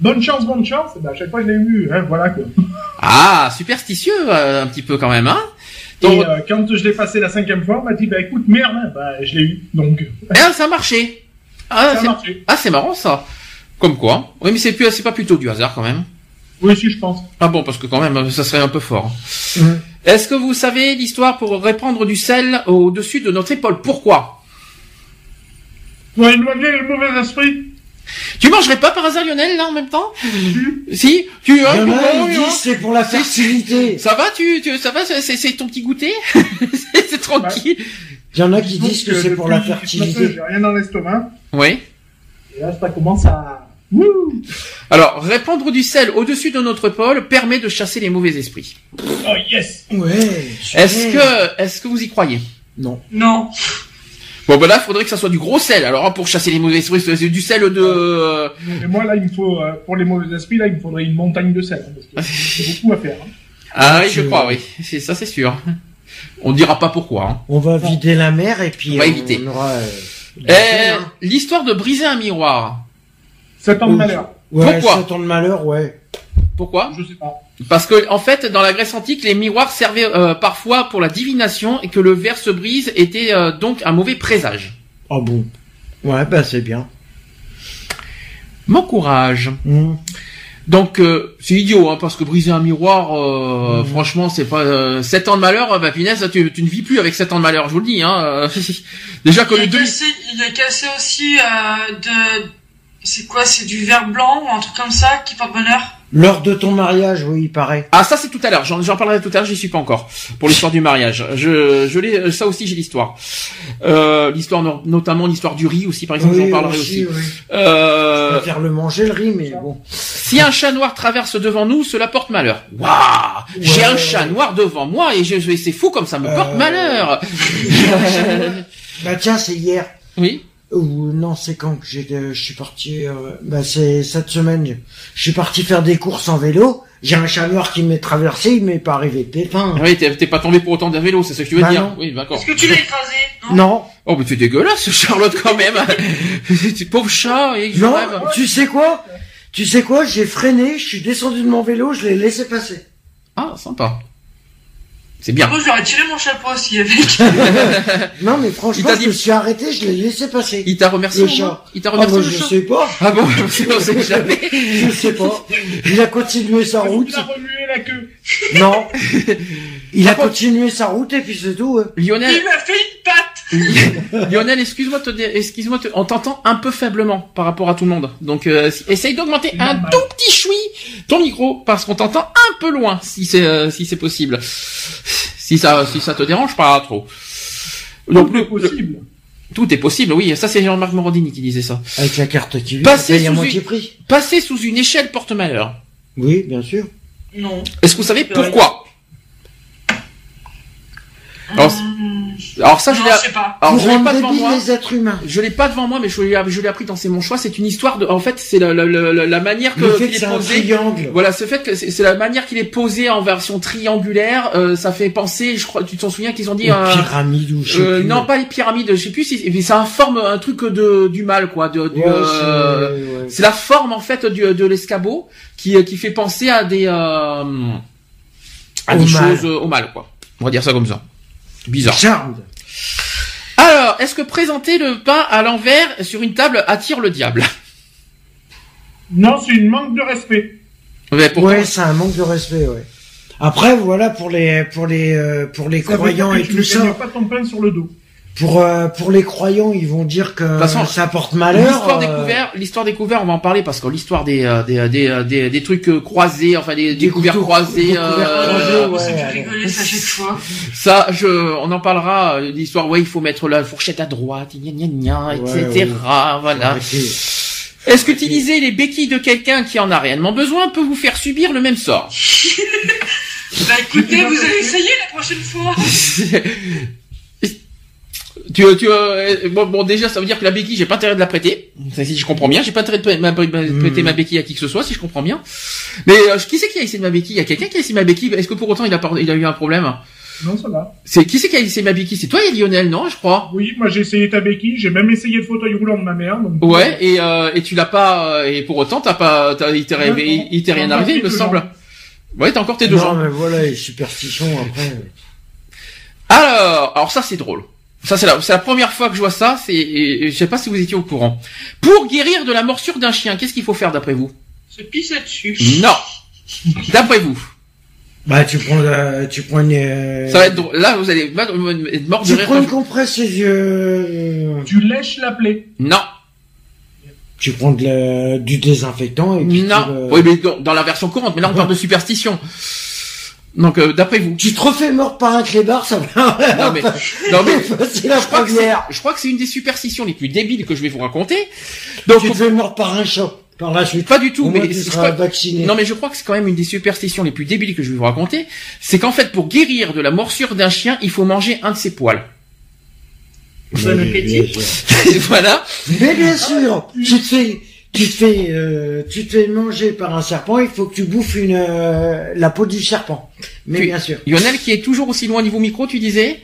bonne chance, bonne chance. Et ben, à chaque fois, je l'ai eu. Hein, voilà, quoi. Ah, superstitieux, euh, un petit peu quand même, hein. Donc, Et euh, quand je l'ai passé la cinquième fois, on m'a dit, bah écoute, merde, hein, bah, je l'ai eu. Donc, eh, ça a marché. Ah, Ça a c'est marché. ah, c'est marrant ça. Comme quoi. Oui, mais c'est plus, c'est pas plutôt du hasard quand même. Oui, si, je pense. Ah bon, parce que quand même, ça serait un peu fort. Mhm. Est-ce que vous savez l'histoire pour répandre du sel au-dessus de notre épaule? Pourquoi? Pour éloigner le mauvais esprit. Tu mangerais pas par hasard Lionel là en même temps? Si Tu Il y hein, en a, comment, ils hein? disent c'est pour la fertilité. Ça va tu, tu ça va c'est- ton petit goûter? C'est tranquille. Il y en a qui disent que euh, c'est pour la fertilité. J'ai rien dans l'estomac. Oui. Et là, ça commence à... Alors répandre du sel au-dessus de notre épaule permet de chasser les mauvais esprits. Oh, yes Ouais. Est-ce que est-ce que vous y croyez? Non. Non. Bon ben là, faudrait que ça soit du gros sel. Alors pour chasser les mauvais esprits, c'est du sel de euh, Et moi, là, il me faut... euh, pour les mauvais esprits, là, il me faudrait une montagne de sel. hein, parce que c'est beaucoup à faire. hein. Ah oui, je crois, oui. C'est ça, c'est sûr. On dira pas pourquoi. Hein. On va vider la mer et puis On va éviter. aura. euh, Eh, hein. l'histoire de briser un miroir. Sept ans de malheur. Ouais, Pourquoi sept ans de malheur, ouais. Pourquoi Je sais pas. Parce que en fait, dans la Grèce antique, les miroirs servaient euh, parfois pour la divination et que le verre se brise était euh, donc un mauvais présage. Oh bon. Ouais, bah c'est bien. Mon courage. Hmm. Donc euh, c'est idiot, hein, parce que briser un miroir, euh, Mhm. franchement, c'est pas euh, 7 ans de malheur. Bah punaise, tu, tu ne vis plus avec 7 ans de malheur, je vous le dis. Hein. Déjà que Il deux. cassé, il a cassé aussi euh, de... C'est quoi C'est du verre blanc ou un truc comme ça qui porte bonheur L'heure de ton mariage, oui, il paraît. Ah ça c'est tout à l'heure, j'en j'en parlerai tout à l'heure, j'y suis pas encore pour l'histoire du mariage. Je je l'ai ça aussi j'ai l'histoire. Euh, l'histoire no- notamment l'histoire du riz aussi par exemple, j'en parlerai aussi. oui. Je Euh, préfère le manger, le riz, mais bon. si un chat noir traverse devant nous, cela porte malheur. Waouh J'ai un chat noir devant moi et je, je- c'est fou comme ça me porte Euh, malheur. Bah tiens, c'est hier. oui. Ou non, c'est quand que j'ai, euh, je suis parti. euh, bah c'est cette semaine. Je suis parti faire des courses en vélo. J'ai un chat noir qui m'est traversé, il m'est pas arrivé de pépin. Oui, t'es t'es pas tombé pour autant d'un vélo, c'est ce que tu veux Bah dire. non. Oui, d'accord. Est-ce que tu l'as écrasé? Non. Non, Oh mais c'est dégueulasse Charlotte quand même. Pauvre chat et non. rêve. Tu sais quoi? Tu sais quoi? J'ai freiné, je suis descendu de mon vélo, je l'ai laissé passer. Ah sympa. C'est bien. Moi, ai tiré mon chapeau aussi avec. Non, mais Il franchement, t'a je dit- me suis arrêté, je l'ai laissé passer. Il t'a remercié Le chat. Il t'a Ah remercié bah, le je chat sais pas. Ah bon, on sait jamais. Je sais pas. Il a continué sa route. Il a remué la queue. Non. Il a continué sa route et puis c'est tout. hein. Lionel, Il m'a fait une patte Lionel, excuse-moi, te excuse-moi, te- on t'entend un peu faiblement par rapport à tout le monde. Donc, euh, essaye d'augmenter un tout petit choui ton micro parce qu'on t'entend un peu loin, si c'est euh, si c'est possible. Si ça si ça te dérange pas trop. Donc Tout est le- possible. le- tout est possible, oui. Ça c'est Jean-Marc Morandini qui disait ça. Avec la carte qui Passer sous moitié une- prix. Passer sous une échelle porte malheur. Oui, bien sûr. Non. Est-ce que vous savez pourquoi Alors, Alors ça je non, l'ai. je. Alors je l'ai pas devant moi. les êtres humains. Je l'ai pas devant moi, mais je l'ai, je l'ai appris dans C'est mon choix. C'est une histoire de, en fait, c'est la, la, la, la manière que Le fait qu'il que est c'est un posé. triangle. Voilà, ce fait que c'est, la manière qu'il est posé en version triangulaire, euh, ça fait penser, je crois, tu t'en souviens qu'ils ont dit Une un, pyramide ou je sais euh, plus. non pas les pyramides, je sais plus si, mais c'est un forme, un truc de du mal quoi, de, du, Ouais, euh, c'est- ouais. c'est la forme en fait du, de l'escabeau qui, euh, qui fait penser à des, euh, à Au des mal. choses euh, au mal quoi. On va dire ça comme ça. Bizarre. Charmed. Alors, est-ce que présenter le pain à l'envers sur une table attire le diable? Non, c'est une manque de respect. Ouais, c'est un manque de respect, ouais. Après, voilà, pour les, pour les, euh, pour les Ça croyants et tu tout ne ça. gagnes pas ton pain sur le dos. Pour, euh, pour les croyants, ils vont dire que façon, ça porte malheur. L'histoire euh, découvert, l'histoire découvert, on va en parler parce que l'histoire des euh, des, des, des, des trucs euh, croisés, enfin des, des couverts couteaux- croisés, des euh, couverts croisés, ouais. ça fait allez. rigoler ça à chaque fois. ça, je, on en parlera. euh, L'histoire, ouais, il faut mettre la fourchette à droite, gna gna gna, Ouais, etc. ouais. Voilà. Arrêtez. Est-ce qu'utiliser les béquilles de quelqu'un qui en a réellement besoin peut vous faire subir le même sort Bah écoutez, vous allez essayer la prochaine fois. Tu, tu, euh, bon, bon, déjà, ça veut dire que la béquille, j'ai pas intérêt de la prêter. Si je comprends bien, j'ai pas intérêt de prêter ma, ma- prêter ma béquille à qui que ce soit, si je comprends bien. Mais euh, qui c'est qui a essayé de ma béquille? Il y a quelqu'un qui a essayé ma béquille? Est-ce que pour autant il a, il eu un problème? Non, ça va. C'est qui c'est qui a essayé ma béquille? C'est toi et Lionel, non Je crois? Oui, moi j'ai essayé ta béquille, j'ai même essayé le fauteuil roulant de ma mère. Donc... Ouais, et, euh, et tu l'as pas, euh, et pour autant t'as pas, t'as, il t'est Non, non. il rien Non, arrivé, il me semble. jambes. Ouais, t'as encore tes deux non, jambes. mais voilà, les superstitions, après. Alors, alors ça c'est drôle. Ça c'est la, c'est la première fois que je vois ça. C'est, et- et je sais pas si vous étiez au courant. Pour guérir de la morsure d'un chien, qu'est-ce qu'il faut faire d'après vous? Se pisser dessus. Non. D'après vous, Bah, tu prends, la- tu prends une, euh, ça va être drôle. Là, vous allez être mort de tu rire. prends quand une je- compresse et euh, Tu lèches la plaie. Non, tu prends de la- du désinfectant et puis tu, non. le- Oui, mais dans, dans la version courante. Mais là, on parle de superstition. Donc, euh, d'après vous. tu te refais mort par un clébard, ça va. Non mais, non mais, c'est la je crois que c'est, première. je crois que c'est une des superstitions les plus débiles que je vais vous raconter. Donc, Tu te fais mort par un chat. Par la suite. pas du tout. Au Mais tu je seras crois- vacciné. Non mais je crois que c'est quand même une des superstitions les plus débiles que je vais vous raconter. C'est qu'en fait, pour guérir de la morsure d'un chien, il faut manger un de ses poils. Bon appétit. Voilà. Mais bien sûr, tu te fais, tu te fais, euh, tu te fais manger par un serpent, il faut que tu bouffes une, euh, la peau du serpent. Mais bien sûr. Lionel qui est toujours aussi loin niveau micro, tu disais?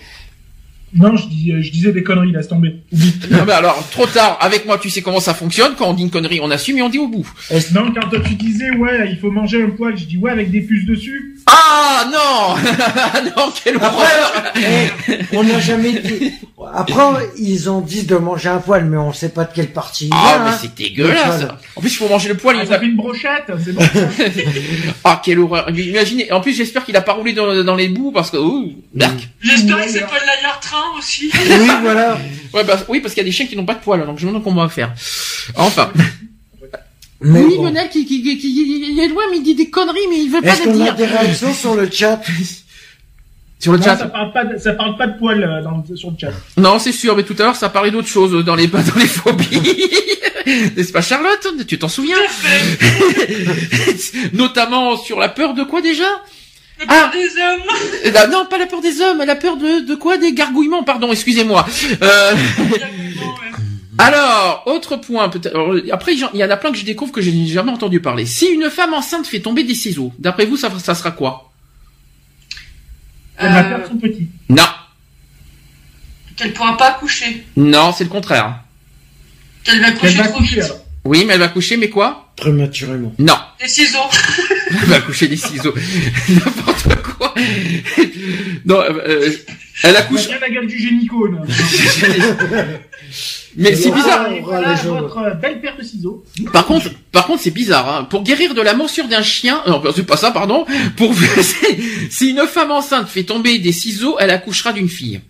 Non, je, dis, je disais des conneries, laisse tomber. Oublie. Non mais alors, trop tard. Avec moi, tu sais comment ça fonctionne. Quand on dit une connerie, on assume et on dit au bout. Non, quand tu disais, ouais, il faut manger un poil, je dis, ouais, avec des puces dessus. Ah non Non, quelle horreur Eh, on n'a jamais dit. Après, ils ont dit de manger un poil, mais on sait pas de quelle partie. il Ah vient, mais hein. c'est dégueulasse. En plus, il faut manger le poil. Ah, il fait une brochette, c'est bon. Ah quelle horreur Imaginez. En plus, j'espère qu'il a pas roulé dans, dans les bouts parce que. Ouh, berk. J'espère que c'est pas de la aussi. Oui, voilà. Ouais, bah, oui, parce qu'il y a des chiens qui n'ont pas de poils, donc je me demande comment on va faire. Enfin. Mais oui, bon. Lionel qui, qui, qui, qui- il est loin, mais il dit des conneries, mais il veut pas Est-ce les qu'on a dire. des réactions sur le chat Sur le Non, chat. ça parle pas de, ça parle pas de poil euh, dans, sur le chat. Non, c'est sûr, mais tout à l'heure, ça parlait d'autre chose dans les, dans les phobies. N'est-ce pas, Charlotte? Tu t'en souviens? Notamment sur la peur de quoi déjà? Le Ah. peur des hommes. Euh, bah, non, pas la peur des hommes, la peur de, de quoi? Des gargouillements, pardon, excusez-moi. Euh, alors, autre point, peut-être. Après, il y en a plein que je découvre que je n'ai jamais entendu parler. Si une femme enceinte fait tomber des ciseaux, d'après vous, ça, ça sera quoi? Elle va Euh, perdre son petit. Non. Qu'elle pourra pas accoucher. Non, c'est le contraire. Qu'elle va va trop coucher vite. Oui, mais elle va coucher, mais quoi? Prématurément. Non. Des ciseaux. Elle va coucher des ciseaux. N'importe quoi. Non, euh, euh, elle Elle accouche. a la gueule du génico, là. Mais c'est bizarre. Ah, Et on voilà voit les gens. votre belle paire de ciseaux. Par contre, par contre, c'est bizarre. Hein. Pour guérir de la morsure d'un chien, non, c'est pas ça, pardon. Pour si une femme enceinte fait tomber des ciseaux, elle accouchera d'une fille.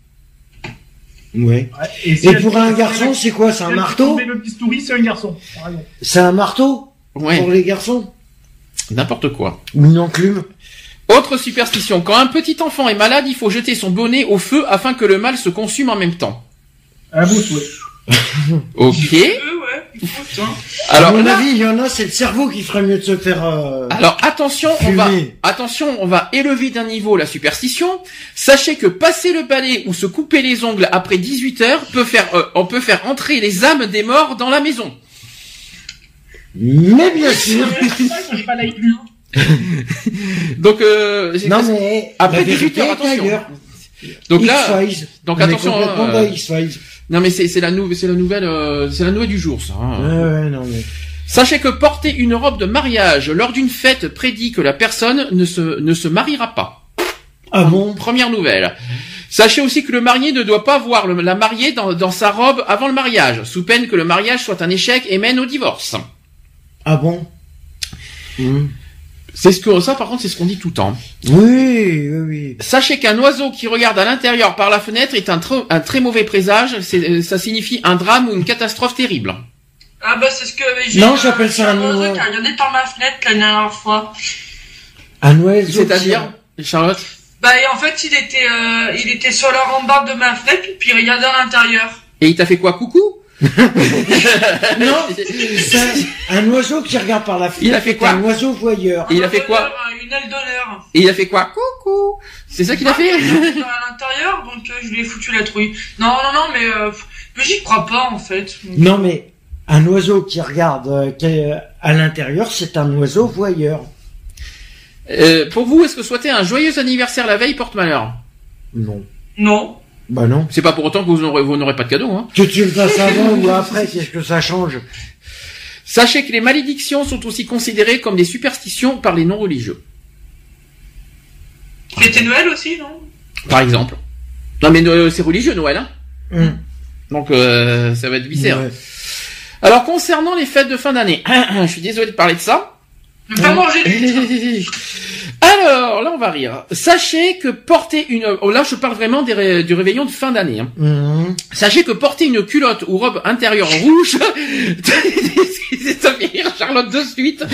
Ouais. Ouais, Et si pour un garçon, c'est quoi C'est un marteau le bistouri, c'est un garçon. C'est un marteau Ouais, pour les garçons? N'importe quoi. Ou une enclume? Autre superstition. Quand un petit enfant est malade, il faut jeter son bonnet au feu afin que le mal se consume en même temps. À vos souhaits. Ok. Hein. Alors à mon là, avis, il y en a, c'est le cerveau qui ferait mieux de se faire. euh, Alors attention, on va attention, on va élever d'un niveau la superstition. Sachez que passer le balai ou se couper les ongles après 18 heures peut faire euh, on peut faire entrer les âmes des morts dans la maison. Mais bien sûr. Plus. Donc euh, j'ai- non mais Après la 18 vérité heures, attention. donc là donc attention, non mais c'est c'est la la nouvelle euh, c'est la nouvelle du jour ça. hein. Ouais, ouais, non mais. Sachez que porter une robe de mariage lors d'une fête prédit que la personne ne se ne se mariera pas. Ah bon? Première nouvelle. Sachez aussi que le marié ne doit pas voir le- la mariée dans, dans sa robe avant le mariage, sous peine que le mariage soit un échec et mène au divorce. Ah bon? Hmm. C'est ce que ça, par contre, c'est ce qu'on dit tout le temps. Oui, oui, oui. Sachez qu'un oiseau qui regarde à l'intérieur par la fenêtre est un, tr- un très mauvais présage. Euh, Ça signifie un drame ou une catastrophe terrible. Ah bah c'est ce que j'ai. Non, j'appelle ça un oiseau oiseau. qui a regardé par ma fenêtre la dernière fois. Un oiseau. C'est-à-dire, Charlotte? Bah et en fait il était euh, il était sur la rambarde de ma fenêtre puis il regardait à l'intérieur. Et il t'a fait quoi, coucou? Non, c'est un oiseau qui regarde par la fenêtre. Il a fait quoi Un oiseau voyeur. Et il a fait quoi Une aile d'honneur. Et il a fait quoi Coucou C'est ça qu'il a fait à l'intérieur donc euh, je lui ai foutu la trouille. Non non non mais euh, mais j'y crois pas en fait. Non, mais un oiseau qui regarde euh, qui est, euh, à l'intérieur, c'est un oiseau voyeur. Euh, Pour vous, est-ce que souhaiter un joyeux anniversaire la veille porte malheur Non. Non. Bah non. C'est pas pour autant que vous n'aurez vous n'aurez pas de cadeau. Hein. Que tu le fasses avant ou après, qu'est-ce que ça change Sachez que les malédictions sont aussi considérées comme des superstitions par les non-religieux. Fêter Noël aussi non? Par exemple. Non mais euh, c'est religieux Noël. Hein Hum. Donc euh, ça va être. Ouais. Alors concernant les fêtes de fin d'année, je suis désolé de parler de ça. Pas manger. Alors là on va rire. Sachez que porter une, oh, là je parle vraiment des ré- du réveillon de fin d'année. hein. Hum. Sachez que porter une culotte ou robe intérieure rouge, ça fait rire Charlotte de suite.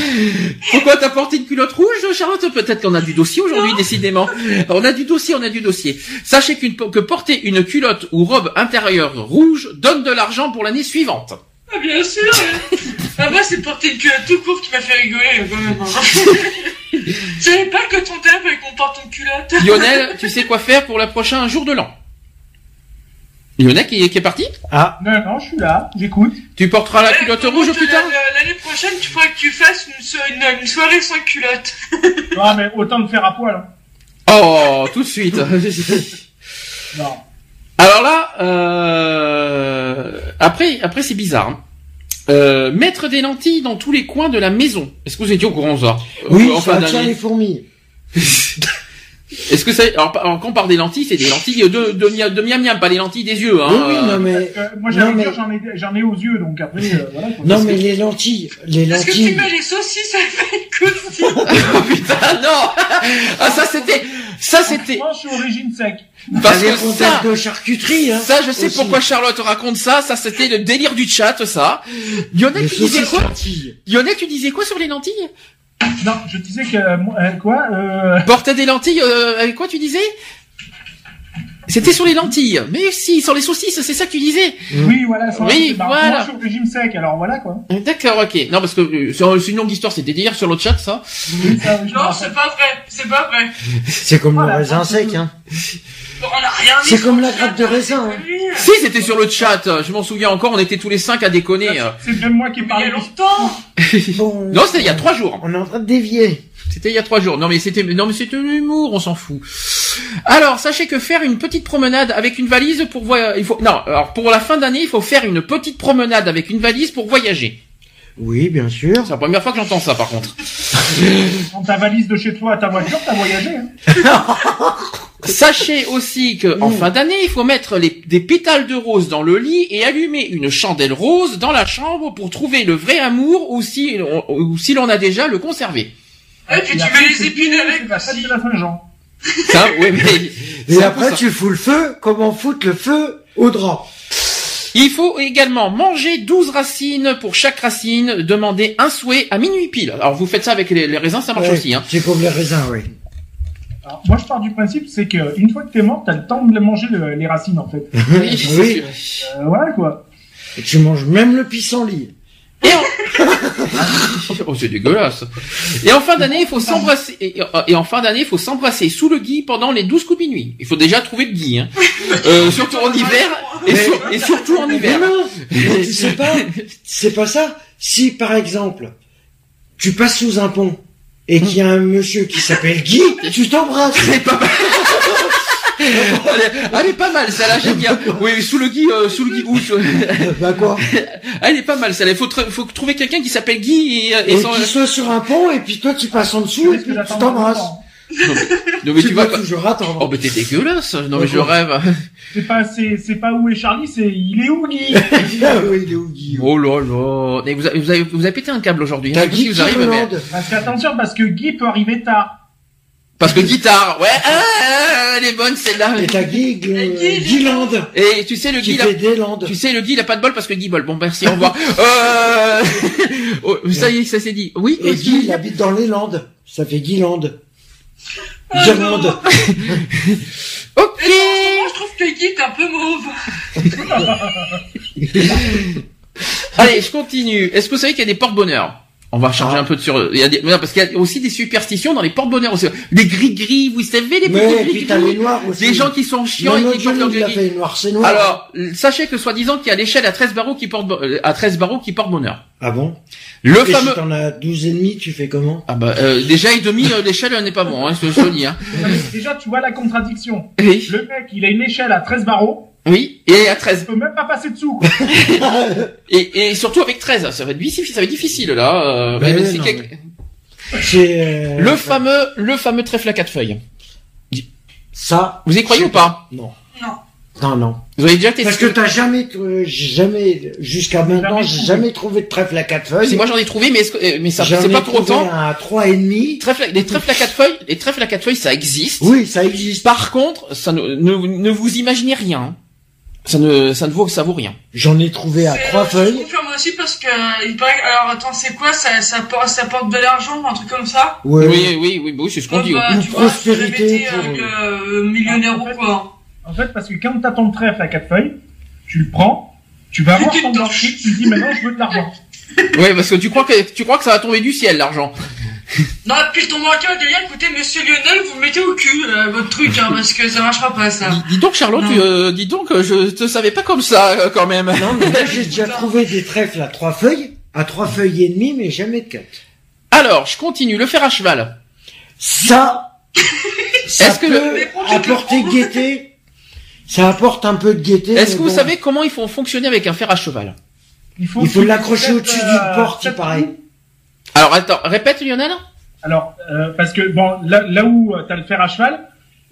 Pourquoi t'as porté une culotte rouge, Charlotte? Peut-être qu'on a du dossier aujourd'hui, décidément. On a du dossier, on a du dossier. Sachez qu'une, que porter une culotte ou robe intérieure rouge donne de l'argent pour l'année suivante. Ah, bien sûr. ah, moi, c'est porter une culotte tout court qui m'a fait rigoler, quand même. hein. Je savais pas que ton thème fallait qu'on porte une culotte? Lionel, tu sais quoi faire pour le prochain jour de l'an Lionel qui, qui est parti? Ah, non, non, je suis là, j'écoute. Tu porteras la culotte Ouais, rouge plus tard? la- L'année prochaine, tu feras que tu fasses une, so- une- une soirée sans culotte? Ah, mais autant me faire à poil. hein. Oh, tout de suite. Non. Alors là, euh, après, après c'est bizarre. hein. Euh, mettre des lentilles dans tous les coins de la maison. Est-ce que vous étiez au courant ça? Oui, Euh, en ça attire les fourmis. Est-ce que ça alors, quand on parle des lentilles, c'est des lentilles de de, de miam miam, pas les lentilles des yeux. Hein. oui, oui, non mais, Euh, moi, mais, j'en ai, j'en ai aux yeux, donc après, euh, voilà. non mais les lentilles, les Est-ce que tu lentilles. mets les saucisses avec cousine Oh putain, non Ah ça c'était, ça c'était, Moi, je suis origine sec. parce que ça, de charcuterie, hein. ça je sais aussi. pourquoi Charlotte raconte ça. Ça c'était le délire du chat, ça. Lionel, Les tu disais quoi lentilles. Lionel, tu disais quoi sur les lentilles? Non, je disais que, euh, euh, quoi, euh, Porter des lentilles, euh, avec quoi tu disais? C'était sur les lentilles. Mais si, sur les saucisses, c'est ça que tu disais. oui, voilà, ça, Oui, bah, voilà. Suis au régime sec, alors voilà, quoi. D'accord, ok. Non, parce que euh, c'est c'est une longue histoire, c'était délire sur le chat, ça. Oui, Non, c'est pas vrai. C'est pas vrai. C'est comme Voilà, le raisin sec, hein. Bon, on a rien dit C'est sur comme le la grappe de raisin, hein. Oui, Si, c'était sur le chat. Je m'en souviens encore, on était tous les cinq à déconner. euh. C'est même moi qui ai Il y parlé. a longtemps. Bon, Non, c'était il y a trois jours. on est en train de dévier. C'était il y a trois jours. Non, mais c'était, non, mais c'était l'humour, on s'en fout. Alors, sachez que faire une petite promenade avec une valise pour voyager, il faut, non, alors pour la fin d'année, il faut faire une petite promenade avec une valise pour voyager. Oui, bien sûr. C'est la première fois que j'entends ça, par contre. Dans ta valise de chez toi à ta voiture, t'as voyagé, hein. Sachez aussi que en Mm. fin d'année, il faut mettre les- des pétales de rose dans le lit et allumer une chandelle rose dans la chambre pour trouver le vrai amour ou si, ou si l'on a déjà le conserver. Et puis tu mets les épines avec la fête de la Saint-Jean. Ça, oui, mais Et après, tu fous le feu. Comment foutre le feu au drap Il faut également manger 12 racines pour chaque racine. Demander un souhait à minuit pile. Alors vous faites ça avec les, les raisins, ça marche Ouais, aussi. Hein. C'est comme les raisins, oui. Alors, moi, je pars du principe, c'est que une fois que t'es mort, t'as le temps de manger le- les racines, en fait. Oui, Oui. Euh, voilà, quoi. Et tu manges même le pissenlit. Et en... oh, c'est dégueulasse. Et en fin d'année, il faut s'embrasser. Et, et en fin d'année, il faut s'embrasser sous le gui pendant les 12 coups de minuit. Il faut déjà trouver le gui, hein. Euh, surtout en hiver. Et, Mais- sur- et surtout en hiver. non, mais tu sais pas, c'est pas ça. Si par exemple, tu passes sous un pont et qu'il y a un monsieur qui s'appelle Guy, tu t'embrasses. C'est pas mal. Elle, est, elle est pas mal, celle-là, j'aime bien. Oui, sous le gui, euh, sous le où sous- bah quoi Elle est pas mal, celle-là. Il faut, tr- faut trouver quelqu'un qui s'appelle Guy et, et Et sans- qu'il soit sur un pont et puis toi tu passes en dessous et puis tu t'embrasses. longtemps. Non mais tu, vas dois pas. toujours attendre. Oh mais t'es dégueulasse. Non mais je rêve. C'est pas, c'est, c'est pas où est Charlie, c'est il est où Guy? Ah oui, il est où Guy Oh là là. Mais vous avez, vous avez, vous avez pété un câble aujourd'hui. T'as hein. Si Guy vous arrivez, mais... Parce qu'attention, parce que Guy peut arriver tard. Parce que guitare. Ouais. Ah, ah, elle est bonne celle-là. Et t'as Guy, euh, Guy, Guy Land, Et tu sais le Guy. Tu sais le Guy il a pas de bol parce que Guy bol. Bon merci. Au revoir. euh... oh, ça y est, ça s'est dit. Oui. Et Guy, il habite dans les Landes. Ça fait Guy Land. Ah, Guirlande. non. Ok. Je trouve que Guy est un peu mauve. Allez, je continue. Est-ce que vous savez qu'il y a des porte-bonheur On va changer Ah. un peu de sur. Il y a des... non, parce qu'il y a aussi des superstitions dans les porte-bonheur aussi. Des gris-gris, vous savez les petits gris t'as les noirs aussi. Des gens qui sont chiants Non, et qui portent gris-gris. fait noir. Alors, sachez que soi-disant qu'il y a l'échelle à 13 barreaux qui porte euh, à 13 barreaux qui porte bonheur. Ah bon? Le Et fameux si t'en as 12 et demi, tu fais comment? Ah bah euh, déjà et demi euh, l'échelle n'est pas bon hein, je te le dis hein. Déjà, tu vois la contradiction. Oui. Le mec, il a une échelle à 13 barreaux, Oui, et à il 13 peut même pas passer dessous. quoi. et, et surtout avec 13, ça va être difficile, ça va être difficile là. euh, Ben non, quelque- euh, Le fameux le fameux trèfle à quatre feuilles. ça. Vous y croyez ou pas Non. Non. Non, non. Vous avez déjà testé Parce que t'as jamais, euh, jamais, jusqu'à maintenant, j'ai jamais trouvé de trèfle à quatre feuilles. Si moi j'en ai trouvé, mais est-ce que- euh, mais ça c'est pas pour trouvé autant. un à trois et demi. Trèfle, les trèfles à quatre feuilles, les trèfles à quatre feuilles, ça existe. Oui, ça existe. Par contre, ça ne, ne, ne vous imaginez rien. Ça ne, ça ne vaut, ça vaut rien. J'en ai trouvé à trois Je feuilles. confirme aussi parce que euh, il paraît. Alors attends, c'est quoi? Ça, ça, porte, ça porte de l'argent, un truc comme ça? Ouais. Oui, oui, oui, oui, c'est ce qu'on dit. Bah, tu vois, jamais prospérité été pour- avec, euh, millionnaire ou quoi. En fait, parce que quand t'as ton trèfle à quatre feuilles, tu le prends, tu vas voir Tu ton te banquier, tu lui dis maintenant je veux de l'argent. Ouais, parce que tu crois que, tu crois que ça va tomber du ciel, l'argent. Non, puis ton banquier dire, écoutez, monsieur Lionel, vous mettez au cul euh, votre truc, hein, parce que ça marchera pas, ça. Dis, dis donc, Charlotte, tu, euh, dis donc, euh, je te savais pas comme ça, euh, quand même. Non, mais là, j'ai déjà trouvé des trèfles à trois feuilles, à trois feuilles et demie, mais jamais de quatre. Alors, je continue. Le fer à cheval. Ça, ça Est-ce que peut le- Mais apporter gaieté. Ça apporte un peu de gaieté. Est-ce que vous bon. savez comment il faut fonctionner avec un fer à cheval? Il faut l'accrocher tu au-dessus d'une euh, porte, il paraît. Alors, attends, répète, Lionel. Alors, euh, parce que bon, là, là où euh, t'as le fer à cheval,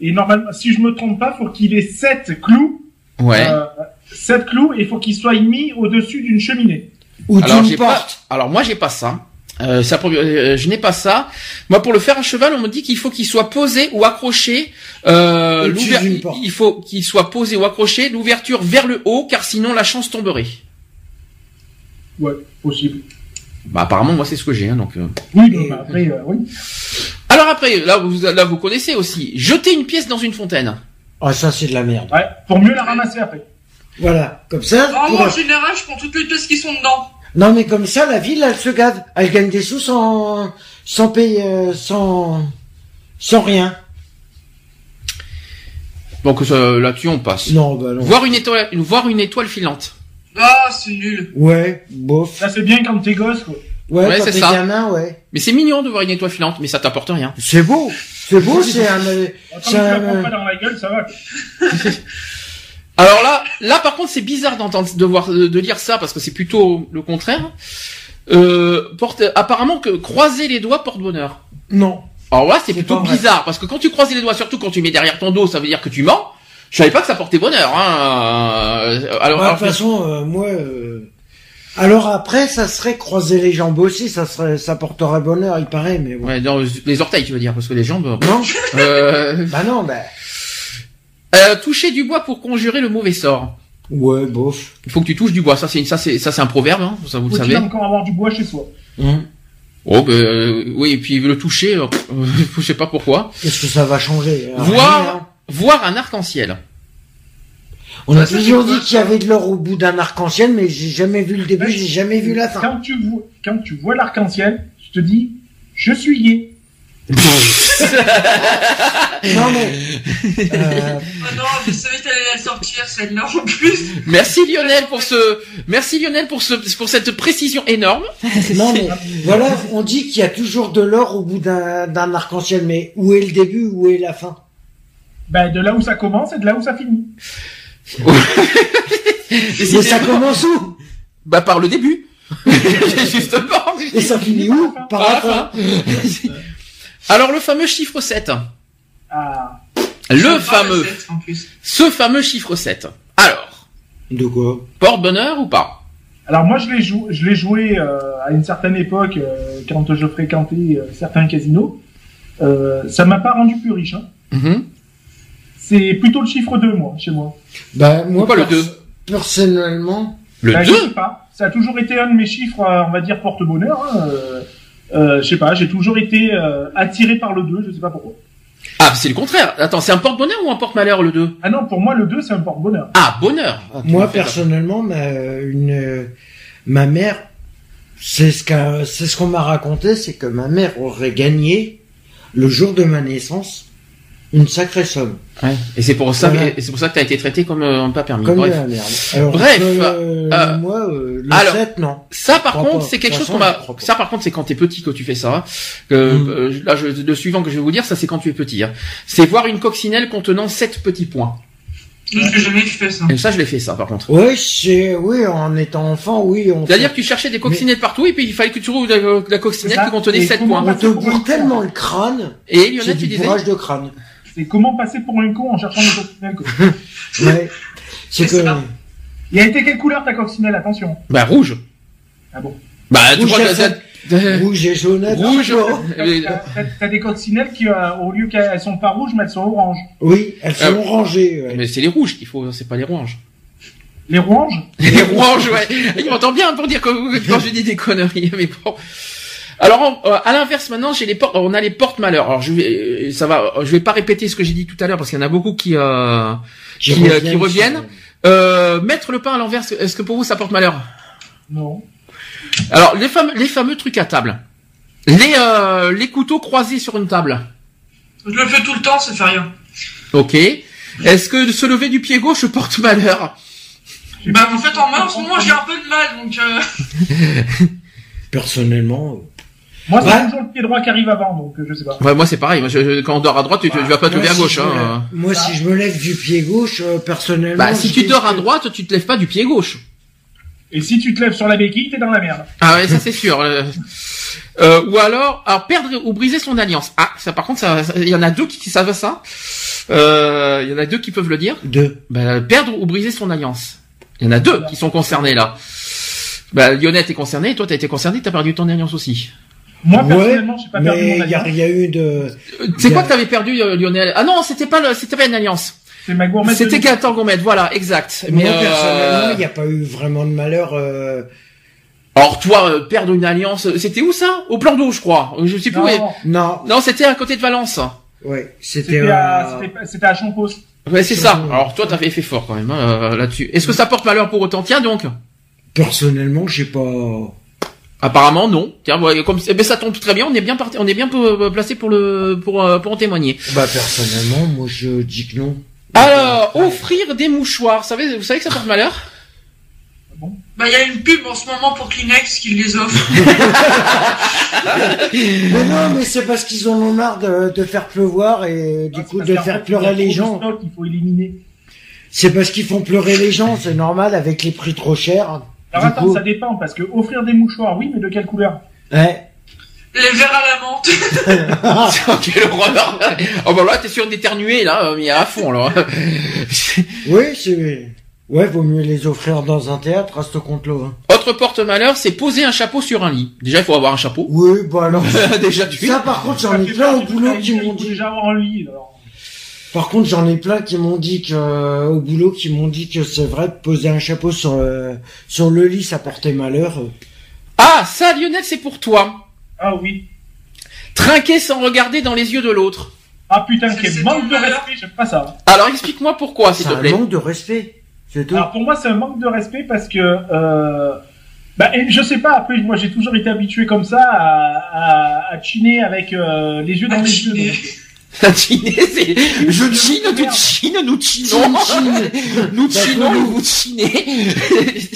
et normalement, si je me trompe pas, faut qu'il ait sept clous, Ouais. euh, sept clous, et faut qu'il soit mis au-dessus d'une cheminée. Ou Alors, d'une pas, porte. alors moi, j'ai pas ça. Euh, ça, euh, je n'ai pas ça. Moi, pour le fer à cheval, on me dit qu'il faut qu'il soit posé ou accroché. Euh, il faut qu'il soit posé ou accroché, l'ouverture vers le haut, car sinon la chance tomberait. Ouais, possible. Bah, apparemment, moi, c'est ce que j'ai. Hein, donc. euh. Oui, bah, après, euh, oui. Alors après, là, vous, là, vous connaissez aussi. Jeter une pièce dans une fontaine. Ah, ça, c'est de la merde. Ouais, pour mieux la ramasser après. Voilà. Comme ça, pour- moi, en général, je prends toutes les pièces qui sont dedans. non, mais comme ça, la ville, elle se gave. Elle gagne des sous sans, sans payer, euh, sans, sans rien. Donc là-dessus, on passe. Non, bah non. Voir une étoile, voir une étoile filante. Ah, c'est nul. Ouais, bof. Ça, c'est bien quand t'es gosse, quoi. Ouais, Ouais, c'est ça. gamin, ouais. Mais c'est mignon de voir une étoile filante, mais ça t'apporte rien. C'est beau. C'est beau, c'est un, euh, Attends, c'est tu la un, prends euh, pas dans la gueule, ça va. Alors là, là par contre, c'est bizarre d'entendre, de voir, de, lire ça parce que c'est plutôt le contraire. Euh, porte, apparemment que croiser les doigts porte bonheur. non. Alors là, c'est plutôt bizarre parce que quand tu croises les doigts, surtout quand tu mets derrière ton dos, ça veut dire que tu mens. Je savais pas que ça portait bonheur. Hein. Euh, Alors, de alors, toute façon, euh, moi. euh, Alors après, ça serait croiser les jambes aussi, ça serait, ça porterait bonheur, il paraît, mais bon. ouais, dans les orteils, tu veux dire, parce que les jambes. Non Euh, Bah non, bah. euh, toucher du bois pour conjurer le mauvais sort. Ouais, bof. Il faut que tu touches du bois. Ça, c'est ça, c'est ça, c'est un proverbe. Hein, ça, vous le Faut-il savez. encore avoir du bois chez soi Hum. Oh, ben, euh, oui, et puis le toucher, euh, je sais pas pourquoi. Qu'est-ce que ça va changer Rien, Voir, hein? Voir un arc-en-ciel. On a toujours dit qu'il y avait de l'or au bout d'un arc-en-ciel, mais j'ai jamais vu le début, j'ai jamais vu la fin. Quand tu vois, quand tu vois l'arc-en-ciel, tu te dis, je suis gay. Non mais. euh, Oh non, je savais que t'allais la sortir, celle-là, en plus. Merci Lionel pour ce, merci Lionel pour ce, pour cette précision énorme. non mais voilà, on dit qu'il y a toujours de l'or au bout d'un arc-en-ciel, mais où est le début, où est la fin? Ben, de là où ça commence et de là où ça finit. Mais ça commence où? Bah par le début. Justement. Et ça finit où? Par la fin. Alors le fameux chiffre 7. Ah, Le fameux, recette, En plus. ce fameux chiffre 7. Alors, De quoi? Porte bonheur ou pas? Alors moi je l'ai joué, je l'ai joué euh, à une certaine époque euh, quand je fréquentais euh, certains casinos. Euh, ça m'a pas rendu plus riche. Hein. Mhm. C'est plutôt le chiffre 2 moi chez moi. Bah moi Pourquoi le pers- 2 Personnellement, Le Bah, 2 Je sais pas. Ça a toujours été un de mes chiffres, euh, on va dire porte-bonheur. Hein. Euh, euh, je sais pas. J'ai toujours été euh, attiré par le 2 Je sais pas pourquoi. Ah, c'est le contraire. Attends, c'est un porte bonheur ou un porte malheur le 2 Ah non, pour moi le 2 c'est un porte-bonheur. Ah, bonheur. Ah, moi personnellement, ma, une, ma mère, c'est ce c'est ce qu'on m'a raconté, c'est que ma mère aurait gagné le jour de ma naissance une sacrée somme. Ouais. Et c'est pour ça, Voilà. que- et c'est pour ça que t'as été traité comme euh, pas permis. Comme Bref. la merde. Alors, Bref, euh, euh, moi, euh, le alors, 7, non. Ça, par contre, pas. c'est quelque chose qu'on pas. Ça, par contre, c'est quand t'es petit que tu fais ça. hein. Que, Mm. euh, là, je, le suivant que je vais vous dire, ça, c'est quand tu es petit. hein. C'est voir une coccinelle contenant sept petits points. Je n'ai jamais fait ça. Et ça, je l'ai fait, ça, par contre. Oui, c'est, oui, en étant enfant, oui, on C'est-à-dire fait- que tu cherchais des coccinelles partout et puis il fallait que tu trouves la, la coccinelle qui contenait Et sept comment points. on te bourre tellement le crâne, Et Lionel, tu disais de crâne. C'est comment passer pour un con en cherchant le coccinelle, quoi. Ouais. C'est C'est que ça. Il a été quelle couleur ta coccinelle Attention. Bah rouge. Ah bon Bah tu Rouge, crois que ça rouge et jaune. Rouge. T'as- Euh, des coccinelles qui, euh, au lieu qu'elles sont pas rouges, mais elles sont oranges. Oui, elles sont Ah. orangées. ouais. Mais c'est les rouges qu'il faut, c'est pas les oranges. Les rouges Les rouges, ouais. Il m'entend bien pour dire que quand je dis des conneries, mais bon. Alors en- euh, à l'inverse maintenant, j'ai les portes, on a les portes malheur. Alors je vais, euh, ça va, je vais pas répéter ce que j'ai dit tout à l'heure parce qu'il y en a beaucoup qui euh, qui, euh, qui reviennent. Euh, mettre le pain à l'envers, est-ce que pour vous ça porte malheur? Non. Alors les fameux les fameux trucs à table, les euh, les couteaux croisés sur une table. Je le fais tout le temps, ça fait rien. Ok. Est-ce que se lever du pied gauche porte malheur? Bah, en fait, en main, en ce moment, j'ai un peu de mal, donc, euh... Personnellement. Moi, c'est Ouais. toujours le pied droit qui arrive avant, donc euh, je sais pas. Ouais, moi c'est pareil. Moi, je- je- quand on dort à droite, tu, tu vas pas te lever à gauche. Hein. lève- Moi, si je me lève du pied gauche, euh, personnellement. Bah si tu dors à droite, tu te lèves pas du pied gauche. Et si tu te lèves sur la béquille, t'es dans la merde. Ah ouais, ça c'est sûr. Euh, euh, ou alors, alors perdre ou briser son alliance. Ah, ça par contre, il y en a deux qui savent ça. Euh, Il y en a deux qui peuvent le dire. Deux. Bah, perdre ou briser son alliance. Il y en a deux qui sont concernés là. Bah, Lionel est concerné, toi t'as été concerné, t'as perdu ton alliance aussi. Moi, Ouais, personnellement, j'ai pas perdu mais mon il y a, alliance. il y a eu de. Euh, C'est quoi a- que t'avais perdu, euh, Lionel? Ah non, c'était pas le, c'était pas une alliance. C'est ma gourmette. C'était de- Gaëtan Gourmet, voilà, exact. Moi, Mais euh, personnellement, il n'y a pas eu vraiment de malheur. euh, alors toi, euh, perdre une alliance, c'était où ça? Au plan d'eau, je crois. Je sais plus. où est- Non, Non, c'était à côté de Valence. ouais, c'était. à, euh, c'était à Champos. Ouais, c'est ça. Alors toi, t'avais fait fort quand même hein, euh, là-dessus. Est-ce que ça porte malheur pour autant Tiens donc? Personnellement, j'ai pas. Apparemment non. Tiens, ouais, comme eh ben, ça tombe très bien. On est bien parti, on est bien euh, placé pour le pour euh, pour en témoigner. Bah, personnellement, moi, je dis que non. Alors, offrir des mouchoirs. Vous savez, vous savez que ça porte malheur? Bah, il y a une pub en ce moment pour Kleenex qui les offre. Mais non, mais c'est parce qu'ils en ont marre de, de faire pleuvoir et du Ah, coup de faire pleurer les gens. stock, Il faut éliminer. C'est parce qu'ils font pleurer les gens, c'est normal avec les prix trop chers. Alors Du attends, coup- ça dépend, parce que offrir des mouchoirs, oui, mais de quelle couleur? Ouais. Les verres à la menthe. Quelle horreur Oh bah là, t'es sûr d'éternuer là, euh, mais à fond là. Oui, c'est. Ouais, vaut mieux les offrir dans un théâtre à ce compte-là. hein. Autre porte malheur, c'est poser un chapeau sur un lit. Déjà, il faut avoir un chapeau. Oui, bah alors. Déjà, tu. Ça, par contre, j'en ai fait plein au boulot qui m'ont dit. déjà avoir un lit, alors. Par contre, j'en ai plein qui m'ont dit que euh, au boulot qui m'ont dit que c'est vrai de poser un chapeau sur euh, sur le lit, ça portait malheur. Ah, ça, Lionel, c'est pour toi. Ah oui. Trinquer sans regarder dans les yeux de l'autre. Ah putain, C'est- quel c'est manque de respect, j'aime pas ça. Alors, explique-moi pourquoi, s'il C'est te un plaît. manque de respect. C'est tout. Alors pour moi, c'est un manque de respect parce que, euh, bah, et je sais pas. Après, moi, j'ai toujours été habitué comme ça à, à, à chiner avec euh, les yeux dans À les chiner. yeux. Donc. La Chine, c'est, je chine, tu chines, nous chinons. Nous chinons, vous vous chinez.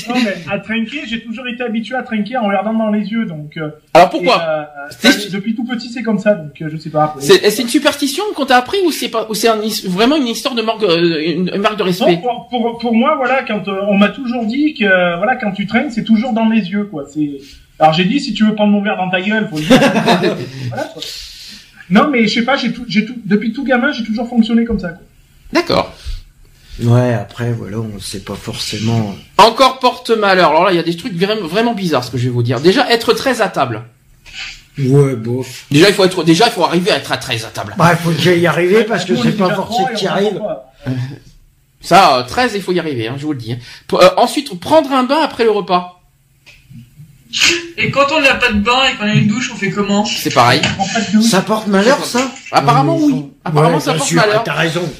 Non, mais à trinquer, j'ai toujours été habitué à trinquer en regardant dans les yeux, donc. euh, Alors et, pourquoi? euh, ça, Depuis tout petit, c'est comme ça, donc euh, je sais pas. après. C'est, c'est une superstition qu'on t'a appris ou c'est pas, ou c'est un- vraiment une histoire de marque, euh, une, une marque de Non, respect? pour, pour, pour moi, voilà, quand euh, on m'a toujours dit que, euh, voilà, quand tu traînes, c'est toujours dans les yeux, quoi. C'est. Alors j'ai dit, si tu veux prendre mon verre dans ta gueule, faut le dire. voilà, quoi. Non, mais je sais pas, j'ai tout, j'ai tout, depuis tout gamin, j'ai toujours fonctionné comme ça, quoi. D'accord. Ouais, après voilà, on sait pas forcément. Encore porte malheur. Alors là, il y a des trucs vraiment, vraiment bizarres, ce que je vais vous dire. Déjà, être très à table. Ouais, bof. Déjà, il faut être, déjà, il faut arriver à être à très à table. Bah, il faut déjà y arriver parce que c'est est pas déjà forcé trois et que tu y on arrives. comprend pas. Ça, euh, 13, il faut y arriver, hein, je vous le dis. hein. P- euh, ensuite, prendre un bain après le repas. Et quand on n'a pas de bain et qu'on a une douche, on fait comment C'est pareil. On prend pas de douche. Ça porte malheur, ça Apparemment, Non, mais oui. Apparemment, Ouais, ça bien porte sûr, malheur. T'as raison.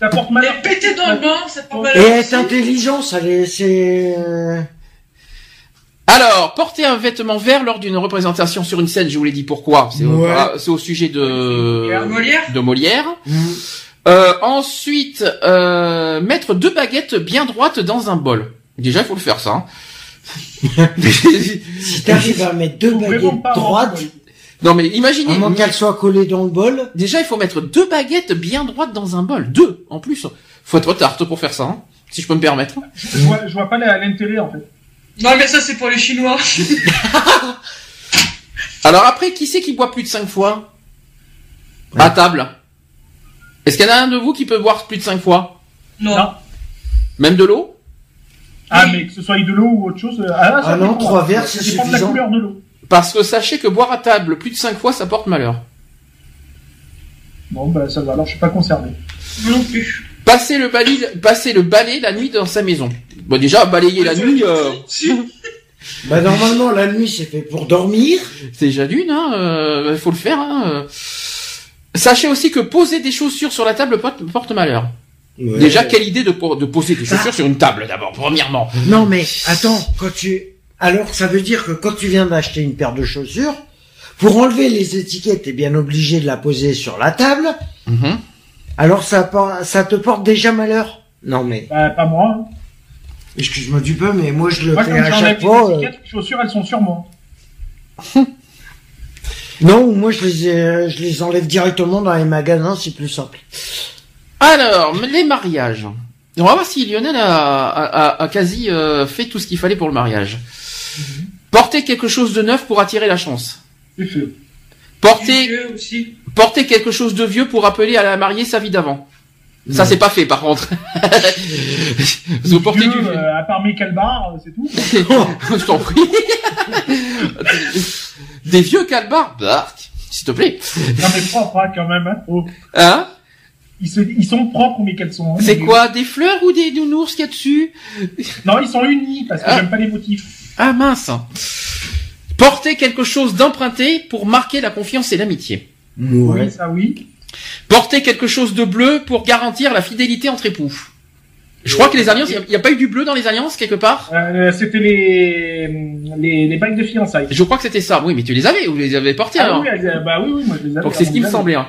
Ça porte malheur. Et péter dans le bain, ça porte Et malheur. être aussi. intelligent, ça les, c'est. euh, Alors, porter un vêtement vert lors d'une représentation sur une scène, je vous l'ai dit pourquoi. C'est au- Ouais. ah, c'est au sujet de, Molière de Molière. hmm. Euh, ensuite, euh, mettre deux baguettes bien droites dans un bol. Déjà, il faut le faire, ça. hein. Si t'arrives à mettre deux baguettes droites, non, mais imaginez. à moins qu'elles soient collées dans le bol. Déjà, il faut mettre deux baguettes bien droites dans un bol. Deux, en plus. Faut être tarte pour faire ça, hein, si je peux me permettre. Je vois, je vois pas la- l'intérêt, en fait. Non, mais ça, c'est pour les Chinois. Alors après, qui c'est qui boit plus de cinq fois? À table. Est-ce qu'il y en a un de vous qui peut boire plus de cinq fois? Non. Même de l'eau? Ah, mais que ce soit de l'eau ou autre chose. euh, Ah, là, ça Ah non, dépend. trois verres, c'est Ça dépend de la suffisant. couleur de l'eau. Parce que sachez que boire à table plus de 5 fois, ça porte malheur. Bon, bah, ça va, alors je suis pas concerné. Moi non plus. Passer le balai, passer le balai la nuit dans sa maison. Bon, déjà, balayer la nuit, euh, Bah normalement la nuit c'est fait pour dormir. c'est déjà d'une, hein, euh, faut le faire, hein. Sachez aussi que poser des chaussures sur la table porte malheur. Ouais. Déjà, quelle idée de, po- de poser des chaussures sur une table, d'abord, premièrement. Non mais attends, quand tu alors ça veut dire que quand tu viens d'acheter une paire de chaussures, pour enlever les étiquettes, t'es bien obligé de la poser sur la table. Mhm. Alors ça te porte déjà malheur? Non mais Bah, pas moi. hein. excuse-moi du peu, mais moi je le Moi, fais quand à chaque les fois. euh, étiquettes, les chaussures, elles sont sur moi. Non, moi je les ai- je les enlève directement dans les magasins, c'est plus simple. Alors, les mariages. On va voir si Lionel a, a, a- a quasi euh, fait tout ce qu'il fallait pour le mariage. Porter quelque chose de neuf pour attirer la chance. Porter, Vieux aussi. porter quelque chose de vieux pour rappeler à la mariée sa vie d'avant. Ça, c'est pas fait, par contre. Porter Vieux, du vieux. euh, à part euh, c'est tout. Je t'en prie. Des vieux calbars. Bah, s'il te plaît. Non, mais propre, hein, quand même. Hein. Oh. Hein? Ils, se- ils sont propres, mes caleçons. hein. C'est quoi Des fleurs ou des nounours qu'il y a dessus Non, ils sont unis, parce que Ah. j'aime pas les motifs. Ah mince. Porter quelque chose d'emprunté pour marquer la confiance et l'amitié. Ouais. Oui, ça oui. Porter quelque chose de bleu pour garantir la fidélité entre époux. Je crois que les alliances, il n'y a, pas eu du bleu dans les alliances quelque part? Euh, C'était les, les, les bagues de fiançailles. Je crois que c'était ça. Oui, mais tu les avais ou vous les avez portés Ah alors oui, elles- bah oui, oui, moi je les avais. Donc c'est ce qui me semblait. hein.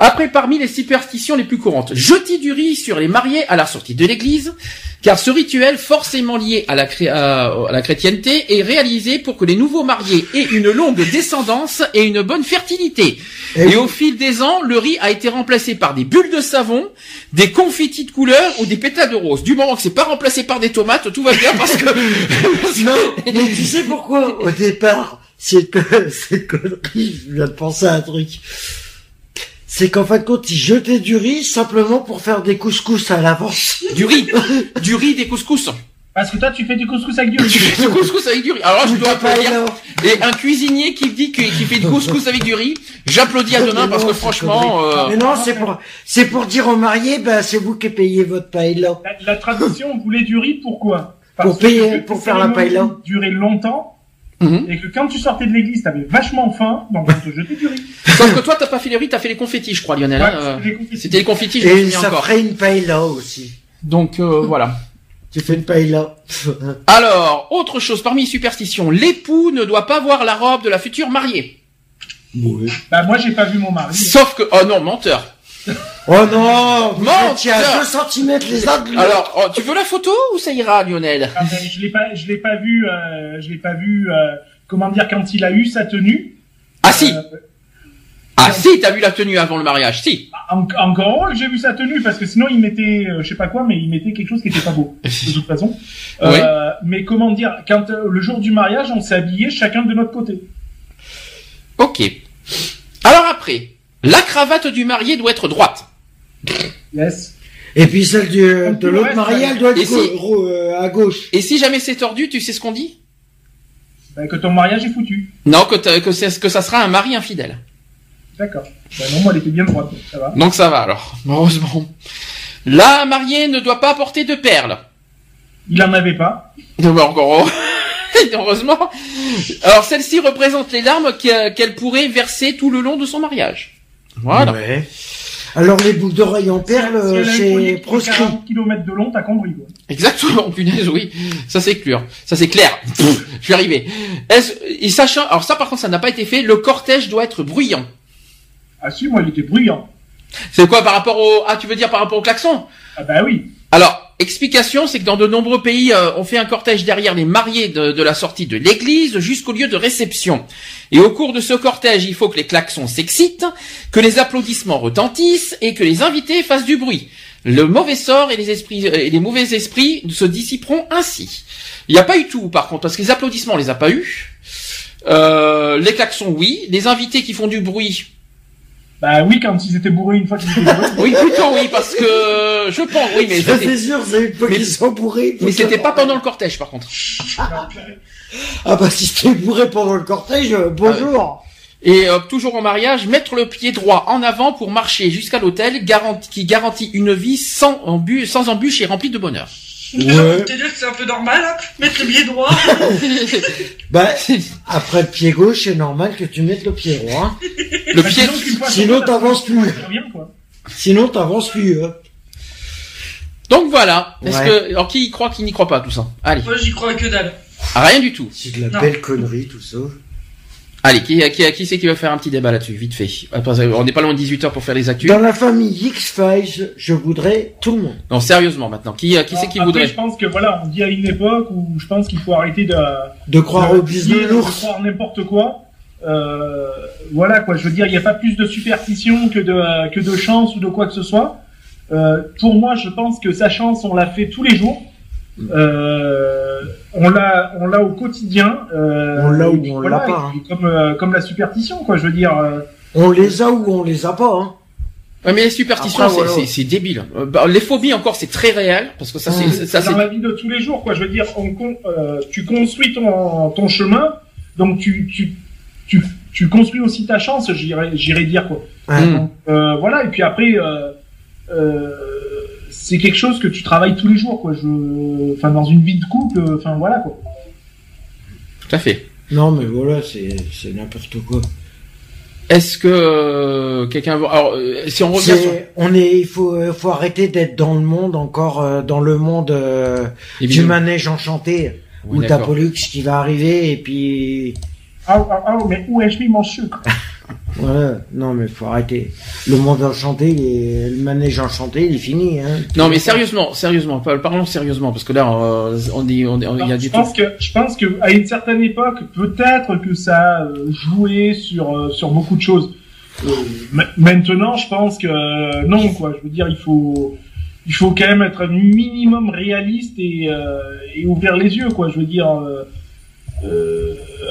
Après, parmi les superstitions les plus courantes, jeter du riz sur les mariés à la sortie de l'église, car ce rituel, forcément lié à la, cré- à- la chrétienté, est réalisé pour que les nouveaux mariés aient une longue descendance et une bonne fertilité. Et Et au fil des ans, le riz a été remplacé par des bulles de savon, des confettis de couleur ou des pétales de rose. Du moment que c'est pas remplacé par des tomates, tout va bien parce que... Non, mais tu sais pourquoi au départ cette, co- cette connerie, je viens de penser à un truc. C'est qu'en fin de compte, ils jetaient du riz simplement pour faire des couscous à l'avance. du riz, du riz, des couscous. Parce que toi, tu fais du couscous avec du Tu riz. fais du couscous avec du riz. Alors je dois Pas applaudir. Et un cuisinier qui dit que, qui fait du couscous avec du riz, j'applaudis à demain parce que franchement, euh, Mais non, c'est pour, c'est pour dire aux mariés, ben, c'est vous qui payez votre paella. La, la tradition voulait du riz, pourquoi? Pour payer- que pour faire la paella. duraient longtemps, mhm. et que quand tu sortais de l'église, t'avais vachement faim, donc on te jetait du riz. sauf que toi t'as pas fait les riz, t'as fait les confettis, je crois, Lionel. hein, Ouais, euh, c'était les confettis. Je Et souviens ça encore. ferait une paella aussi. Donc euh, voilà. Tu fais une paella. Alors, autre chose parmi les superstitions, l'époux ne doit pas voir la robe de la future mariée. Bah moi, j'ai pas vu mon mari. Sauf que, oh non, menteur. Oh non, Menteur. étiez à 2 cm les l'autre. Alors, oh, tu veux la photo ou ça ira, Lionel? Ah, ben, je l'ai pas, je l'ai pas vu, euh, je l'ai pas vu, euh, comment dire, quand il a eu sa tenue. Ah si, Euh, ah si, t'as vu la tenue avant le mariage, si. en- encore j'ai vu sa tenue, parce que sinon il mettait, euh, je sais pas quoi, mais il mettait quelque chose qui était pas beau, de toute façon. Euh, Mais comment dire, quand euh, le jour du mariage, on s'est habillés chacun de notre côté. Ok. Alors après, la cravate du marié doit être droite. Yes. Et puis celle du, de l'autre mariée, elle doit Et être si- gau- ro- euh, à gauche. Et si jamais c'est tordu, tu sais ce qu'on dit? Bah, que ton mariage est foutu. Non, que, t'as- que, c'est- que ça sera un mari infidèle. D'accord. Bah, non, moi, elle était bien droite, donc ça va. Donc ça va alors, heureusement. La mariée ne doit pas porter de perles. Il en avait pas. Non, mais encore heureusement. Alors celle-ci représente les larmes que- qu'elle pourrait verser tout le long de son mariage. Voilà. Ouais. Alors les boucles d'oreilles en perles, c'est proscrit. 40 km de long, t'as compris, quoi. Exactement, punaise, oui. Ça c'est clair. Ça c'est clair. Pff, Je suis arrivé. Et sachant, alors ça par contre ça n'a pas été fait, le cortège doit être bruyant. Ah si, moi, il était bruyant. C'est quoi par rapport au, ah tu veux dire par rapport au klaxon? Ah bah oui. Alors, explication, c'est que dans de nombreux pays, euh, on fait un cortège derrière les mariés de, de la sortie de l'église jusqu'au lieu de réception. Et au cours de ce cortège, il faut que les klaxons s'excitent, que les applaudissements retentissent et que les invités fassent du bruit. Le mauvais sort et les esprits et les mauvais esprits se dissiperont ainsi. Il n'y a pas eu tout, par contre, parce que les applaudissements, on les a pas eu. Euh, les klaxons, oui. Les invités qui font du bruit, Bah oui, quand ils étaient bourrés une fois qu'ils étaient bourrés. Oui, plutôt oui, parce que je pense, oui, mais Ça c'était- c'est sûr, c'est une fois mais- qu'ils sont bourrés. mais c'était pas pendant le cortège, par contre. Ah bah si t'es bourré pendant le cortège, bonjour. Et euh, toujours en mariage, mettre le pied droit en avant pour marcher jusqu'à l'hôtel, garanti- qui garantit une vie sans embûche, sans embûche et remplie de bonheur. Ouais. Te dire que c'est un peu normal, hein, mettre le pied droit. Bah après le pied gauche, c'est normal que tu mettes le pied droit. Le Bah, pied, sinon, t'avances plus. Sinon t'avances plus. Hein. Donc voilà. Est-ce que alors qui y croit, qui n'y croit pas tout ça? Allez, Moi, j'y crois que dalle. rien du tout. C'est de la Non. belle connerie tout ça. Allez, qui qui qui c'est qui va faire un petit débat là-dessus, vite fait. Que On n'est pas loin de 18 h pour faire les actus. Dans la famille X-Files, je voudrais tout le monde. Non, sérieusement maintenant. Qui qui c'est qui Après, voudrait je pense que voilà, on dit à une époque où je pense qu'il faut arrêter de, De croire de, au business de l'ours. croire n'importe quoi. Euh, voilà quoi, je veux dire, il n'y a pas plus de superstition que de que de chance ou de quoi que ce soit. Euh, pour moi, je pense que sa chance, on l'a fait tous les jours. Euh, on l'a, on l'a au quotidien. Euh, On l'a ou on l'a pas, puis Comme euh, comme la superstition, quoi. Je veux dire. euh, On les a ou on les a pas. Hein. Ouais, mais les superstitions, c'est- c'est c'est débile. Euh, bah, les phobies encore, c'est très réel parce que ça, c'est ça, c'est dans la vie de tous les jours, quoi. Je veux dire, on, con- euh, tu construis ton, ton chemin, donc tu, tu, tu, tu construis aussi ta chance, j'irais, j'irais dire, quoi. Ouais. Mm. Donc, euh, voilà, et puis après, euh, euh, c'est quelque chose que tu travailles tous les jours, quoi. Je, enfin, dans une vie de couple, euh, enfin, voilà, quoi. tout à fait. Non mais voilà, c'est c'est n'importe quoi. Est-ce que euh, quelqu'un veut alors euh, si on revient sur C'est- on est, il faut, euh, faut arrêter d'être dans le monde encore, dans le monde euh, du manège enchanté, Oui, où t'as. Pollux qui va arriver et puis Ah, ah, ah, mais où ai-je mis mon sucre? voilà. Non mais faut arrêter. Le monde enchanté, il est- le manège enchanté, il est fini. Hein. Non, mais sérieusement, sérieusement, par- parlons sérieusement parce que là, euh, on dit, on, on- il y a je du pense tout. que je pense que à une certaine époque, peut-être que ça a euh, joué sur euh, sur beaucoup de choses. Euh, ma- maintenant, je pense que non, quoi. Je veux dire, il faut il faut quand même être un minimum réaliste et euh, et ouvrir les yeux, quoi. Je veux dire. euh,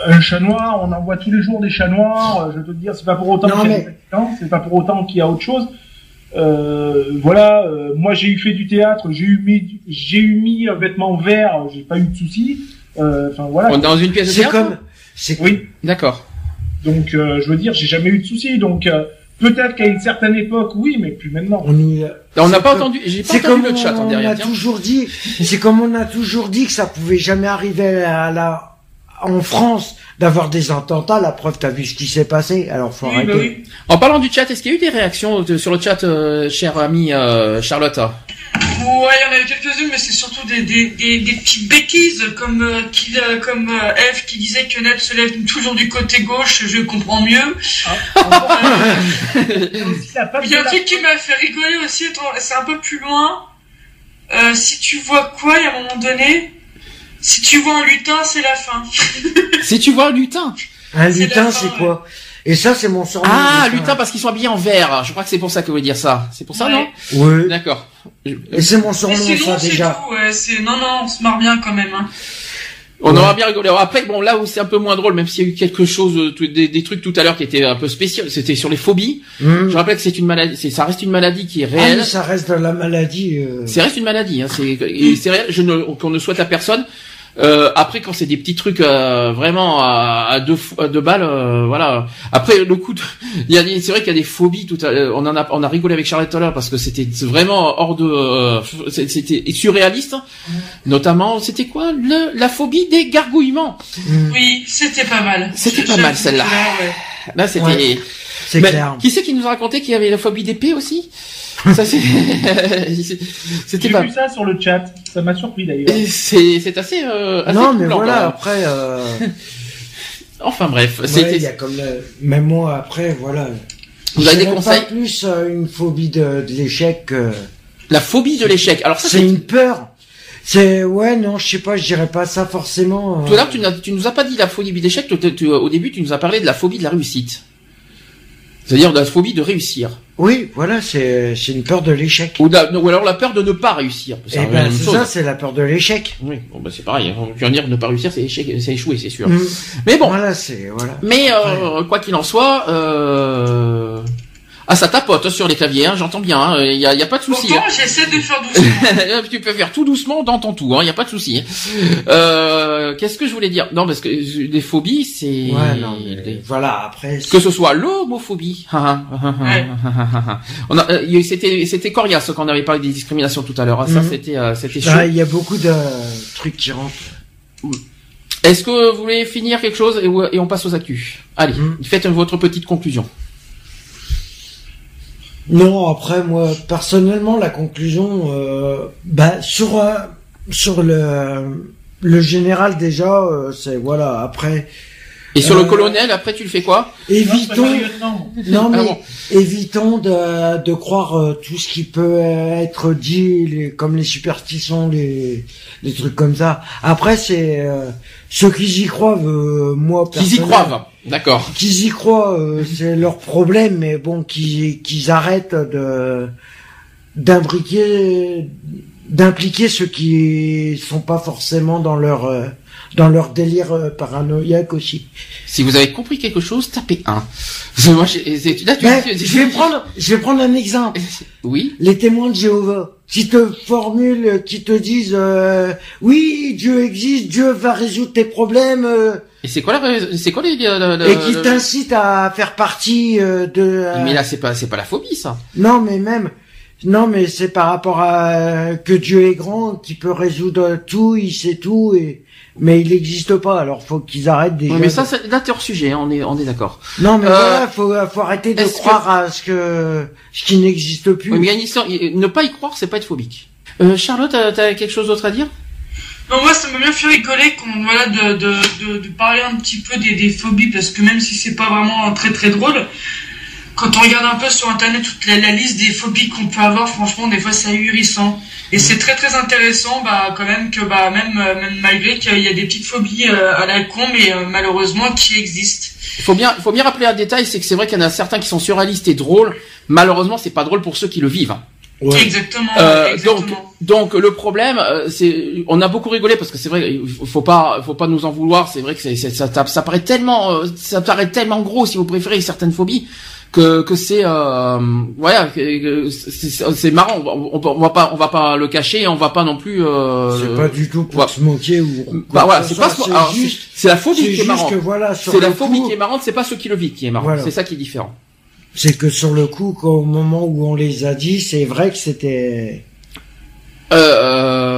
un chat noir, on en voit tous les jours des chats noirs. euh, Je veux te dire, c'est pas pour autant qu'il y a mais- des accidents, c'est pas pour autant qu'il y a autre chose. Euh, voilà, euh, moi j'ai eu fait du théâtre, j'ai eu mis, j'ai eu mis un vêtement vert, j'ai pas eu de soucis. Euh, Enfin voilà. On est dans une pièce de C'est théâtre comme, c'est Oui, D'accord. donc euh, je veux dire, j'ai jamais eu de soucis. Donc euh, peut-être qu'à une certaine époque, oui, mais plus maintenant. on On n'a c'est pas comme- entendu, j'ai pas C'est entendu comme le chat en on derrière. a tiens. toujours dit, c'est comme on a toujours dit que ça pouvait jamais arriver à la, en France d'avoir des attentats. La preuve, t'as vu ce qui s'est passé. Alors faut Oui, arrêter. bah oui. En parlant du chat, est-ce qu'il y a eu des réactions de- sur le chat, euh, chère amie euh, Charlotte Ouais, il y en a eu quelques-unes, mais c'est surtout des, des, des, des petites bêtises, comme, euh, qui, euh, comme euh, Eve qui disait que Ned se lève toujours du côté gauche, je comprends mieux. Il y a aussi la patte Il y a un truc qui m'a fait rigoler aussi, c'est un peu plus loin. Euh, si tu vois quoi, il y a un moment donné, si tu vois un lutin, c'est la fin. Si tu vois un lutin. Un C'est lutin, c'est quoi? Et ça, c'est mon surnom. Ah, lutin parce qu'ils sont habillés en vert. Je crois que c'est pour ça que vous voulez dire ça. C'est pour ça, Ouais. non? Oui. D'accord. Et c'est mon surnom, ça c'est déjà. tout, ouais, non, non, on se marre bien quand même, hein. On Ouais. aura bien rigolé. Alors après, bon, là où c'est un peu moins drôle, même s'il y a eu quelque chose, euh, des, des trucs tout à l'heure qui étaient un peu spéciaux, c'était sur les phobies. Hmm. Je rappelle que c'est une maladie, c'est, ça reste une maladie qui est Ah, réelle. mais ça reste la maladie. euh. C'est reste une maladie, hein, c'est, c'est réel, je ne, qu'on ne souhaite à personne. Euh, après, quand c'est des petits trucs euh, vraiment à, à deux, à deux balles, euh, voilà. Après, le coup, de, il y a, des- c'est vrai qu'il y a des phobies. Tout à, on en a, on a rigolé avec Charlotte tout à l'heure parce que c'était vraiment hors de, euh, c'était surréaliste. Notamment, c'était quoi le, la phobie des gargouillements? Hmm. Oui, c'était pas mal. C'était pas je- mal, celle-là. ouais. Là, c'était. Ouais. C'est clair. Qui c'est qui nous a raconté qu'il y avait la phobie d'épée aussi? Ça c'était J'ai vu ça sur le chat, ça m'a surpris d'ailleurs. C'est, c'est assez, euh, assez Non, mais voilà, après, euh, Enfin bref, ouais, y a comme le- même moi après, voilà. Vous avez des conseils pas plus euh, une phobie de, de l'échec. que- La phobie de l'échec. Alors ça, C'est une peur. C'est ouais, non, je sais pas, je dirais pas ça forcément. euh. Tout à l'heure, tu, tu nous as pas dit la phobie de l'échec. au début, tu nous as parlé de la phobie de la réussite. C'est-à-dire la phobie de réussir. Oui, voilà, c'est c'est une peur de l'échec. Ou, ou alors la peur de ne pas réussir. C'est Eh ben, c'est ça, c'est la peur de l'échec. Oui, bon, bah, c'est pareil. On peut dire ne pas réussir, c'est échec, c'est échouer, c'est sûr. Mm. Mais bon. Voilà, c'est voilà. Mais euh, quoi qu'il en soit, euh... Ah, ça tapote sur les claviers, hein, j'entends bien. Il y, a, y a pas de souci. Pourtant, hein. j'essaie de faire doucement. tu peux faire tout doucement, on t'entend tout, il hein, y a pas de souci. Euh, Qu'est-ce que je voulais dire? Non, parce que euh, des phobies, c'est Ouais, non, mais des- voilà, après. que ce soit l'homophobie. on a, euh, y- c'était c'était coriace quand on avait parlé des discriminations tout à l'heure. hein. Ça, Mhm. c'était euh, c'était chaud. Ah, Il y a beaucoup de trucs qui rentrent. Est-ce que vous voulez finir quelque chose et, et on passe aux actus? Allez, Mhm. faites votre petite conclusion. Non, après moi personnellement la conclusion, euh, bah sur euh, sur le le général déjà, euh, c'est voilà. Après, Et sur Euh, le colonel, après tu le fais quoi? Évitons. Non. Non mais Ah bon. évitons de, de croire euh, tout ce qui peut être dit, les, comme les superstitions, les, les trucs comme ça. Après c'est euh, ceux qui y croient, euh, moi Qu'ils y croient, d'accord. qu'ils y croient, euh, c'est leur problème, mais bon, qu'ils qu'ils arrêtent de d'imbriquer, d'impliquer ceux qui sont pas forcément dans leur euh, dans leur délire euh, paranoïaque aussi. Si vous avez compris quelque chose, tapez 1. Moi, j'ai- c'est- là, tu, Ben, tu- je vais prendre, je vais prendre un exemple. Oui. Les témoins de Jéhovah, qui te formulent, qui te disent, euh, oui, Dieu existe, Dieu va résoudre tes problèmes. euh, Et c'est quoi la, c'est quoi les, le- le- et qui le- t'incite à faire partie euh, de. euh, Mais là, c'est pas, c'est pas la phobie, ça. Non, mais même. Non, mais c'est par rapport à euh, que Dieu est grand, qui peut résoudre tout, il sait tout, et mais il n'existe pas. Alors faut qu'ils arrêtent déjà. Oui, mais de- ça, c'est- là, t'es hors sujet, hein, on est, on est d'accord. Non, mais Euh, voilà, faut faut arrêter de croire à ce que ce qui n'existe plus. Oui, mais il y a une histoire, il- ne pas y croire, c'est pas être phobique. Euh, Charlotte, t'as t'as quelque chose d'autre à dire? Non, moi, ça m'a bien fait rigoler qu'on, voilà, de, de, de, de parler un petit peu des, des phobies, parce que même si c'est pas vraiment très très drôle, quand on regarde un peu sur internet toute la, la liste des phobies qu'on peut avoir, franchement, des fois c'est ahurissant. Et c'est très très intéressant, bah, quand même, que, bah, même, euh, même malgré qu'il y a des petites phobies euh, à la con, mais euh, malheureusement qui existent. Il faut bien, il faut bien rappeler un détail, c'est que c'est vrai qu'il y en a certains qui sont surréalistes et drôles. Malheureusement, c'est pas drôle pour ceux qui le vivent. hein. Exactement, Euh, donc, exactement. donc le problème, euh, c'est, on a beaucoup rigolé parce que c'est vrai, il faut- faut pas, faut pas nous en vouloir. C'est vrai que c'est, c'est- ça, tape- ça paraît tellement, euh, ça paraît tellement gros si vous préférez certaines phobies que que c'est, euh, voilà, c'est, marrant. On, on, on va pas, on va pas le cacher, on va pas non plus. Euh, C'est pas du tout pour ouais. se moquer ou. Bah voilà, c'est pas, c'est juste. c'est la phobie qui est marrante. voilà, C'est la phobie coup, qui est marrante, c'est pas ce qui le vit qui est marrant. Voilà. C'est ça qui est différent. c'est que sur le coup, qu'au moment où on les a dit, c'est vrai que c'était. Euh,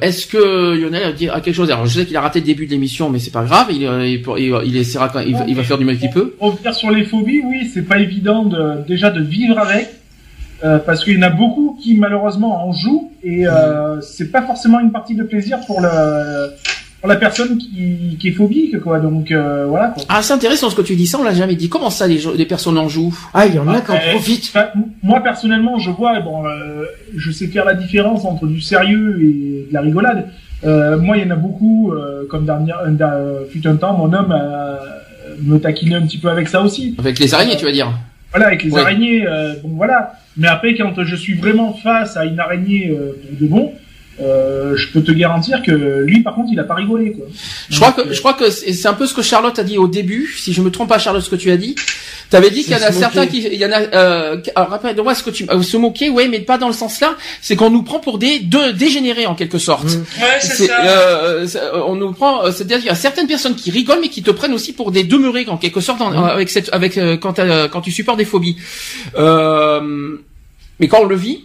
est-ce que Lionel a dit quelque chose? Alors je sais qu'il a raté le début de l'émission, mais c'est pas grave. Il, euh, il, il, il essaiera quand il, va- il va faire du mieux qu'il peut. Pour revenir sur les phobies, oui, c'est pas évident de, déjà de vivre avec, euh, parce qu'il y en a beaucoup qui malheureusement en jouent et euh, c'est pas forcément une partie de plaisir pour le pour la personne qui, qui est phobique, quoi. Donc euh, voilà. Quoi. Ah, c'est intéressant ce que tu dis. Ça, on l'a jamais dit. Comment ça, les, gens- les personnes en jouent? Ah, il y en a qui en Euh, profitent. enfin, m- moi personnellement, je vois, bon, euh, je sais faire la différence entre du sérieux et de la rigolade. Euh, moi, il y en a beaucoup, euh, comme dernière, euh, d'un- fut un temps, mon homme euh, me taquinait un petit peu avec ça aussi. Avec les araignées, tu vas dire? Voilà, avec les Ouais. araignées, euh, bon voilà. Mais après, quand je suis vraiment face à une araignée euh, de bon, euh, je peux te garantir que lui, par contre, il a pas rigolé, quoi. Je crois que je crois que c'est c'est un peu ce que Charlotte a dit au début. Si je me trompe pas, Charlotte, ce que tu as dit. Tu avais dit qu'il y en a certains qui, il y en a. Euh, rappelle-moi ce que tu euh, se moquer, ouais, mais pas dans le sens là. C'est qu'on nous prend pour des de, dégénérés en quelque sorte. Mm. Ouais, c'est ça. euh, euh, on nous prend, euh, c'est-à-dire qu'il y a certaines personnes qui rigolent mais qui te prennent aussi pour des demeurés en quelque sorte en- Mhm. avec cette, avec euh, quand, quand tu supportes des phobies. Euh, mais quand on le vit,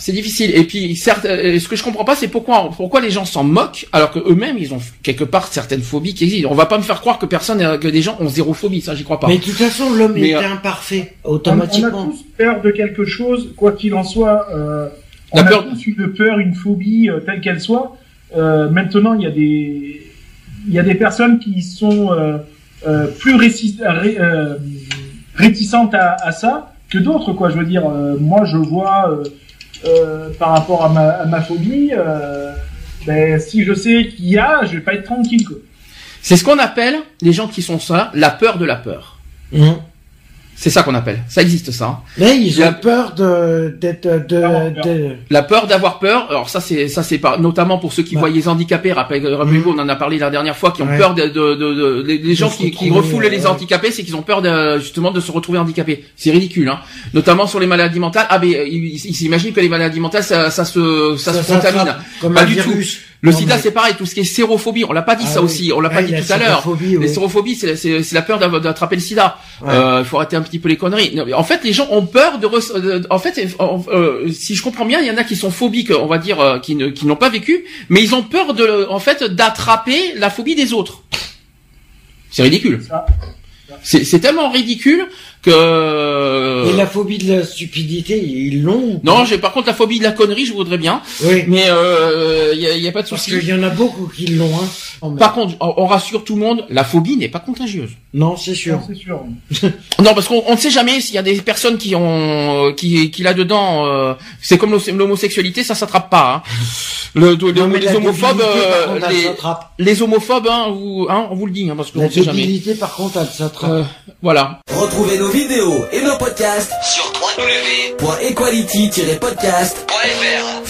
c'est difficile. Et puis, certes, euh, ce que je comprends pas, c'est pourquoi, pourquoi les gens s'en moquent alors que eux-mêmes ils ont quelque part certaines phobies qui existent. On va pas me faire croire que personne, euh, que des gens ont zéro phobie, ça j'y crois pas. Mais de toute façon, l'homme est euh, imparfait, on, on a automatiquement. tous peur de quelque chose, quoi qu'il en soit. Euh, on La a peur- tous une peur, une phobie, euh, telle qu'elle soit. Euh, maintenant, il y a des, il y a des personnes qui sont euh, euh, plus réci- ré- euh, réticentes à, à ça que d'autres, quoi. Je veux dire, euh, moi, je vois par rapport à ma, à ma phobie, euh, ben, si je sais qu'il y a, je vais pas être tranquille, quoi. C'est ce qu'on appelle les gens qui sont ça, la peur de la peur. Hum. C'est ça qu'on appelle. Ça existe ça. hein. Mais ils La- ont peur de d'être de, D'avoir peur. de- La peur d'avoir peur. Alors ça c'est ça c'est pas notamment pour ceux qui Bah. voient les handicapés. Rappelez- Rappelez-vous, on en a parlé la dernière fois, qui ont Ouais. peur de, de, de, de- les, les gens qui, qui refoulent les ouais. handicapés, c'est qu'ils ont peur de, justement de se retrouver handicapés. C'est ridicule, hein. Notamment sur les maladies mentales. Ah mais euh, ils ils s'imaginent que les maladies mentales ça, ça se ça, se contamine. comme Pas un du virus. Le Non, sida mais- c'est pareil, tout ce qui est sérophobie, on l'a pas dit Ah ça oui. aussi, on l'a pas Ouais, dit la tout à l'heure. sérophobie, Les oui. sérophobies, c'est la, c'est- c'est la peur d'avoir- d'attraper le sida. Ouais. Euh, Il faut arrêter un petit peu les conneries. Non, mais En fait, les gens ont peur de. En fait, euh, si je comprends bien, il y en a qui sont phobiques, on va dire, euh, qui ne qui n'ont pas vécu, mais ils ont peur de, en fait, d'attraper la phobie des autres. C'est ridicule. C'est tellement ridicule que. Et la phobie de la stupidité, ils l'ont Non, j'ai par contre la phobie de la connerie, je voudrais bien, Oui. mais euh, il y, a, y a pas de Parce souci. qu'il y en a beaucoup qui l'ont, hein. Oh, Par contre, on, on rassure tout le monde, la phobie n'est pas contagieuse. Non, c'est sûr. C'est sûr. Non, parce qu'on on ne sait jamais s'il y a des personnes qui ont euh, qui qui là dedans. euh, c'est comme l'hom- l'homosexualité, ça s'attrape pas. Hein. Le, le- Non, mais les la homophobes, euh, contre, les, homophobes, hein, vous, hein, on vous le dit, hein, parce qu'on La ne sait jamais. débilité, par contre, elle s'attrape. Euh, voilà. Nos vidéos et nos podcasts sur www.equality-podcast.fr.